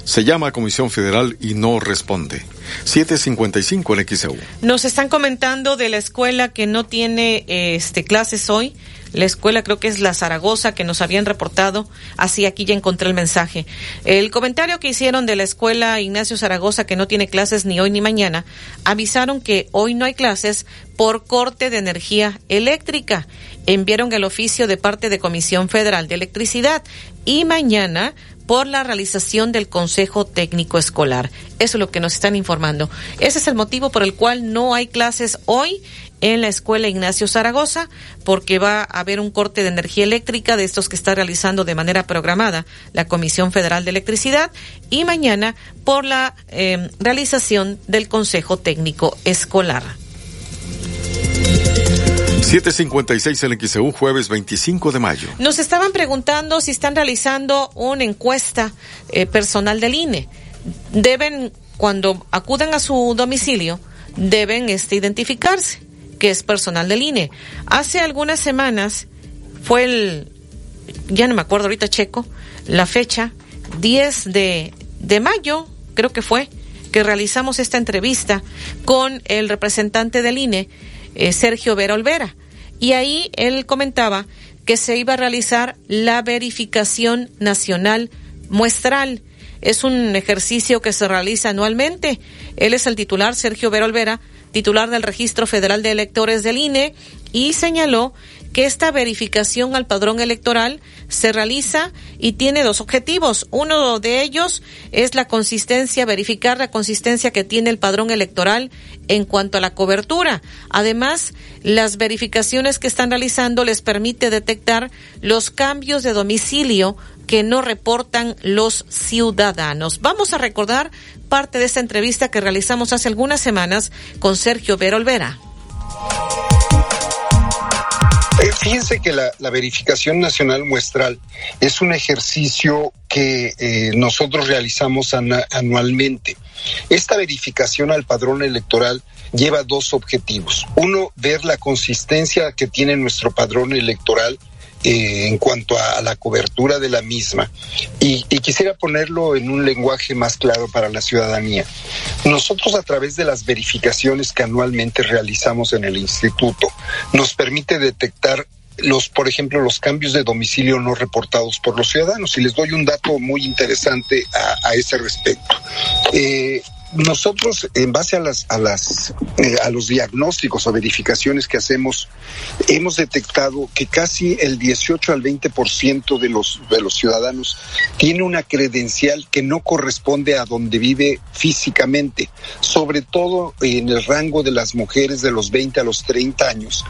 Se llama Comisión Federal y no responde. 755 en XEU. Nos están comentando de la escuela que no tiene este clases hoy la escuela creo que es la Zaragoza que nos habían reportado, así aquí ya encontré el mensaje. El comentario que hicieron de la escuela Ignacio Zaragoza que no tiene clases ni hoy ni mañana, avisaron que hoy no hay clases por corte de energía eléctrica. Enviaron el oficio de parte de Comisión Federal de Electricidad y mañana por la realización del Consejo Técnico Escolar. Eso es lo que nos están informando. Ese es el motivo por el cual no hay clases hoy en la escuela Ignacio Zaragoza, porque va a haber un corte de energía eléctrica de estos que está realizando de manera programada la Comisión Federal de Electricidad y mañana por la eh, realización del Consejo Técnico Escolar. 756 el XEU, jueves 25 de mayo. Nos estaban preguntando si están realizando una encuesta eh, personal del INE. Deben, cuando acudan a su domicilio, deben este, identificarse que es personal del INE. Hace algunas semanas fue el, ya no me acuerdo ahorita checo, la fecha 10 de, de mayo, creo que fue, que realizamos esta entrevista con el representante del INE, eh, Sergio Vera Olvera. Y ahí él comentaba que se iba a realizar la verificación nacional muestral. Es un ejercicio que se realiza anualmente. Él es el titular, Sergio Vera Olvera, titular del Registro Federal de Electores del INE, y señaló que esta verificación al padrón electoral se realiza y tiene dos objetivos. Uno de ellos es la consistencia, verificar la consistencia que tiene el padrón electoral en cuanto a la cobertura. Además, las verificaciones que están realizando les permite detectar los cambios de domicilio que no reportan los ciudadanos. Vamos a recordar parte de esta entrevista que realizamos hace algunas semanas con Sergio Vero Olvera. Eh, fíjense que la, verificación nacional muestral es un ejercicio que eh, nosotros realizamos anualmente. Esta verificación al padrón electoral lleva dos objetivos. Uno, ver la consistencia que tiene nuestro padrón electoral eh, en cuanto a, la cobertura de la misma y, quisiera ponerlo en un lenguaje más claro para la ciudadanía. Nosotros a través de las verificaciones que anualmente realizamos en el instituto nos permite detectar los, por ejemplo, los cambios de domicilio no reportados por los ciudadanos. Y les doy un dato muy interesante a, ese respecto. Eh, nosotros en base a las a las eh, a los diagnósticos o verificaciones que hacemos hemos detectado que casi el 18 al 20% de los de los ciudadanos tiene una credencial que no corresponde a donde vive físicamente, sobre todo en el rango de las mujeres de los 20 a los 30 años.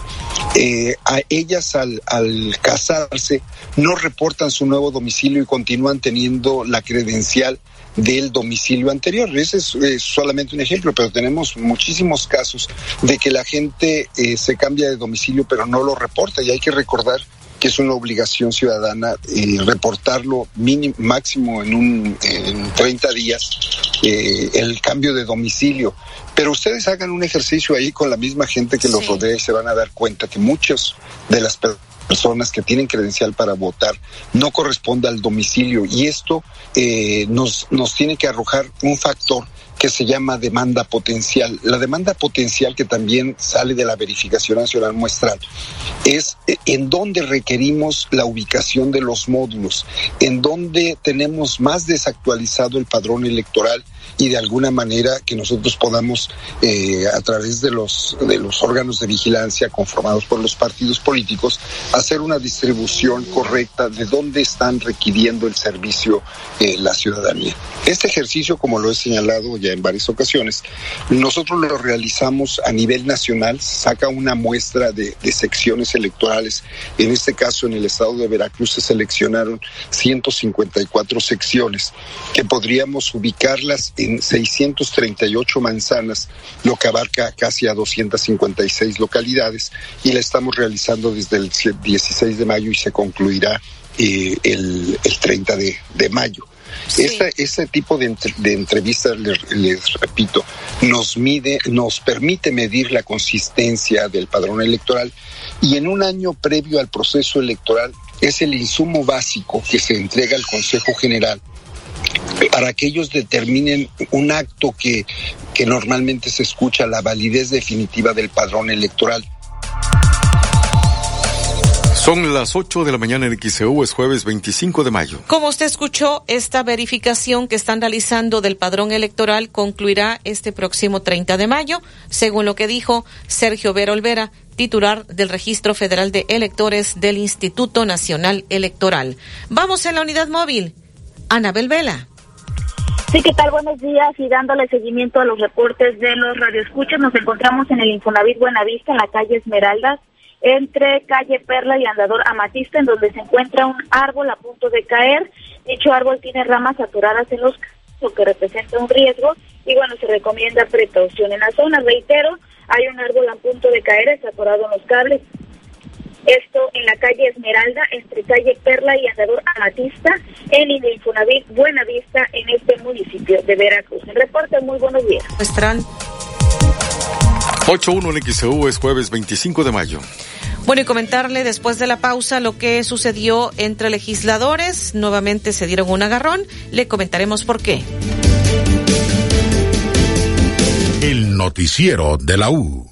Eh, a ellas al, al casarse no reportan su nuevo domicilio y continúan teniendo la credencial del domicilio anterior. Ese es, solamente un ejemplo, pero tenemos muchísimos casos de que la gente eh, se cambia de domicilio pero no lo reporta y hay que recordar que es una obligación ciudadana eh, reportarlo mínimo, máximo en, un, en 30 días eh, el cambio de domicilio. Pero ustedes hagan un ejercicio ahí con la misma gente que los rodea y se van a dar cuenta que muchos de las personas personas que tienen credencial para votar no corresponde al domicilio y esto eh, nos, nos tiene que arrojar un factor que se llama demanda potencial. La demanda potencial que también sale de la verificación nacional muestral es eh, en donde requerimos la ubicación de los módulos, en donde tenemos más desactualizado el padrón electoral y de alguna manera que nosotros podamos eh, a través de los de los órganos de vigilancia conformados por los partidos políticos hacer una distribución correcta de dónde están requiriendo el servicio eh, la ciudadanía. Este ejercicio, como lo he señalado ya en varias ocasiones, nosotros lo realizamos a nivel nacional, saca una muestra de, secciones electorales. En este caso, en el estado de Veracruz se seleccionaron 154 secciones que podríamos ubicarlas en 638 manzanas, lo que abarca casi a 256 localidades y la estamos realizando desde el 16 de mayo y se concluirá eh, el, el, 30 de, de mayo. Ese, tipo de, entrevistas, les, repito, nos mide, nos permite medir la consistencia del padrón electoral y en un año previo al proceso electoral es el insumo básico que se entrega al Consejo General para que ellos determinen un acto que, que normalmente se escucha, la validez definitiva del padrón electoral. Son las 8 de la mañana en XEU, es jueves 25 de mayo. Como usted escuchó, esta verificación que están realizando del padrón electoral concluirá este próximo 30 de mayo, según lo que dijo Sergio Vera Olvera, titular del Registro Federal de Electores del Instituto Nacional Electoral. Vamos en la unidad móvil. Anabel Vela. Sí, ¿qué tal? Buenos días y dándole seguimiento a los reportes de los radioescuchas, nos encontramos en el Infonavit Buenavista, en la calle Esmeraldas, entre calle Perla y Andador Amatista, en donde se encuentra un árbol a punto de caer. Dicho árbol tiene ramas saturadas en los lo que representa un riesgo y bueno, se recomienda precaución. En la zona, reitero, hay un árbol a punto de caer, saturado en los cables, esto en la calle Esmeralda, entre calle Perla y Andador Amatista, en Infonavit Buena Vista, en este municipio de Veracruz. El reporte, muy buenos días. Muestran. 8-1 en XEU es jueves 25 de mayo. Bueno, y comentarle después de la pausa lo que sucedió entre legisladores. Nuevamente se dieron un agarrón. Le comentaremos por qué. El noticiero de la U.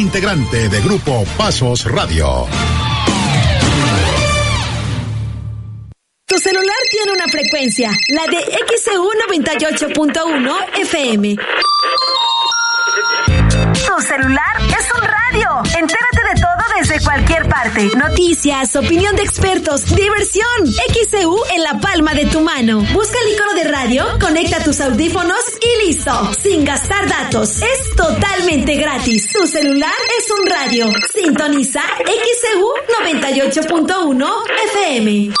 integrante de Grupo Pasos Radio. Tu celular tiene una frecuencia, la de XEU 98.1 FM. Tu celular es un radio. Entérate de todo desde cualquier parte. Noticias, opinión de expertos, diversión. XEU en la palma de tu mano. Busca el icono de radio, conecta tus audífonos y listo. Sin gastar datos. Es totalmente gratis. Tu celular es un radio. Sintoniza XEU 98.1 FM.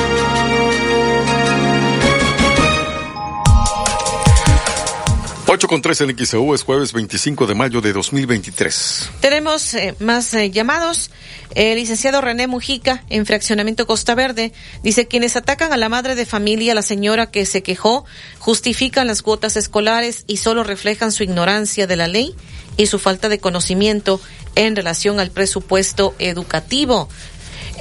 8 con 3 en XEU es jueves 25 de mayo de 2023. Tenemos eh, más eh, llamados. El licenciado René Mujica, en Fraccionamiento Costa Verde, dice quienes atacan a la madre de familia, la señora que se quejó, justifican las cuotas escolares y solo reflejan su ignorancia de la ley y su falta de conocimiento en relación al presupuesto educativo.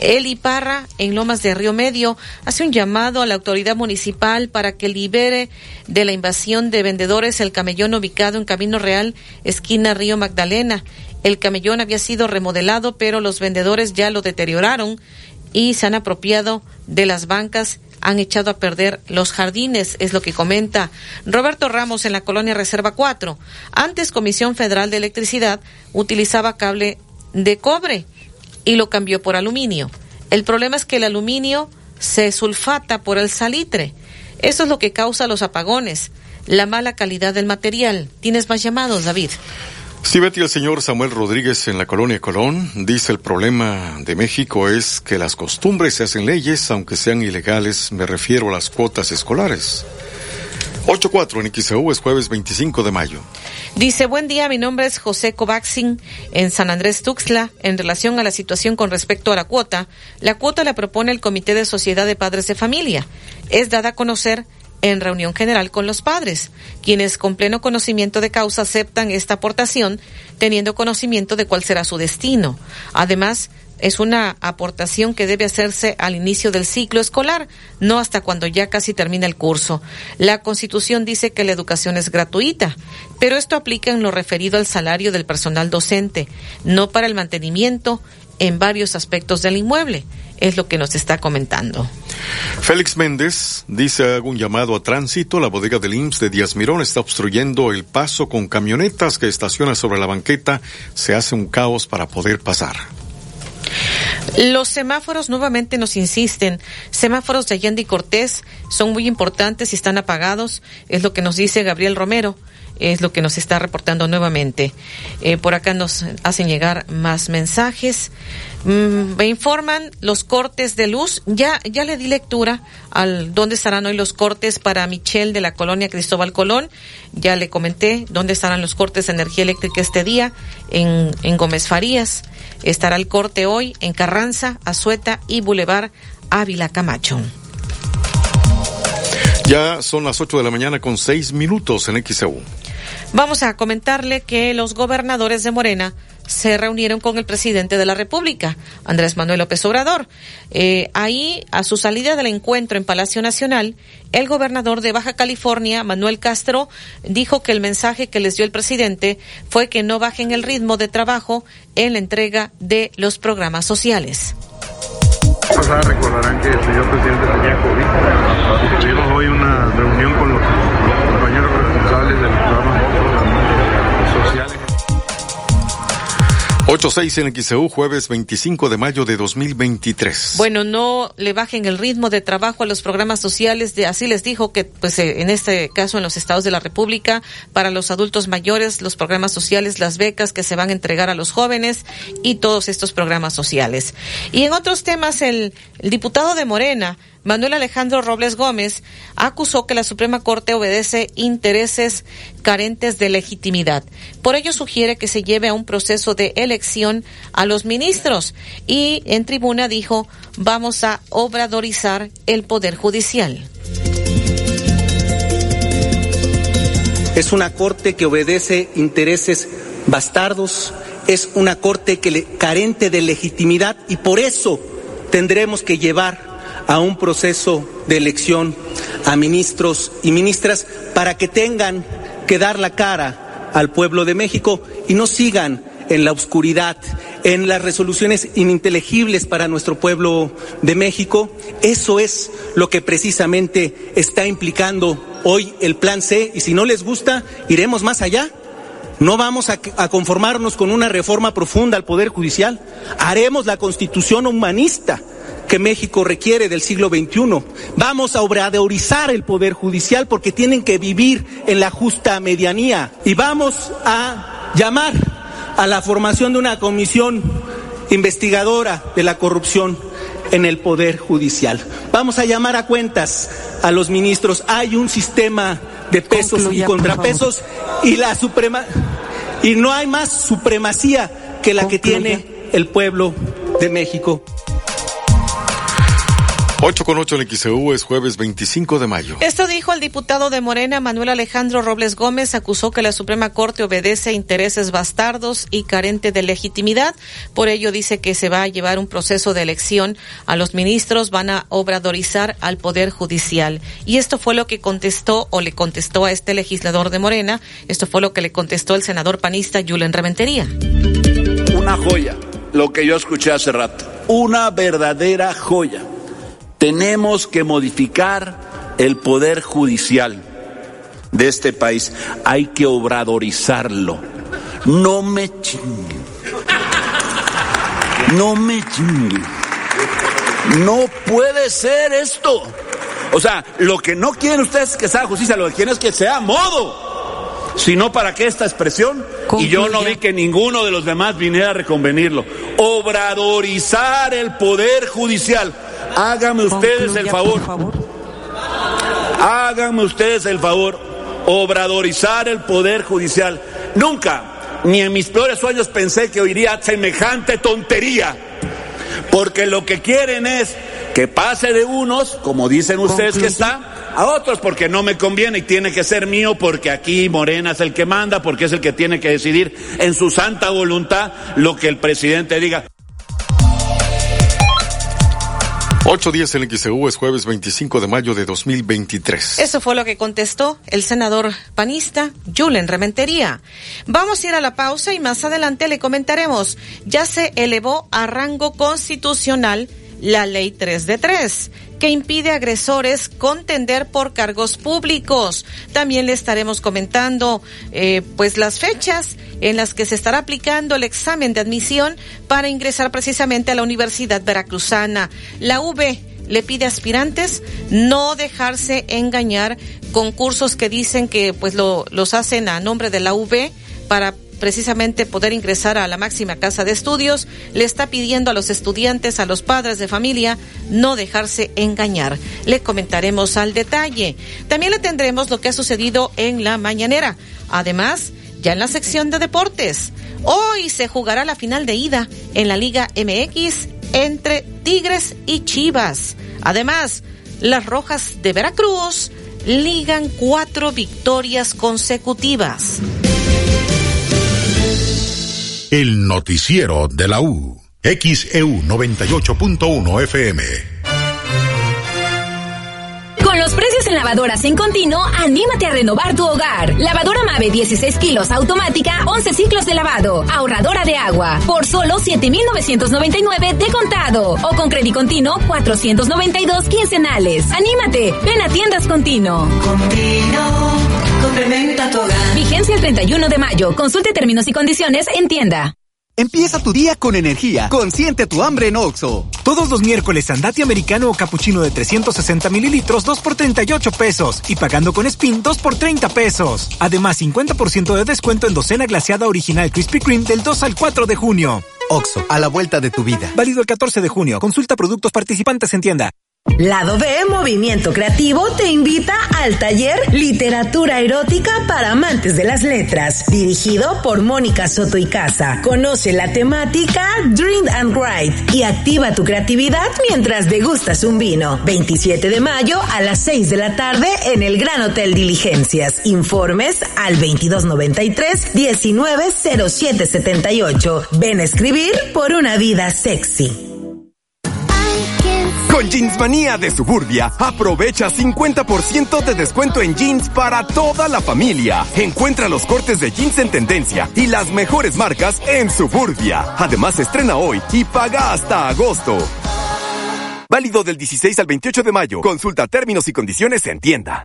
Eli Parra, en Lomas de Río Medio, hace un llamado a la autoridad municipal para que libere de la invasión de vendedores el camellón ubicado en Camino Real, esquina Río Magdalena. El camellón había sido remodelado, pero los vendedores ya lo deterioraron y se han apropiado de las bancas han echado a perder los jardines, es lo que comenta Roberto Ramos en la colonia Reserva 4. Antes Comisión Federal de Electricidad utilizaba cable de cobre y lo cambió por aluminio. El problema es que el aluminio se sulfata por el salitre. Eso es lo que causa los apagones, la mala calidad del material. ¿Tienes más llamados, David? Sí, Betty, el señor Samuel Rodríguez en la colonia Colón dice el problema de México es que las costumbres se hacen leyes, aunque sean ilegales, me refiero a las cuotas escolares. 8-4 en XEU es jueves 25 de mayo. Dice, buen día, mi nombre es José Covaxin en San Andrés Tuxtla. En relación a la situación con respecto a la cuota, la cuota la propone el Comité de Sociedad de Padres de Familia. Es dada a conocer en reunión general con los padres, quienes con pleno conocimiento de causa aceptan esta aportación, teniendo conocimiento de cuál será su destino. Además, es una aportación que debe hacerse al inicio del ciclo escolar, no hasta cuando ya casi termina el curso. La Constitución dice que la educación es gratuita, pero esto aplica en lo referido al salario del personal docente, no para el mantenimiento en varios aspectos del inmueble. Es lo que nos está comentando. Félix Méndez dice, hago un llamado a tránsito. La bodega del IMSS de Díaz Mirón está obstruyendo el paso con camionetas que estacionan sobre la banqueta. Se hace un caos para poder pasar. Los semáforos nuevamente nos insisten. Semáforos de Allende y Cortés son muy importantes y están apagados. Es lo que nos dice Gabriel Romero. Es lo que nos está reportando nuevamente. Eh, por acá nos hacen llegar más mensajes. Mm, me informan los cortes de luz. Ya, ya le di lectura al dónde estarán hoy los cortes para Michelle de la colonia Cristóbal Colón. Ya le comenté dónde estarán los cortes de energía eléctrica este día en, en Gómez Farías. Estará el corte hoy en Carranza, Azueta y Boulevard Ávila Camacho. Ya son las 8 de la mañana con 6 minutos en XEU. Vamos a comentarle que los gobernadores de Morena se reunieron con el presidente de la República, Andrés Manuel López Obrador. Eh, ahí, a su salida del encuentro en Palacio Nacional, el gobernador de Baja California, Manuel Castro, dijo que el mensaje que les dio el presidente fue que no bajen el ritmo de trabajo en la entrega de los programas sociales. Pasada recordarán que el señor presidente tenía COVID. Tuvimos hoy una reunión con los 8-6 en XEU, jueves 25 de mayo de 2023. Bueno, no le bajen el ritmo de trabajo a los programas sociales, de, así les dijo que, pues, eh, en este caso, en los estados de la República, para los adultos mayores, los programas sociales, las becas que se van a entregar a los jóvenes y todos estos programas sociales. Y en otros temas, el, el diputado de Morena, Manuel Alejandro Robles Gómez acusó que la Suprema Corte obedece intereses carentes de legitimidad. Por ello sugiere que se lleve a un proceso de elección a los ministros y en tribuna dijo vamos a obradorizar el Poder Judicial. Es una corte que obedece intereses bastardos, es una corte que le, carente de legitimidad y por eso tendremos que llevar a un proceso de elección a ministros y ministras para que tengan que dar la cara al pueblo de México y no sigan en la oscuridad, en las resoluciones ininteligibles para nuestro pueblo de México. Eso es lo que precisamente está implicando hoy el Plan C y si no les gusta, iremos más allá. No vamos a, conformarnos con una reforma profunda al Poder Judicial. Haremos la constitución humanista que México requiere del siglo XXI. Vamos a obradorizar el Poder Judicial porque tienen que vivir en la justa medianía. Y vamos a llamar a la formación de una comisión investigadora de la corrupción en el Poder Judicial. Vamos a llamar a cuentas a los ministros. Hay un sistema de pesos y contrapesos y la suprema y no hay más supremacía que la que tiene el pueblo de México. 8 con 8 en XEU es jueves 25 de mayo. Esto dijo el diputado de Morena, Manuel Alejandro Robles Gómez, acusó que la Suprema Corte obedece a intereses bastardos y carente de legitimidad. Por ello dice que se va a llevar un proceso de elección a los ministros, van a obradorizar al Poder Judicial. Y esto fue lo que contestó o le contestó a este legislador de Morena. Esto fue lo que le contestó el senador panista Julen Rementería. Una joya, lo que yo escuché hace rato. Una verdadera joya tenemos que modificar el poder judicial de este país. Hay que obradorizarlo. No me chinguen. No me chinguen. No puede ser esto. O sea, lo que no quieren ustedes es que sea justicia, lo que quieren es que sea modo. Si no, ¿para qué esta expresión? Y yo no vi que ninguno de los demás viniera a reconvenirlo. Obradorizar el poder judicial. Háganme ustedes el favor. Háganme ustedes el favor. Obradorizar el poder judicial. Nunca, ni en mis peores sueños pensé que oiría semejante tontería. Porque lo que quieren es que pase de unos, como dicen ustedes que está, a otros porque no me conviene y tiene que ser mío porque aquí Morena es el que manda, porque es el que tiene que decidir en su santa voluntad lo que el presidente diga. 8.10 en XEU es jueves 25 de mayo de 2023. Eso fue lo que contestó el senador panista Julen Rementería. Vamos a ir a la pausa y más adelante le comentaremos. Ya se elevó a rango constitucional la ley 3 de 3 que impide a agresores contender por cargos públicos. También le estaremos comentando eh, pues las fechas en las que se estará aplicando el examen de admisión para ingresar precisamente a la Universidad Veracruzana. La UB le pide a aspirantes no dejarse engañar con cursos que dicen que pues lo, los hacen a nombre de la UB para precisamente poder ingresar a la máxima casa de estudios, le está pidiendo a los estudiantes, a los padres de familia, no dejarse engañar. Le comentaremos al detalle. También le tendremos lo que ha sucedido en la mañanera. Además, ya en la sección de deportes. Hoy se jugará la final de ida en la Liga MX entre Tigres y Chivas. Además, las Rojas de Veracruz ligan cuatro victorias consecutivas. El noticiero de la U. XEU 98.1 FM. Con los precios en lavadoras en continuo, anímate a renovar tu hogar. Lavadora Mave 16 kilos automática, 11 ciclos de lavado. Ahorradora de agua. Por solo 7,999 de contado. O con crédito continuo, 492 quincenales. Anímate. Ven a tiendas continuo. Continuo. Complementa tu hogar. Vigencia el 31 de mayo. Consulte términos y condiciones en tienda. Empieza tu día con energía. Consiente tu hambre en Oxo. Todos los miércoles andate americano o capuchino de 360 mililitros 2 por 38 pesos y pagando con Spin 2 por 30 pesos. Además 50% de descuento en docena glaseada original Krispy Kreme del 2 al 4 de junio. Oxo, a la vuelta de tu vida. Válido el 14 de junio. Consulta productos participantes en tienda. Lado B Movimiento Creativo te invita al taller Literatura Erótica para Amantes de las Letras, dirigido por Mónica Soto y Casa. Conoce la temática Drink and Write y activa tu creatividad mientras degustas un vino. 27 de mayo a las 6 de la tarde en el Gran Hotel Diligencias. Informes al 2293 190778. Ven a escribir por una vida sexy. Con Jeansmanía de Suburbia, aprovecha 50% de descuento en jeans para toda la familia. Encuentra los cortes de jeans en tendencia y las mejores marcas en Suburbia. Además, estrena hoy y paga hasta agosto. Válido del 16 al 28 de mayo. Consulta términos y condiciones en tienda.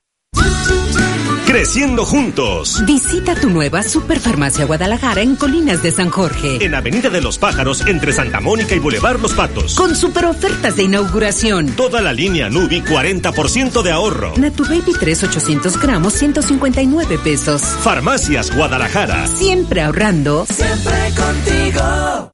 Creciendo juntos. Visita tu nueva Superfarmacia Guadalajara en Colinas de San Jorge. En Avenida de los Pájaros, entre Santa Mónica y Boulevard Los Patos. Con super ofertas de inauguración. Toda la línea Nubi, 40% de ahorro. Baby 3, 800 gramos, 159 pesos. Farmacias Guadalajara. Siempre ahorrando. Siempre contigo.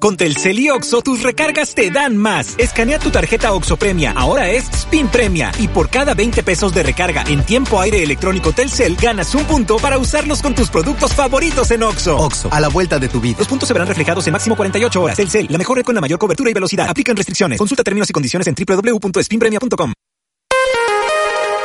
Con Telcel y Oxo, tus recargas te dan más. Escanea tu tarjeta Oxo Premia, ahora es Spin Premia. Y por cada 20 pesos de recarga en tiempo aire electrónico Telcel, ganas un punto para usarlos con tus productos favoritos en Oxo. Oxo, a la vuelta de tu vida. Los puntos se verán reflejados en máximo 48 horas. Telcel, la mejor red con la mayor cobertura y velocidad. Aplican restricciones. Consulta términos y condiciones en www.spinpremia.com.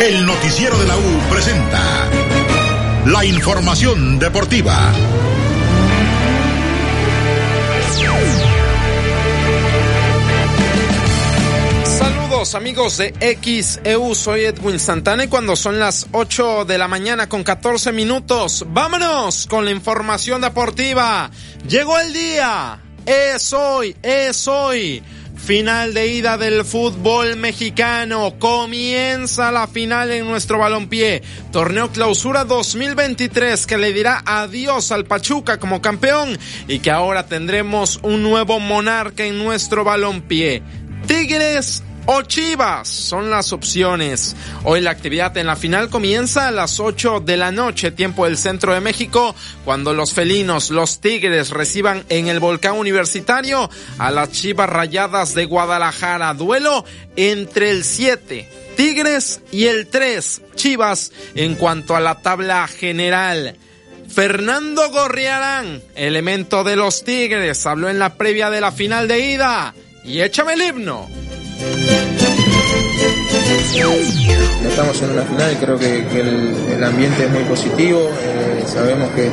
El noticiero de la U presenta la información deportiva. Saludos amigos de XEU, soy Edwin Santana y cuando son las 8 de la mañana con 14 minutos, vámonos con la información deportiva. Llegó el día, es hoy, es hoy. Final de ida del fútbol mexicano. Comienza la final en nuestro balompié. Torneo Clausura 2023 que le dirá adiós al Pachuca como campeón y que ahora tendremos un nuevo monarca en nuestro balompié. Tigres o Chivas son las opciones. Hoy la actividad en la final comienza a las 8 de la noche, tiempo del centro de México, cuando los felinos, los Tigres reciban en el volcán universitario a las Chivas Rayadas de Guadalajara. Duelo entre el 7. Tigres y el 3, Chivas, en cuanto a la tabla general. Fernando Gorriarán, elemento de los Tigres, habló en la previa de la final de ida. Y échame el himno. Estamos en una final y creo que, que el, el, ambiente es muy positivo. Eh, sabemos que,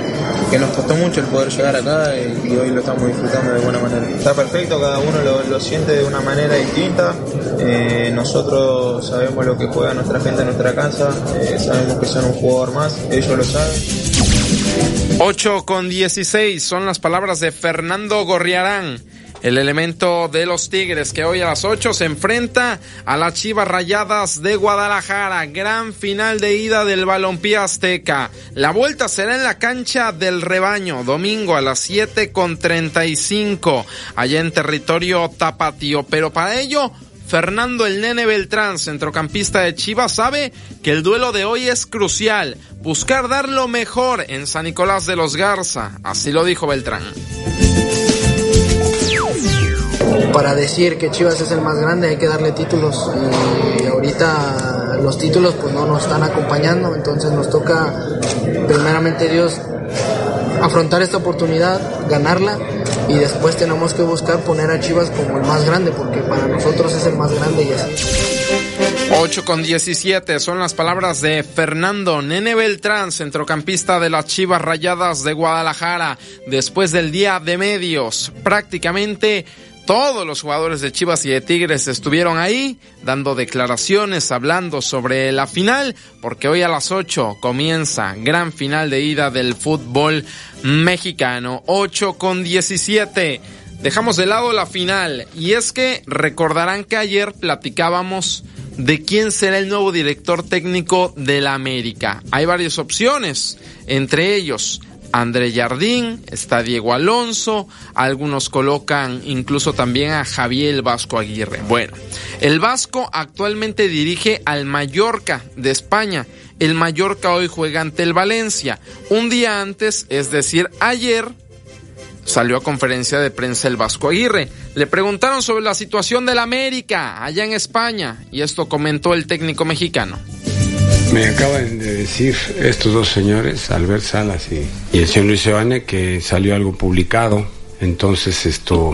que, nos costó mucho el poder llegar acá y, y, hoy lo estamos disfrutando de buena manera. Está perfecto, cada uno lo, lo siente de una manera distinta. Eh, nosotros sabemos lo que juega nuestra gente en nuestra casa, eh, sabemos que son un jugador más, ellos lo saben. 8 con 16 son las palabras de Fernando Gorriarán el elemento de los Tigres que hoy a las 8 se enfrenta a las Chivas Rayadas de Guadalajara. Gran final de ida del balompié azteca. La vuelta será en la cancha del rebaño, domingo a las 7 con 35, allá en territorio tapatío. Pero para ello, Fernando el Nene Beltrán, centrocampista de Chivas, sabe que el duelo de hoy es crucial. Buscar dar lo mejor en San Nicolás de los Garza. Así lo dijo Beltrán para decir que Chivas es el más grande hay que darle títulos y ahorita los títulos pues no nos están acompañando, entonces nos toca primeramente Dios afrontar esta oportunidad, ganarla y después tenemos que buscar poner a Chivas como el más grande porque para nosotros es el más grande y así. 8 con 17 son las palabras de Fernando Nene Beltrán, centrocampista de las Chivas Rayadas de Guadalajara, después del día de medios. Prácticamente todos los jugadores de Chivas y de Tigres estuvieron ahí dando declaraciones, hablando sobre la final, porque hoy a las 8 comienza gran final de ida del fútbol mexicano. 8 con 17. Dejamos de lado la final y es que recordarán que ayer platicábamos de quién será el nuevo director técnico de la América. Hay varias opciones, entre ellos André Jardín, está Diego Alonso, algunos colocan incluso también a Javier Vasco Aguirre. Bueno, el Vasco actualmente dirige al Mallorca de España. El Mallorca hoy juega ante el Valencia. Un día antes, es decir, ayer, salió a conferencia de prensa el Vasco Aguirre. Le preguntaron sobre la situación del América allá en España y esto comentó el técnico mexicano. Me acaban de decir estos dos señores, Albert Salas y, el señor Luis Evane, que salió algo publicado entonces esto,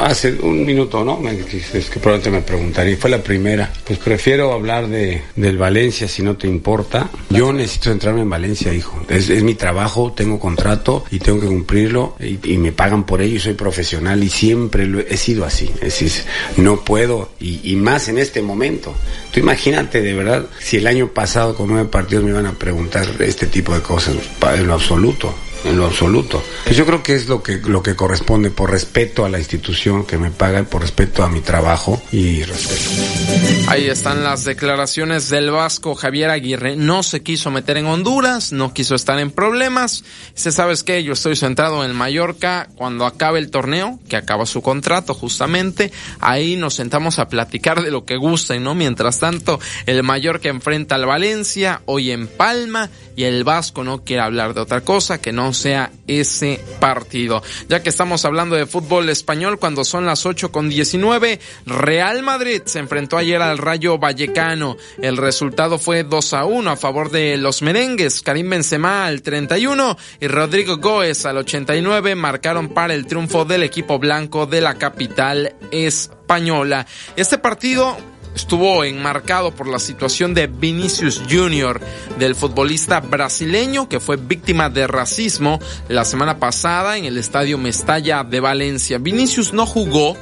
hace un minuto, ¿no? Es que probablemente me preguntaría, fue la primera. Pues prefiero hablar de, del Valencia si no te importa. Yo necesito centrarme en Valencia, hijo. Es, mi trabajo, tengo contrato y tengo que cumplirlo y, me pagan por ello y soy profesional y siempre lo he, sido así. Es decir, no puedo y, y más en este momento. Tú imagínate de verdad si el año pasado con nueve partidos me iban a preguntar este tipo de cosas, en lo absoluto en lo absoluto. Pues yo creo que es lo que, lo que corresponde por respeto a la institución que me paga, por respeto a mi trabajo y respeto. Ahí están las declaraciones del vasco Javier Aguirre. No se quiso meter en Honduras, no quiso estar en problemas. Se sabes que yo estoy centrado en Mallorca cuando acabe el torneo, que acaba su contrato justamente. Ahí nos sentamos a platicar de lo que gusta, ¿no? Mientras tanto, el Mallorca enfrenta al Valencia, hoy en Palma, y el vasco no quiere hablar de otra cosa que no sea ese partido. Ya que estamos hablando de fútbol español, cuando son las 8 con 19, Real Madrid se enfrentó ayer al Rayo Vallecano. El resultado fue 2 a 1 a favor de los merengues. Karim Benzema al 31 y Rodrigo Goes al 89 marcaron para el triunfo del equipo blanco de la capital española. Este partido estuvo enmarcado por la situación de Vinicius Jr., del futbolista brasileño que fue víctima de racismo la semana pasada en el estadio Mestalla de Valencia. Vinicius no jugó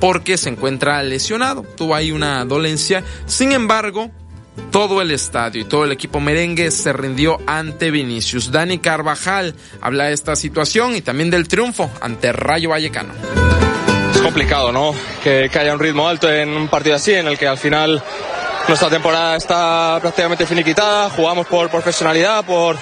porque se encuentra lesionado, tuvo ahí una dolencia, sin embargo, todo el estadio y todo el equipo merengue se rindió ante Vinicius. Dani Carvajal habla de esta situación y también del triunfo ante Rayo Vallecano complicado, ¿no? Que, haya un ritmo alto en un partido así, en el que al final nuestra temporada está prácticamente finiquitada, jugamos por profesionalidad, por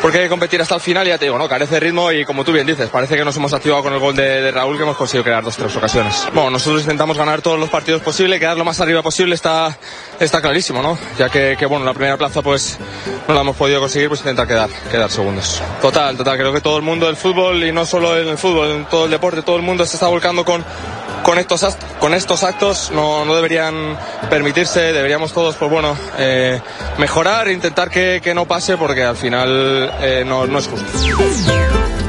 porque hay que competir hasta el final y ya te digo, ¿no? Carece de ritmo y como tú bien dices, parece que nos hemos activado con el gol de, Raúl que hemos conseguido crear dos tres ocasiones. Bueno, nosotros intentamos ganar todos los partidos posibles, quedar lo más arriba posible está, está clarísimo, ¿no? Ya que, que, bueno, la primera plaza pues no la hemos podido conseguir, pues intentar quedar, quedar segundos. Total, total, creo que todo el mundo del fútbol y no solo en el fútbol, en todo el deporte, todo el mundo se está volcando con con estos, con estos actos no, no deberían permitirse, deberíamos todos, pues bueno, eh, mejorar, intentar que, que, no pase porque al final eh, no, no es justo.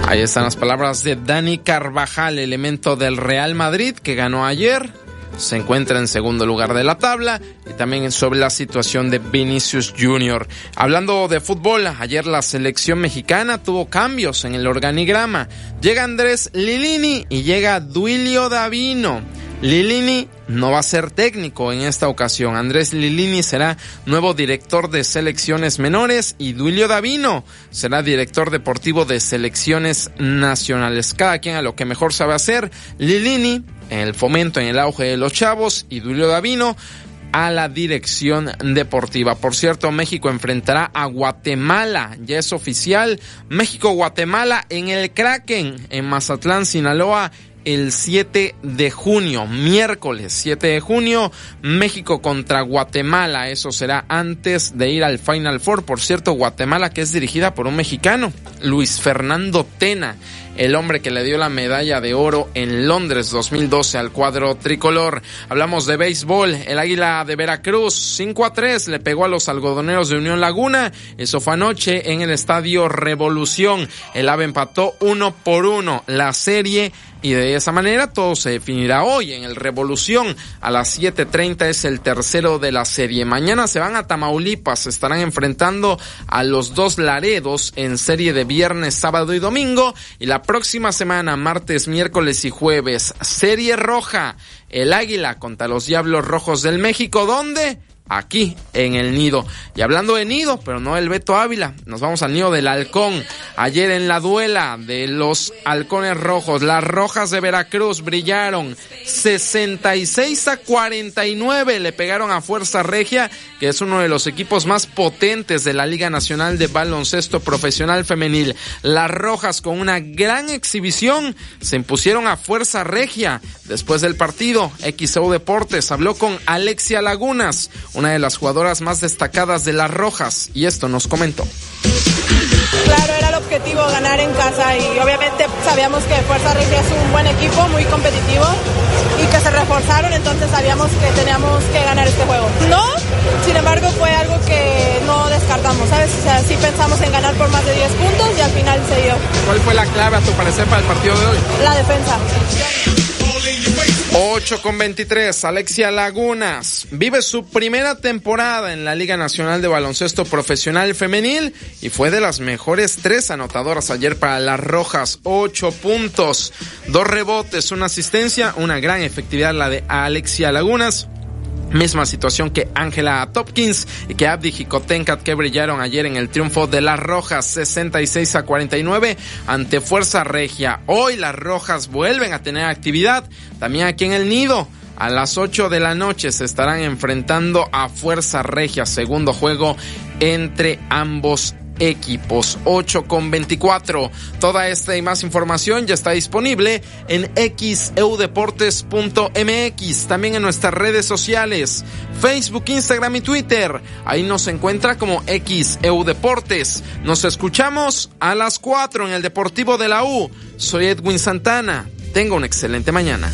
Ahí están las palabras de Dani Carvajal, elemento del Real Madrid que ganó ayer se encuentra en segundo lugar de la tabla y también sobre la situación de Vinicius Jr. Hablando de fútbol, ayer la selección mexicana tuvo cambios en el organigrama. Llega Andrés Lilini y llega Duilio Davino. Lilini no va a ser técnico en esta ocasión. Andrés Lilini será nuevo director de selecciones menores y Duilio Davino será director deportivo de selecciones nacionales. Cada quien a lo que mejor sabe hacer. Lilini en el fomento, en el auge de los chavos y Duilio Davino a la dirección deportiva. Por cierto, México enfrentará a Guatemala, ya es oficial. México-Guatemala en el Kraken, en Mazatlán, Sinaloa, el 7 de junio, miércoles 7 de junio, México contra Guatemala. Eso será antes de ir al Final Four. Por cierto, Guatemala que es dirigida por un mexicano, Luis Fernando Tena el hombre que le dio la medalla de oro en Londres 2012 al cuadro tricolor. Hablamos de béisbol, el Águila de Veracruz 5 a 3 le pegó a los algodoneros de Unión Laguna, eso fue anoche en el estadio Revolución. El AVE empató uno por uno la serie y de esa manera todo se definirá hoy en el Revolución. A las 7.30 es el tercero de la serie. Mañana se van a Tamaulipas, estarán enfrentando a los dos Laredos en serie de viernes, sábado y domingo. Y la próxima semana, martes, miércoles y jueves, serie roja. El Águila contra los Diablos Rojos del México. ¿Dónde? Aquí en el nido. Y hablando de nido, pero no del Beto Ávila, nos vamos al nido del halcón. Ayer en la duela de los halcones rojos, las rojas de Veracruz brillaron 66 a 49, le pegaron a Fuerza Regia, que es uno de los equipos más potentes de la Liga Nacional de Baloncesto Profesional Femenil. Las rojas con una gran exhibición se impusieron a Fuerza Regia. Después del partido, XO Deportes habló con Alexia Lagunas, una de las jugadoras más destacadas de las Rojas, y esto nos comentó. Claro, era el objetivo ganar en casa y obviamente sabíamos que Fuerza Regia es un buen equipo, muy competitivo y que se reforzaron, entonces sabíamos que teníamos que ganar este juego. No, sin embargo fue algo que no descartamos, ¿sabes? O sea, sí pensamos en ganar por más de 10 puntos y al final se dio. ¿Cuál fue la clave a tu parecer para el partido de hoy? La defensa. 8 con 23, Alexia Lagunas vive su primera temporada en la Liga Nacional de Baloncesto Profesional Femenil y fue de las mejores tres anotadoras ayer para las Rojas, 8 puntos, dos rebotes, una asistencia, una gran efectividad la de Alexia Lagunas. Misma situación que Ángela Topkins y que Abdi Jicotencat que brillaron ayer en el triunfo de las Rojas 66 a 49 ante Fuerza Regia. Hoy las Rojas vuelven a tener actividad también aquí en el Nido. A las 8 de la noche se estarán enfrentando a Fuerza Regia, segundo juego entre ambos equipos. 8 con 24. Toda esta y más información ya está disponible en xeudeportes.mx. También en nuestras redes sociales, Facebook, Instagram y Twitter. Ahí nos encuentra como xeudeportes. Nos escuchamos a las 4 en el Deportivo de la U. Soy Edwin Santana. Tenga una excelente mañana.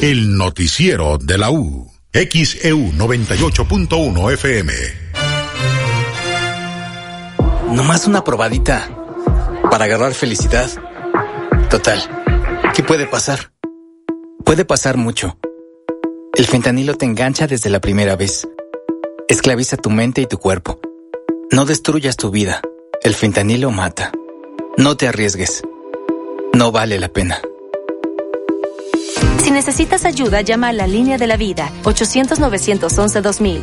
El noticiero de la U. XEU 98.1 FM. Nomás una probadita para agarrar felicidad. Total, ¿qué puede pasar? Puede pasar mucho. El fentanilo te engancha desde la primera vez. Esclaviza tu mente y tu cuerpo. No destruyas tu vida. El fentanilo mata. No te arriesgues. No vale la pena. Si necesitas ayuda, llama a la línea de la vida 800-911-2000.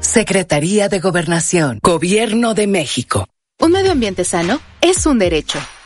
Secretaría de Gobernación, Gobierno de México. Un medio ambiente sano es un derecho.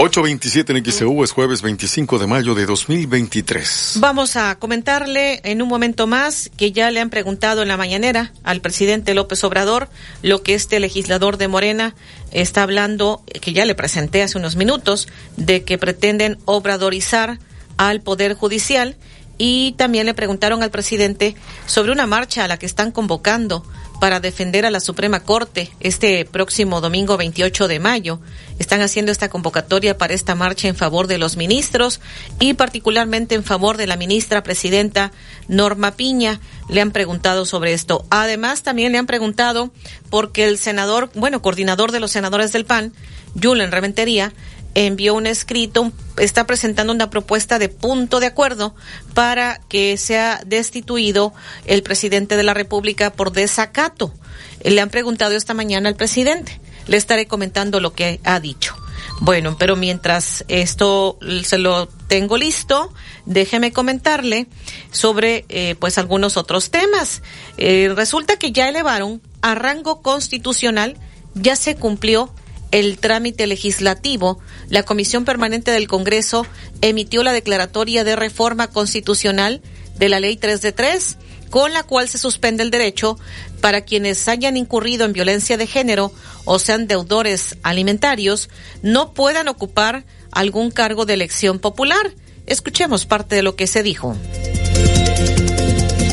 827 en XEU es jueves 25 de mayo de 2023. Vamos a comentarle en un momento más que ya le han preguntado en la mañanera al presidente López Obrador lo que este legislador de Morena está hablando, que ya le presenté hace unos minutos, de que pretenden obradorizar al Poder Judicial y también le preguntaron al presidente sobre una marcha a la que están convocando para defender a la Suprema Corte este próximo domingo 28 de mayo. Están haciendo esta convocatoria para esta marcha en favor de los ministros y particularmente en favor de la ministra presidenta Norma Piña. Le han preguntado sobre esto. Además, también le han preguntado porque el senador, bueno, coordinador de los senadores del PAN, Julen Reventería, envió un escrito, está presentando una propuesta de punto de acuerdo para que sea destituido el presidente de la República por desacato. Le han preguntado esta mañana al presidente. Le estaré comentando lo que ha dicho. Bueno, pero mientras esto se lo tengo listo, déjeme comentarle sobre eh, pues algunos otros temas. Eh, resulta que ya elevaron a rango constitucional, ya se cumplió el trámite legislativo, la Comisión Permanente del Congreso emitió la declaratoria de reforma constitucional de la Ley 3 de 3, con la cual se suspende el derecho para quienes hayan incurrido en violencia de género o sean deudores alimentarios, no puedan ocupar algún cargo de elección popular. Escuchemos parte de lo que se dijo.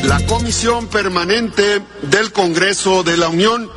La Comisión Permanente del Congreso de la Unión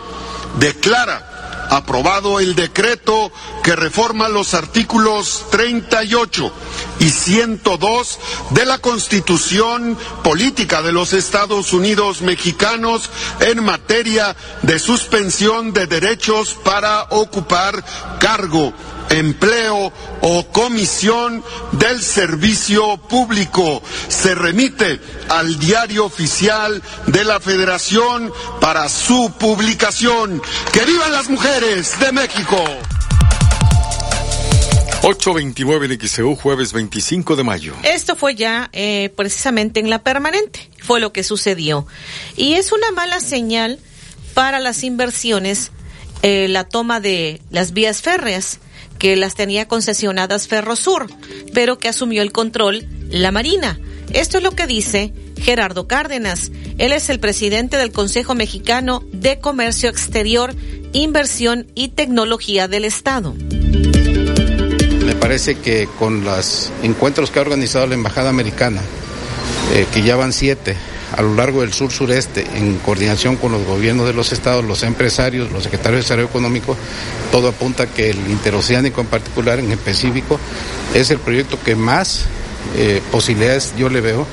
declara aprobado el decreto que reforma los artículos 38 y 102 de la Constitución Política de los Estados Unidos Mexicanos en materia de suspensión de derechos para ocupar cargo empleo o comisión del servicio público. Se remite al diario oficial de la Federación para su publicación. ¡Que vivan las mujeres de México! 829 de XEU, jueves 25 de mayo. Esto fue ya eh, precisamente en la permanente, fue lo que sucedió. Y es una mala señal para las inversiones eh, la toma de las vías férreas que las tenía concesionadas Ferrosur, pero que asumió el control la Marina. Esto es lo que dice Gerardo Cárdenas. Él es el presidente del Consejo Mexicano de Comercio Exterior, Inversión y Tecnología del Estado. Me parece que con los encuentros que ha organizado la Embajada Americana, eh, que ya van siete, a lo largo del sur sureste, en coordinación con los gobiernos de los estados, los empresarios, los secretarios de Desarrollo Económico, todo apunta que el interoceánico en particular, en específico, es el proyecto que más eh, posibilidades yo le veo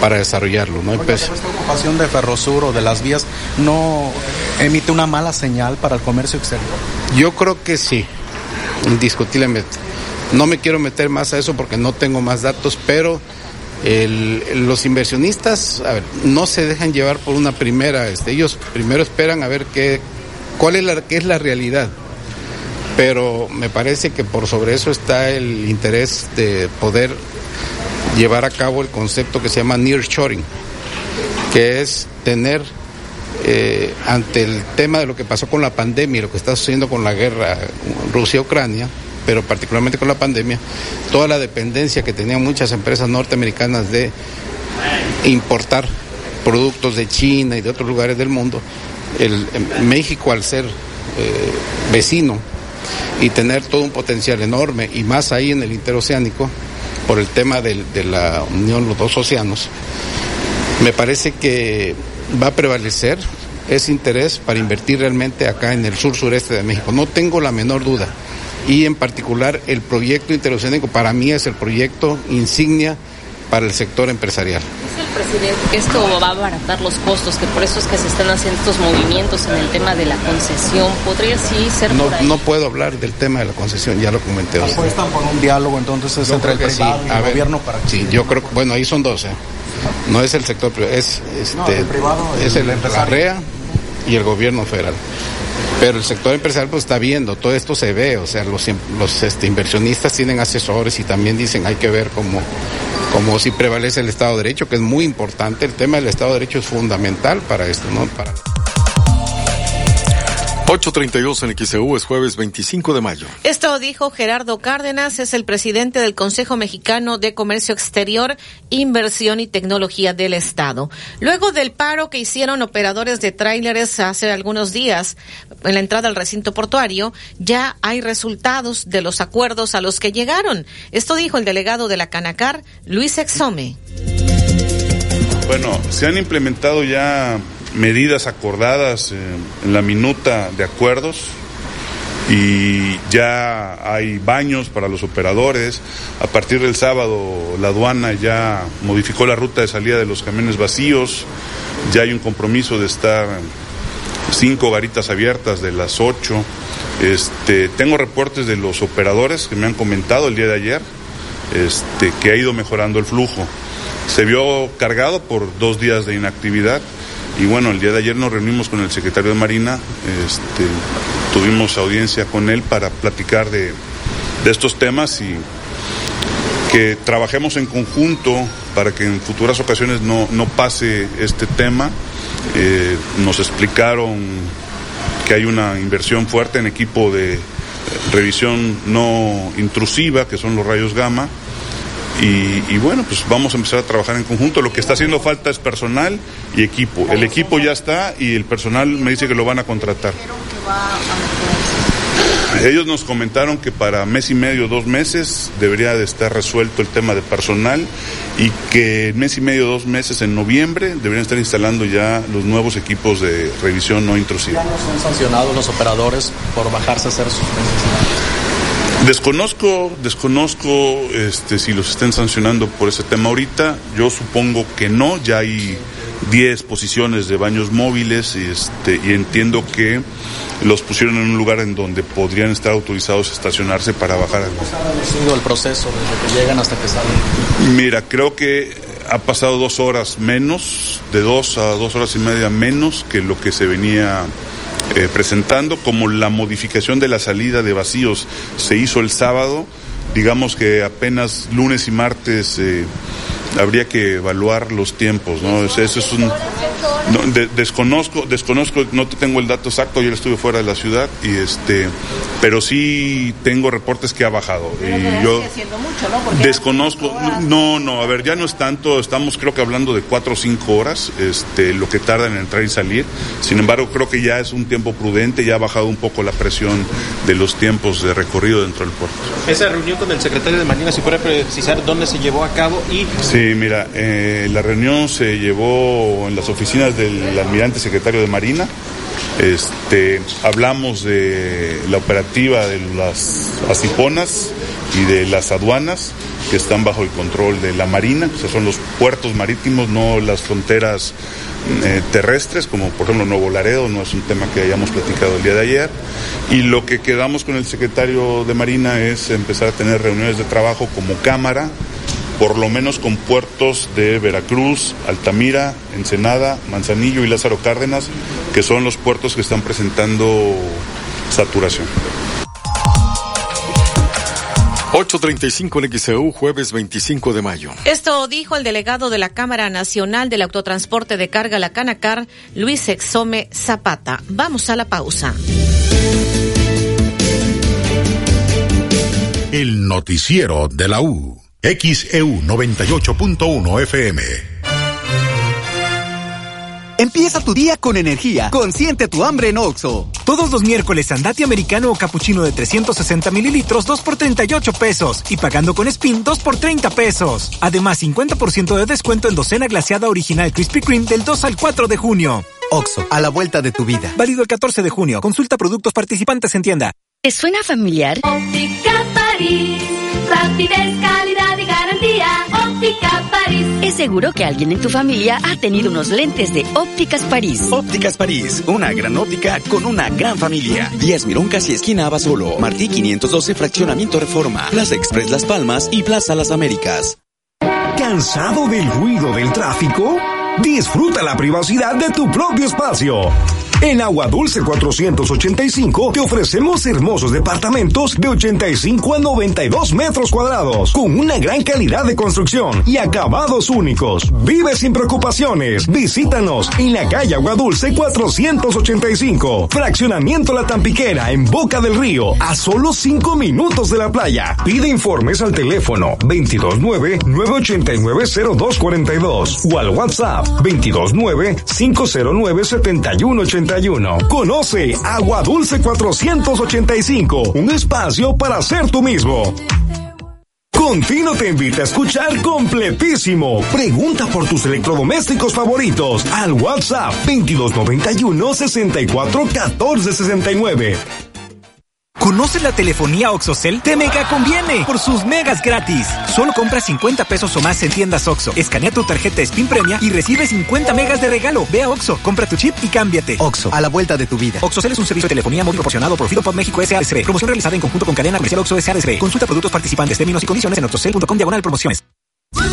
para desarrollarlo. ¿no? Oiga, esta ocupación de Ferrosur o de las vías no emite una mala señal para el comercio exterior? Yo creo que sí, indiscutiblemente. No me quiero meter más a eso porque no tengo más datos, pero el, los inversionistas no se dejan llevar por una primera, este, ellos primero esperan a ver qué, cuál es la, qué es la realidad. Pero me parece que por sobre eso está el interés de poder llevar a cabo el concepto que se llama nearshoring, que es tener eh, ante el tema de lo que pasó con la pandemia y lo que está sucediendo con la guerra Rusia-Ucrania, pero particularmente con la pandemia, toda la dependencia que tenían muchas empresas norteamericanas de importar productos de China y de otros lugares del mundo, el, México al ser eh, vecino y tener todo un potencial enorme y más ahí en el interoceánico por el tema del, de la unión los dos océanos, me parece que va a prevalecer ese interés para invertir realmente acá en el sur sureste de México. No tengo la menor duda y en particular el proyecto interoceánico para mí es el proyecto insignia para el sector empresarial. Dice el presidente que esto va a abaratar los costos, que por eso es que se están haciendo estos movimientos en el tema de la concesión. ¿Podría sí ser no, por ahí? No puedo hablar del tema de la concesión, ya lo comenté. Apuestan por un diálogo entonces Yo entre el privado sí. y A el ver, gobierno para que Sí, yo creo que, bueno, ahí son dos, ¿eh? No es el sector privado, es, este, No, el privado, es el el, la empresario. REA y el gobierno federal. Pero el sector empresarial pues está viendo, todo esto se ve, o sea, los, im- los este, inversionistas tienen asesores y también dicen hay que ver cómo, cómo si prevalece el Estado de Derecho, que es muy importante, el tema del Estado de Derecho es fundamental para esto, ¿no? Para... 8.32 en XEU es jueves 25 de mayo. Esto dijo Gerardo Cárdenas, es el presidente del Consejo Mexicano de Comercio Exterior, Inversión y Tecnología del Estado. Luego del paro que hicieron operadores de tráileres hace algunos días en la entrada al recinto portuario, ya hay resultados de los acuerdos a los que llegaron. Esto dijo el delegado de la Canacar, Luis Exome. Bueno, se han implementado ya medidas acordadas eh, en la minuta de acuerdos y ya hay baños para los operadores. A partir del sábado la aduana ya modificó la ruta de salida de los camiones vacíos, ya hay un compromiso de estar cinco garitas abiertas de las ocho. Este, tengo reportes de los operadores que me han comentado el día de ayer este, que ha ido mejorando el flujo. Se vio cargado por dos días de inactividad y bueno, el día de ayer nos reunimos con el secretario de Marina, este, tuvimos audiencia con él para platicar de, estos temas y que trabajemos en conjunto para que en futuras ocasiones no, pase este tema. Eh, nos explicaron que hay una inversión fuerte en equipo de revisión no intrusiva, que son los rayos gamma, y, bueno, pues vamos a empezar a trabajar en conjunto. Lo que está haciendo falta es personal y equipo. El equipo ya está y el personal me dice que lo van a contratar. Ellos nos comentaron que para mes y medio, dos meses, debería de estar resuelto el tema de personal y que mes y medio, dos meses, en noviembre, deberían estar instalando ya los nuevos equipos de revisión no intrusiva. ¿Ya no son sancionados los operadores por bajarse a hacer sus Desconozco, desconozco este, si los estén sancionando por ese tema ahorita. Yo supongo que no. Ya hay 10 posiciones de baños móviles y, este, y entiendo que los pusieron en un lugar en donde podrían estar autorizados a estacionarse para bajar. ¿Cómo ha sido el proceso desde que llegan hasta que salen? Mira, creo que ha pasado dos horas menos, de dos a dos horas y media menos que lo que se venía eh, presentando, como la modificación de la salida de vacíos se hizo el sábado, digamos que apenas lunes y martes eh, habría que evaluar los tiempos, ¿no? Eso es un desconozco, desconozco, no te tengo el dato exacto, yo estuve fuera de la ciudad y este, pero sí tengo reportes que ha bajado. y yo desconozco, no, no, a ver, ya no es tanto, estamos creo que hablando de cuatro o cinco horas, este, lo que tarda en entrar y salir. Sin embargo, creo que ya es un tiempo prudente, ya ha bajado un poco la presión de los tiempos de recorrido dentro del puerto. Esa reunión con el secretario de Marina, si puede precisar dónde se llevó a cabo y. Sí, mira, eh, la reunión se llevó en las oficinas del almirante secretario de Marina. Este, hablamos de la operativa de las asiponas y de las aduanas que están bajo el control de la Marina, o sea, son los puertos marítimos, no las fronteras eh, terrestres, como por ejemplo Nuevo Laredo, no es un tema que hayamos platicado el día de ayer. Y lo que quedamos con el secretario de Marina es empezar a tener reuniones de trabajo como Cámara, por lo menos con puertos de Veracruz, Altamira, Ensenada, Manzanillo y Lázaro Cárdenas, que son los puertos que están presentando saturación. 8.35 en XEU, jueves 25 de mayo. Esto dijo el delegado de la Cámara Nacional del Autotransporte de Carga, la Canacar, Luis Exome Zapata. Vamos a la pausa. El noticiero de la U. XEU 98.1 FM. Empieza tu día con energía. Consiente tu hambre en Oxo. Todos los miércoles andate americano o cappuccino de 360 mililitros, 2 por 38 pesos. Y pagando con Spin, 2 por 30 pesos. Además, 50% de descuento en docena glaseada original Krispy Kreme del 2 al 4 de junio. Oxo, a la vuelta de tu vida. Válido el 14 de junio. Consulta productos participantes en tienda. ¿Te suena familiar? Óptica París. Rapidez, calidad Óptica París. Es seguro que alguien en tu familia ha tenido unos lentes de Ópticas París. Ópticas París, una gran óptica con una gran familia. Díaz Mirón casi esquina Abasolo. Martí 512 Fraccionamiento Reforma. Plaza Express Las Palmas y Plaza Las Américas. ¿Cansado del ruido del tráfico? Disfruta la privacidad de tu propio espacio. En Agua Dulce 485 te ofrecemos hermosos departamentos de 85 a 92 metros cuadrados, con una gran calidad de construcción y acabados únicos. Vive sin preocupaciones. Visítanos en la calle Agua Dulce 485. Fraccionamiento La Tampiquera en Boca del Río, a solo 5 minutos de la playa. Pide informes al teléfono 229-989-0242 o al WhatsApp 229-509-7181. Conoce Agua Dulce 485, un espacio para ser tú mismo. Contino te invita a escuchar completísimo. Pregunta por tus electrodomésticos favoritos al WhatsApp 2291 64 14 69. ¿Conoces la telefonía OxoCell? Te mega conviene por sus megas gratis. Solo compra 50 pesos o más en tiendas Oxo. Escanea tu tarjeta Spin Premia y recibe 50 megas de regalo. Ve a Oxo, compra tu chip y cámbiate. Oxo, a la vuelta de tu vida. OxoCell es un servicio de telefonía móvil proporcionado por Fidopod México S.A.S.B. Promoción realizada en conjunto con cadena comercial Oxo S.A.S.B. Consulta productos participantes, términos y condiciones en oxocell.com diagonal promociones.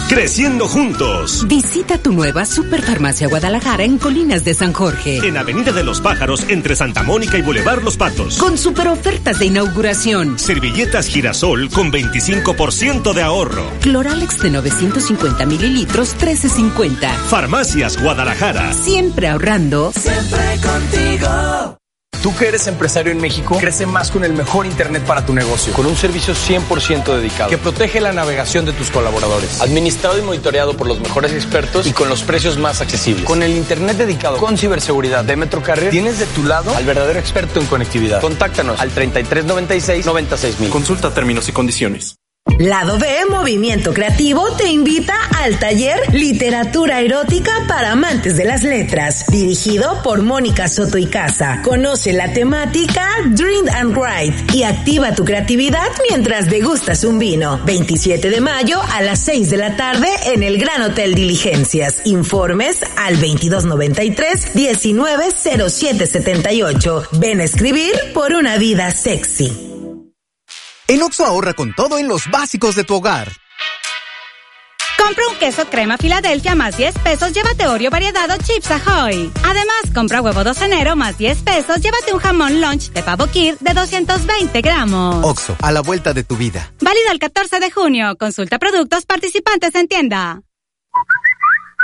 Creciendo juntos. Visita tu nueva Superfarmacia Guadalajara en Colinas de San Jorge. En Avenida de los Pájaros, entre Santa Mónica y Boulevard Los Patos. Con super ofertas de inauguración. Servilletas girasol con 25% de ahorro. Cloralex de 950 mililitros, 13.50. Farmacias Guadalajara. Siempre ahorrando. Siempre contigo. Tú que eres empresario en México, crece más con el mejor Internet para tu negocio, con un servicio 100% dedicado, que protege la navegación de tus colaboradores, administrado y monitoreado por los mejores expertos y con los precios más accesibles. Con el Internet dedicado con ciberseguridad de Metrocarrier, tienes de tu lado al verdadero experto en conectividad. Contáctanos al 3396 96000. Consulta términos y condiciones. Lado B Movimiento Creativo te invita al taller Literatura Erótica para Amantes de las Letras, dirigido por Mónica Soto y Casa. Conoce la temática Drink and Write y activa tu creatividad mientras degustas un vino. 27 de mayo a las 6 de la tarde en el Gran Hotel Diligencias. Informes al 2293 190778. Ven a escribir por una vida sexy. En Oxo ahorra con todo en los básicos de tu hogar. Compra un queso crema Filadelfia más 10 pesos, llévate Oreo variedad o chips Ahoy. Además, compra huevo docenero más 10 pesos, llévate un jamón lunch de pavo kir de 220 gramos. Oxo, a la vuelta de tu vida. Válido el 14 de junio. Consulta productos participantes en tienda.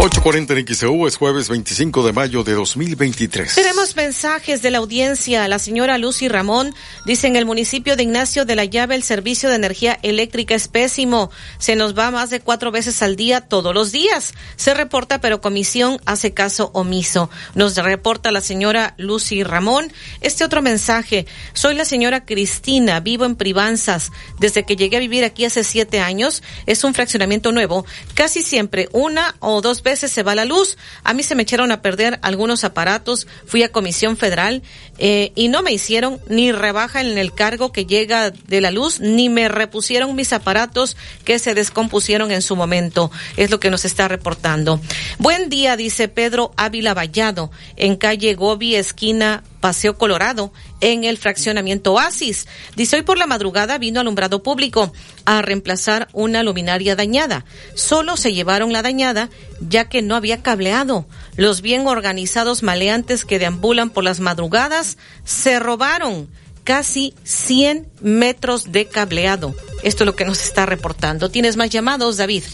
8.40 en XEU es jueves 25 de mayo de 2023. Tenemos mensajes de la audiencia. La señora Lucy Ramón dice en el municipio de Ignacio de la Llave el servicio de energía eléctrica es pésimo. Se nos va más de cuatro veces al día todos los días. Se reporta pero comisión hace caso omiso. Nos reporta la señora Lucy Ramón. Este otro mensaje. Soy la señora Cristina, vivo en Privanzas. Desde que llegué a vivir aquí hace siete años, es un fraccionamiento nuevo. Casi siempre una o dos veces se va la luz. A mí se me echaron a perder algunos aparatos. Fui a Comisión Federal eh, y no me hicieron ni rebaja en el cargo que llega de la luz, ni me repusieron mis aparatos que se descompusieron en su momento. Es lo que nos está reportando. Buen día, dice Pedro Ávila Vallado, en calle Gobi, esquina Paseo Colorado, en el fraccionamiento Oasis. Dice hoy por la madrugada vino alumbrado público a reemplazar una luminaria dañada. Solo se llevaron la dañada ya que no había cableado. Los bien organizados maleantes que deambulan por las madrugadas se robaron casi 100 metros de cableado. Esto es lo que nos está reportando. ¿Tienes más llamados, David?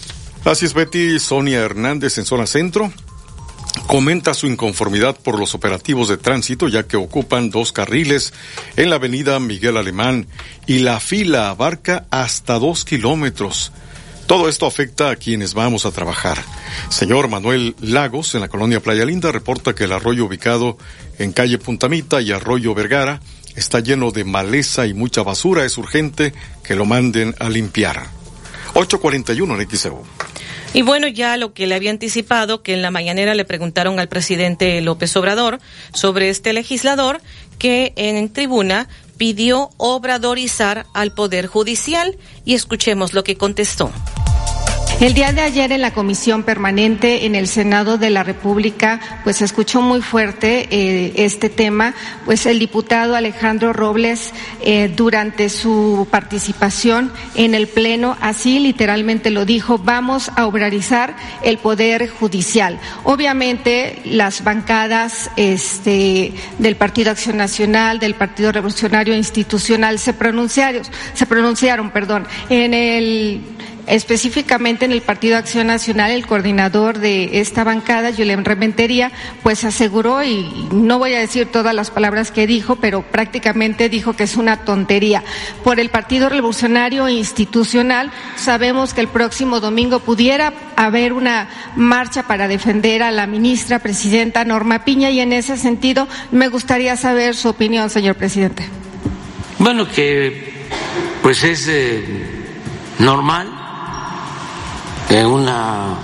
Así es, Betty. Sonia Hernández en zona centro comenta su inconformidad por los operativos de tránsito ya que ocupan dos carriles en la avenida Miguel Alemán y la fila abarca hasta dos kilómetros. Todo esto afecta a quienes vamos a trabajar. Señor Manuel Lagos, en la colonia Playa Linda, reporta que el arroyo ubicado en calle Puntamita y arroyo Vergara está lleno de maleza y mucha basura. Es urgente que lo manden a limpiar. 841 en XEU. Y bueno, ya lo que le había anticipado, que en la mañanera le preguntaron al presidente López Obrador sobre este legislador que en tribuna pidió obradorizar al Poder Judicial y escuchemos lo que contestó. El día de ayer en la comisión permanente en el Senado de la República, pues se escuchó muy fuerte eh, este tema, pues el diputado Alejandro Robles eh, durante su participación en el Pleno, así literalmente lo dijo, vamos a obrarizar el Poder Judicial. Obviamente las bancadas este, del Partido Acción Nacional, del Partido Revolucionario Institucional se pronunciaron, se pronunciaron, perdón, en el específicamente en el Partido Acción Nacional, el coordinador de esta bancada, Julián Rementería, pues aseguró, y no voy a decir todas las palabras que dijo, pero prácticamente dijo que es una tontería. Por el Partido Revolucionario Institucional, sabemos que el próximo domingo pudiera haber una marcha para defender a la ministra presidenta Norma Piña, y en ese sentido me gustaría saber su opinión, señor presidente. Bueno, que pues es eh, normal en una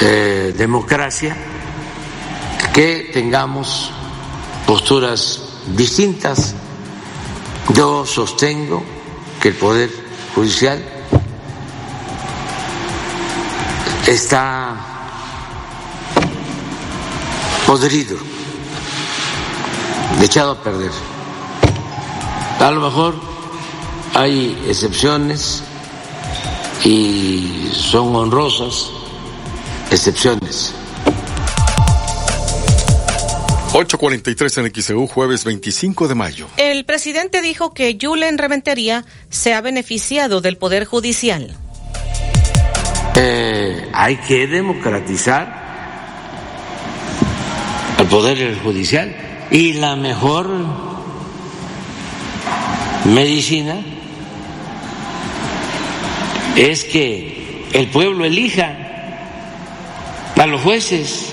eh, democracia que tengamos posturas distintas. Yo sostengo que el Poder Judicial está podrido, echado a perder. A lo mejor hay excepciones y son honrosas excepciones. 843 en XEU, jueves 25 de mayo. El presidente dijo que Julen Reventería se ha beneficiado del Poder Judicial. Eh, hay que democratizar el Poder Judicial y la mejor medicina es que el pueblo elija a los jueces,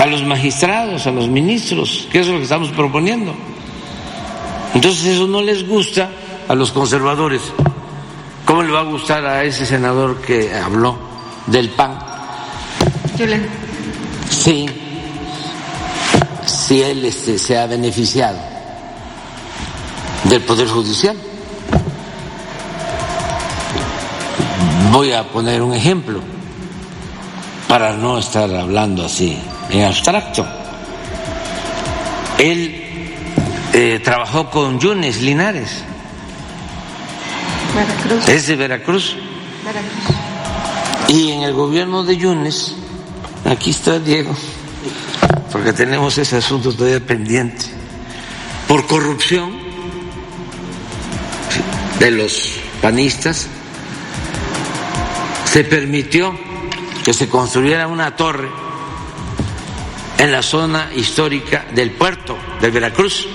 a los magistrados, a los ministros, que es lo que estamos proponiendo. Entonces eso no les gusta a los conservadores. ¿Cómo le va a gustar a ese senador que habló del PAN? Sí, si él este, se ha beneficiado del Poder Judicial. Voy a poner un ejemplo para no estar hablando así en abstracto. Él eh, trabajó con Yunes Linares. Veracruz. Es de Veracruz. Veracruz. Y en el gobierno de Yunes, aquí está Diego, porque tenemos ese asunto todavía pendiente, por corrupción de los panistas, se permitió que se construyera una torre en la zona histórica del puerto de Veracruz.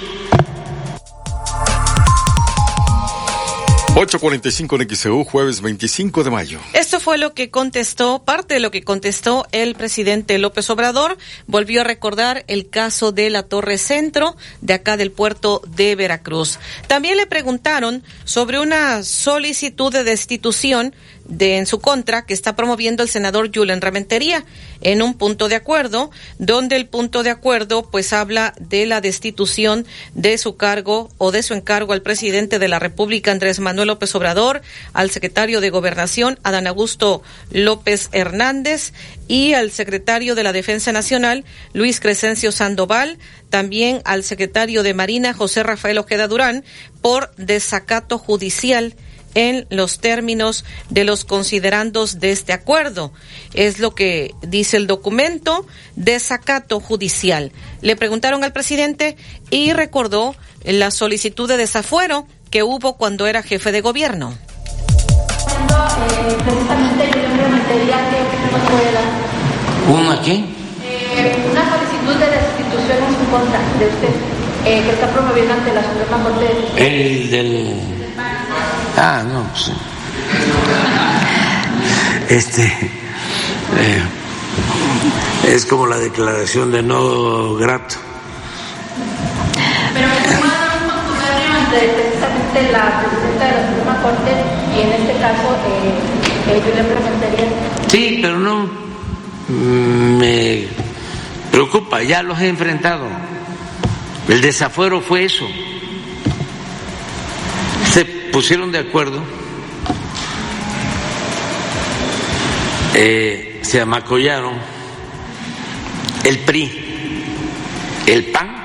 845 en XEU, jueves 25 de mayo. Esto fue lo que contestó, parte de lo que contestó el presidente López Obrador. Volvió a recordar el caso de la Torre Centro de acá del puerto de Veracruz. También le preguntaron sobre una solicitud de destitución de en su contra que está promoviendo el senador Julen Rementería en un punto de acuerdo, donde el punto de acuerdo pues habla de la destitución de su cargo o de su encargo al presidente de la República Andrés Manuel López Obrador, al secretario de Gobernación Adán Augusto López Hernández y al secretario de la Defensa Nacional Luis Crescencio Sandoval, también al secretario de Marina José Rafael Ojeda Durán por desacato judicial en los términos de los considerandos de este acuerdo. Es lo que dice el documento desacato judicial. Le preguntaron al presidente y recordó la solicitud de desafuero que hubo cuando era jefe de gobierno. ¿Una qué? Eh, una solicitud de destitución en su contra de usted, eh, que está promoviendo ante la Suprema Corte. El del... Ah, no, pues... Este... eh, es como la declaración de no grato. Pero precisamente la presidenta de la Suprema Corte y en este caso eh, eh, yo le preguntaría. Sí, pero no me preocupa, ya los he enfrentado. El desafuero fue eso. Pusieron de acuerdo, eh, se amacollaron el PRI, el PAN,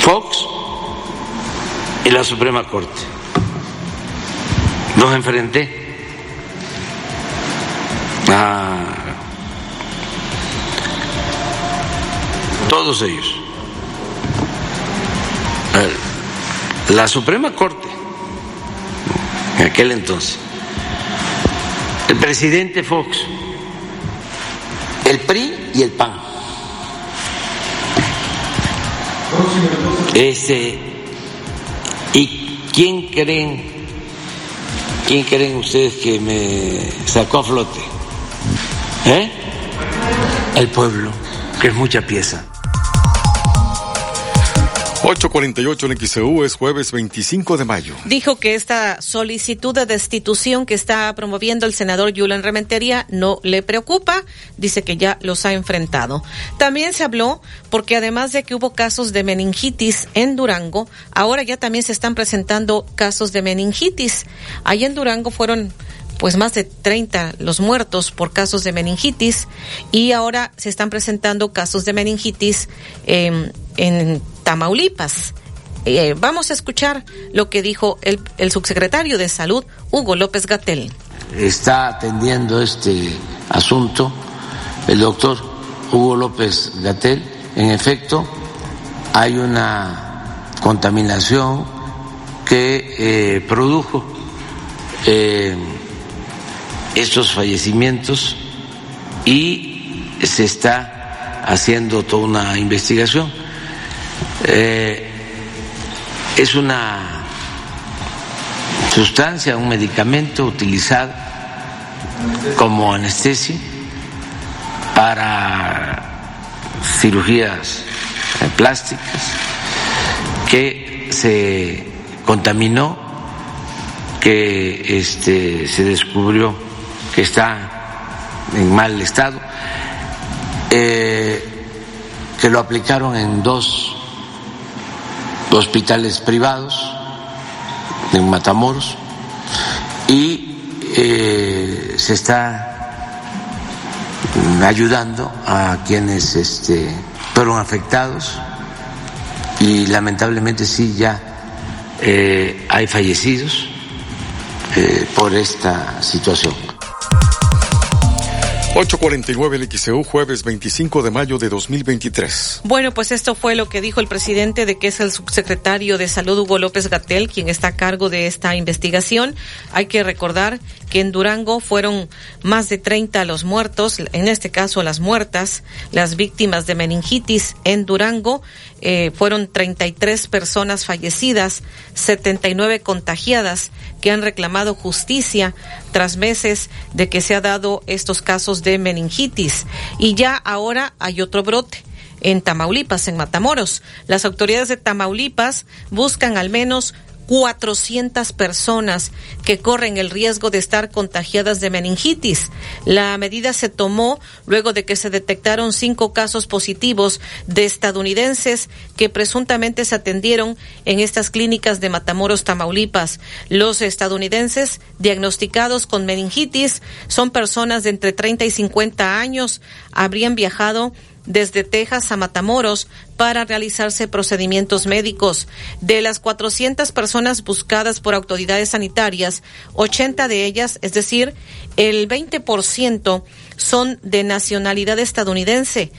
Fox y la Suprema Corte. Los enfrenté a todos ellos. La Suprema Corte, en aquel entonces, el presidente Fox, el PRI y el PAN. Este, ¿Y quién creen, quién creen ustedes que me sacó a flote? ¿Eh? El pueblo, que es mucha pieza. 848 en XEU es jueves 25 de mayo. Dijo que esta solicitud de destitución que está promoviendo el senador Yulan Rementería no le preocupa. Dice que ya los ha enfrentado. También se habló porque además de que hubo casos de meningitis en Durango, ahora ya también se están presentando casos de meningitis. Ahí en Durango fueron pues más de 30 los muertos por casos de meningitis y ahora se están presentando casos de meningitis eh, en Tamaulipas. Eh, vamos a escuchar lo que dijo el, el subsecretario de Salud, Hugo López Gatel. Está atendiendo este asunto el doctor Hugo López Gatel. En efecto, hay una contaminación que eh, produjo eh, estos fallecimientos y se está haciendo toda una investigación. Eh, es una sustancia, un medicamento utilizado como anestesia para cirugías plásticas que se contaminó, que este, se descubrió que está en mal estado, eh, que lo aplicaron en dos hospitales privados en Matamoros y eh, se está ayudando a quienes este, fueron afectados y lamentablemente sí ya eh, hay fallecidos por esta situación. 849 el XEU, jueves 25 de mayo de 2023. Bueno, pues esto fue lo que dijo el presidente de que es el subsecretario de Salud, Hugo López Gatel, quien está a cargo de esta investigación. Hay que recordar que en Durango fueron más de 30 los muertos, en este caso las muertas, las víctimas de meningitis en Durango. Eh, fueron 33 personas fallecidas, 79 contagiadas que han reclamado justicia tras meses de que se ha dado estos casos de meningitis. Y ya ahora hay otro brote en Tamaulipas, en Matamoros. Las autoridades de Tamaulipas buscan al menos 400 personas que corren el riesgo de estar contagiadas de meningitis. La medida se tomó luego de que se detectaron cinco casos positivos de estadounidenses que presuntamente se atendieron en estas clínicas de Matamoros, Tamaulipas. Los estadounidenses diagnosticados con meningitis son personas de entre 30 y 50 años. Habrían viajado desde Texas a Matamoros para realizarse procedimientos médicos. De las 400 personas buscadas por autoridades sanitarias, 80 de ellas, es decir, el 20%, son de nacionalidad estadounidense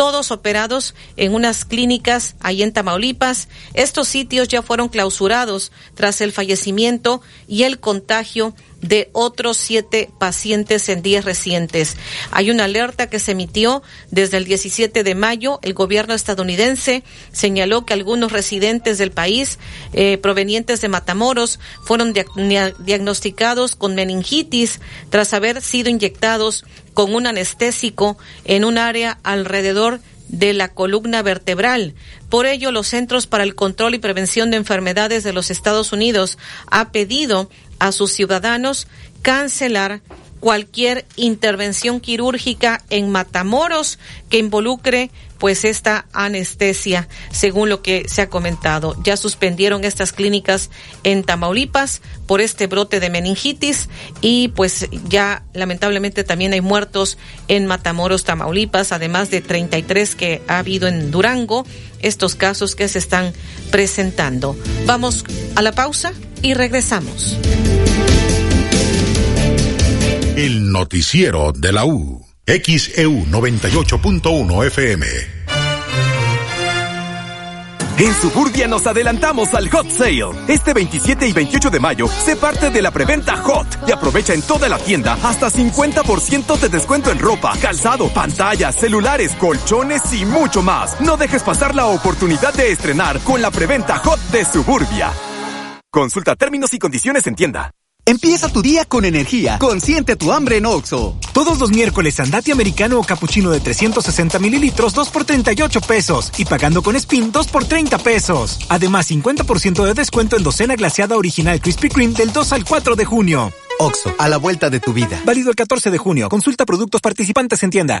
todos operados en unas clínicas ahí en Tamaulipas. Estos sitios ya fueron clausurados tras el fallecimiento y el contagio de otros siete pacientes en días recientes. Hay una alerta que se emitió desde el 17 de mayo. El gobierno estadounidense señaló que algunos residentes del país eh, provenientes de Matamoros fueron diagnosticados con meningitis tras haber sido inyectados con un anestésico en un área alrededor de la columna vertebral. Por ello, los Centros para el Control y Prevención de Enfermedades de los Estados Unidos ha pedido a sus ciudadanos cancelar cualquier intervención quirúrgica en Matamoros que involucre pues esta anestesia, según lo que se ha comentado. Ya suspendieron estas clínicas en Tamaulipas por este brote de meningitis y pues ya lamentablemente también hay muertos en Matamoros, Tamaulipas, además de 33 que ha habido en Durango, estos casos que se están presentando. Vamos a la pausa y regresamos. El noticiero de la U. XEU 98.1 FM. En Suburbia nos adelantamos al Hot Sale. Este 27 y 28 de mayo se parte de la preventa Hot y aprovecha en toda la tienda hasta 50% de descuento en ropa, calzado, pantallas, celulares, colchones y mucho más. No dejes pasar la oportunidad de estrenar con la preventa Hot de Suburbia. Consulta términos y condiciones en tienda. Empieza tu día con energía. Consiente tu hambre en Oxo. Todos los miércoles andate americano o capuchino de 360 mililitros 2 por 38 pesos y pagando con Spin 2 por 30 pesos. Además 50% de descuento en docena glaseada original Krispy Kreme del 2 al 4 de junio. Oxo, a la vuelta de tu vida. Válido el 14 de junio. Consulta productos participantes en tienda.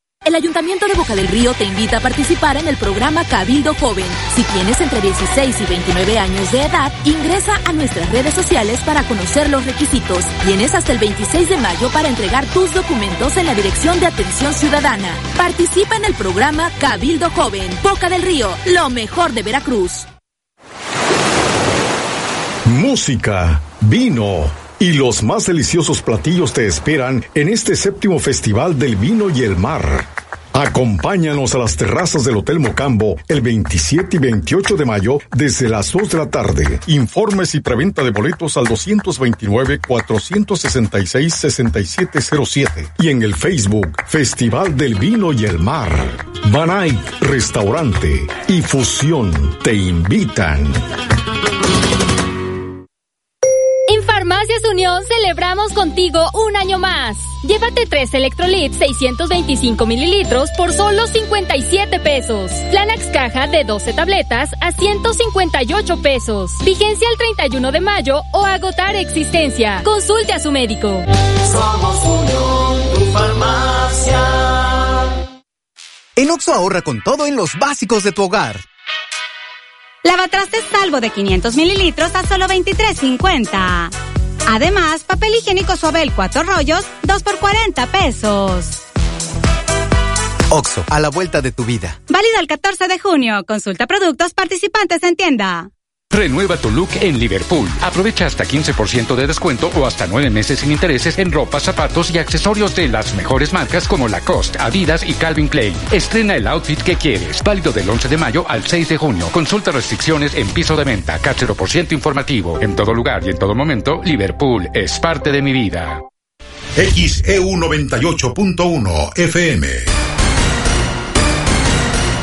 El Ayuntamiento de Boca del Río te invita a participar en el programa Cabildo Joven. Si tienes entre 16 y 29 años de edad, ingresa a nuestras redes sociales para conocer los requisitos. Tienes hasta el 26 de mayo para entregar tus documentos en la Dirección de Atención Ciudadana. Participa en el programa Cabildo Joven. Boca del Río, lo mejor de Veracruz. Música, vino y los más deliciosos platillos te esperan en este séptimo Festival del Vino y el Mar. Acompáñanos a las terrazas del Hotel Mocambo el 27 y 28 de mayo desde las 2 de la tarde. Informes y preventa de boletos al 229-466-6707 y en el Facebook Festival del Vino y el Mar. Banay, Restaurante y Fusión te invitan. Unión celebramos contigo un año más. Llévate tres Electrolit 625 mililitros por solo 57 pesos. Flanax caja de 12 tabletas a 158 pesos. Vigencia el 31 de mayo o agotar existencia. Consulte a su médico. Somos Unión, tu farmacia. En Oxo ahorra con todo en los básicos de tu hogar. Lavatrastes salvo de 500 mililitros a solo 23.50. Además, papel higiénico Suabel 4 rollos, 2 por 40 pesos. Oxo, a la vuelta de tu vida. Válido el 14 de junio. Consulta productos participantes en tienda. Renueva tu look en Liverpool. Aprovecha hasta 15% de descuento o hasta 9 meses sin intereses en ropa, zapatos y accesorios de las mejores marcas como Lacoste, Adidas y Calvin Klein. Estrena el outfit que quieres. Válido del 11 de mayo al 6 de junio. Consulta restricciones en piso de venta. por ciento informativo. En todo lugar y en todo momento, Liverpool es parte de mi vida. XEU 98.1 FM.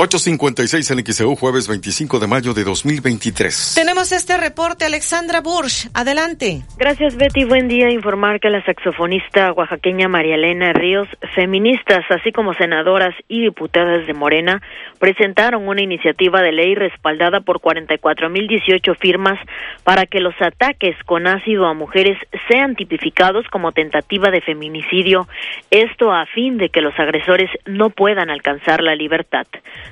856 en XEU, jueves 25 de mayo de 2023. Tenemos este reporte, Alexandra Bursch. Adelante. Gracias, Betty. Buen día. Informar que la saxofonista oaxaqueña María Elena Ríos, feministas, así como senadoras y diputadas de Morena, presentaron una iniciativa de ley respaldada por 44.018 firmas para que los ataques con ácido a mujeres sean tipificados como tentativa de feminicidio. Esto a fin de que los agresores no puedan alcanzar la libertad.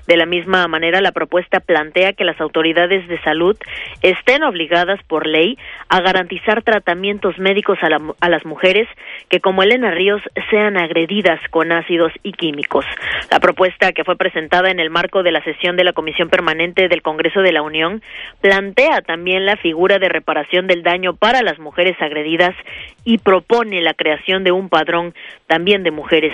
De la misma manera, la propuesta plantea que las autoridades de salud estén obligadas por ley a garantizar tratamientos médicos a, las mujeres que, como Elena Ríos, sean agredidas con ácidos y químicos. La propuesta que fue presentada en el marco de la sesión de la Comisión Permanente del Congreso de la Unión plantea también la figura de reparación del daño para las mujeres agredidas y propone la creación de un padrón también de mujeres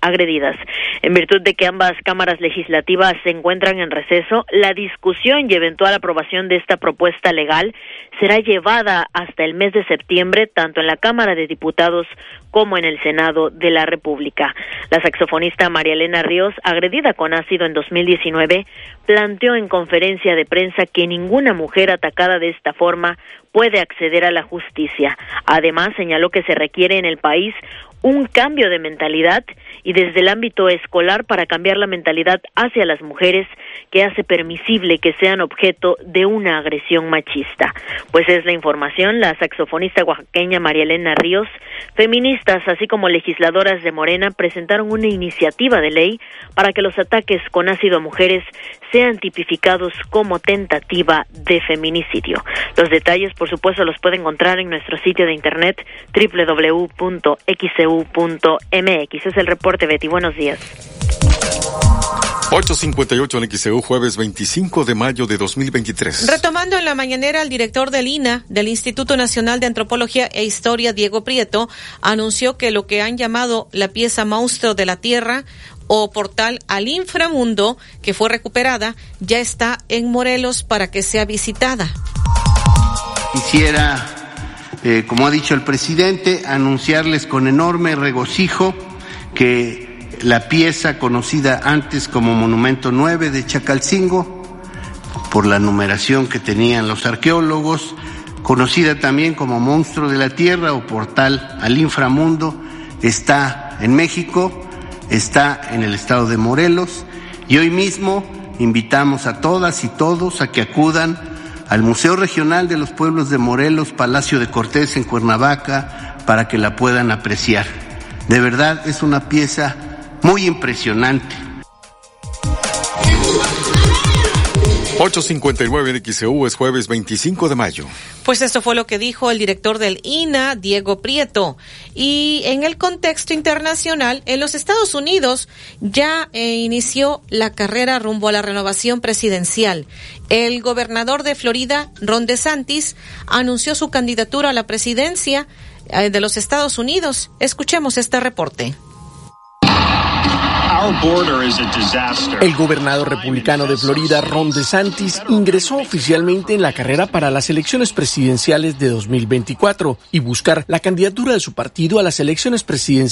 agredidas. En virtud de que ambas cámaras legislativas se encuentran en receso, la discusión y eventual aprobación de esta propuesta legal será llevada hasta el mes de septiembre tanto en la Cámara de Diputados como en el Senado de la República. La saxofonista María Elena Ríos, agredida con ácido en 2019, planteó en conferencia de prensa que ninguna mujer atacada de esta forma puede acceder a la justicia. Además, señaló que se requiere en el país un cambio de mentalidad y desde el ámbito escolar para cambiar la mentalidad hacia las mujeres que hace permisible que sean objeto de una agresión machista. Pues es la información, la saxofonista oaxaqueña María Elena Ríos, feministas así como legisladoras de Morena presentaron una iniciativa de ley para que los ataques con ácido a mujeres sean tipificados como tentativa de feminicidio. Los detalles, por supuesto, los puede encontrar en nuestro sitio de internet www.xcu.mx. Es el reporte, Betty. Buenos días. 858 en XEU, jueves 25 de mayo de 2023. Retomando en la mañanera, el director del INA, del Instituto Nacional de Antropología e Historia, Diego Prieto, anunció que lo que han llamado la pieza monstruo de la Tierra o portal al inframundo, que fue recuperada, ya está en Morelos para que sea visitada. Quisiera, eh, como ha dicho el presidente, anunciarles con enorme regocijo que la pieza conocida antes como Monumento 9 de Chacalcingo, por la numeración que tenían los arqueólogos, conocida también como Monstruo de la Tierra o Portal al Inframundo, está en México, está en el estado de Morelos y hoy mismo invitamos a todas y todos a que acudan al Museo Regional de los Pueblos de Morelos, Palacio de Cortés en Cuernavaca, para que la puedan apreciar. De verdad es una pieza muy impresionante. 859 en XEU es jueves 25 de mayo. Pues esto fue lo que dijo el director del INA, Diego Prieto. Y en el contexto internacional, en los Estados Unidos ya eh, inició la carrera rumbo a la renovación presidencial. El gobernador de Florida, Ron DeSantis, anunció su candidatura a la presidencia eh, de los Estados Unidos. Escuchemos este reporte. El gobernador republicano de Florida, Ron DeSantis, ingresó oficialmente en la carrera para las elecciones presidenciales de 2024 y buscar la candidatura de su partido a las elecciones presidenciales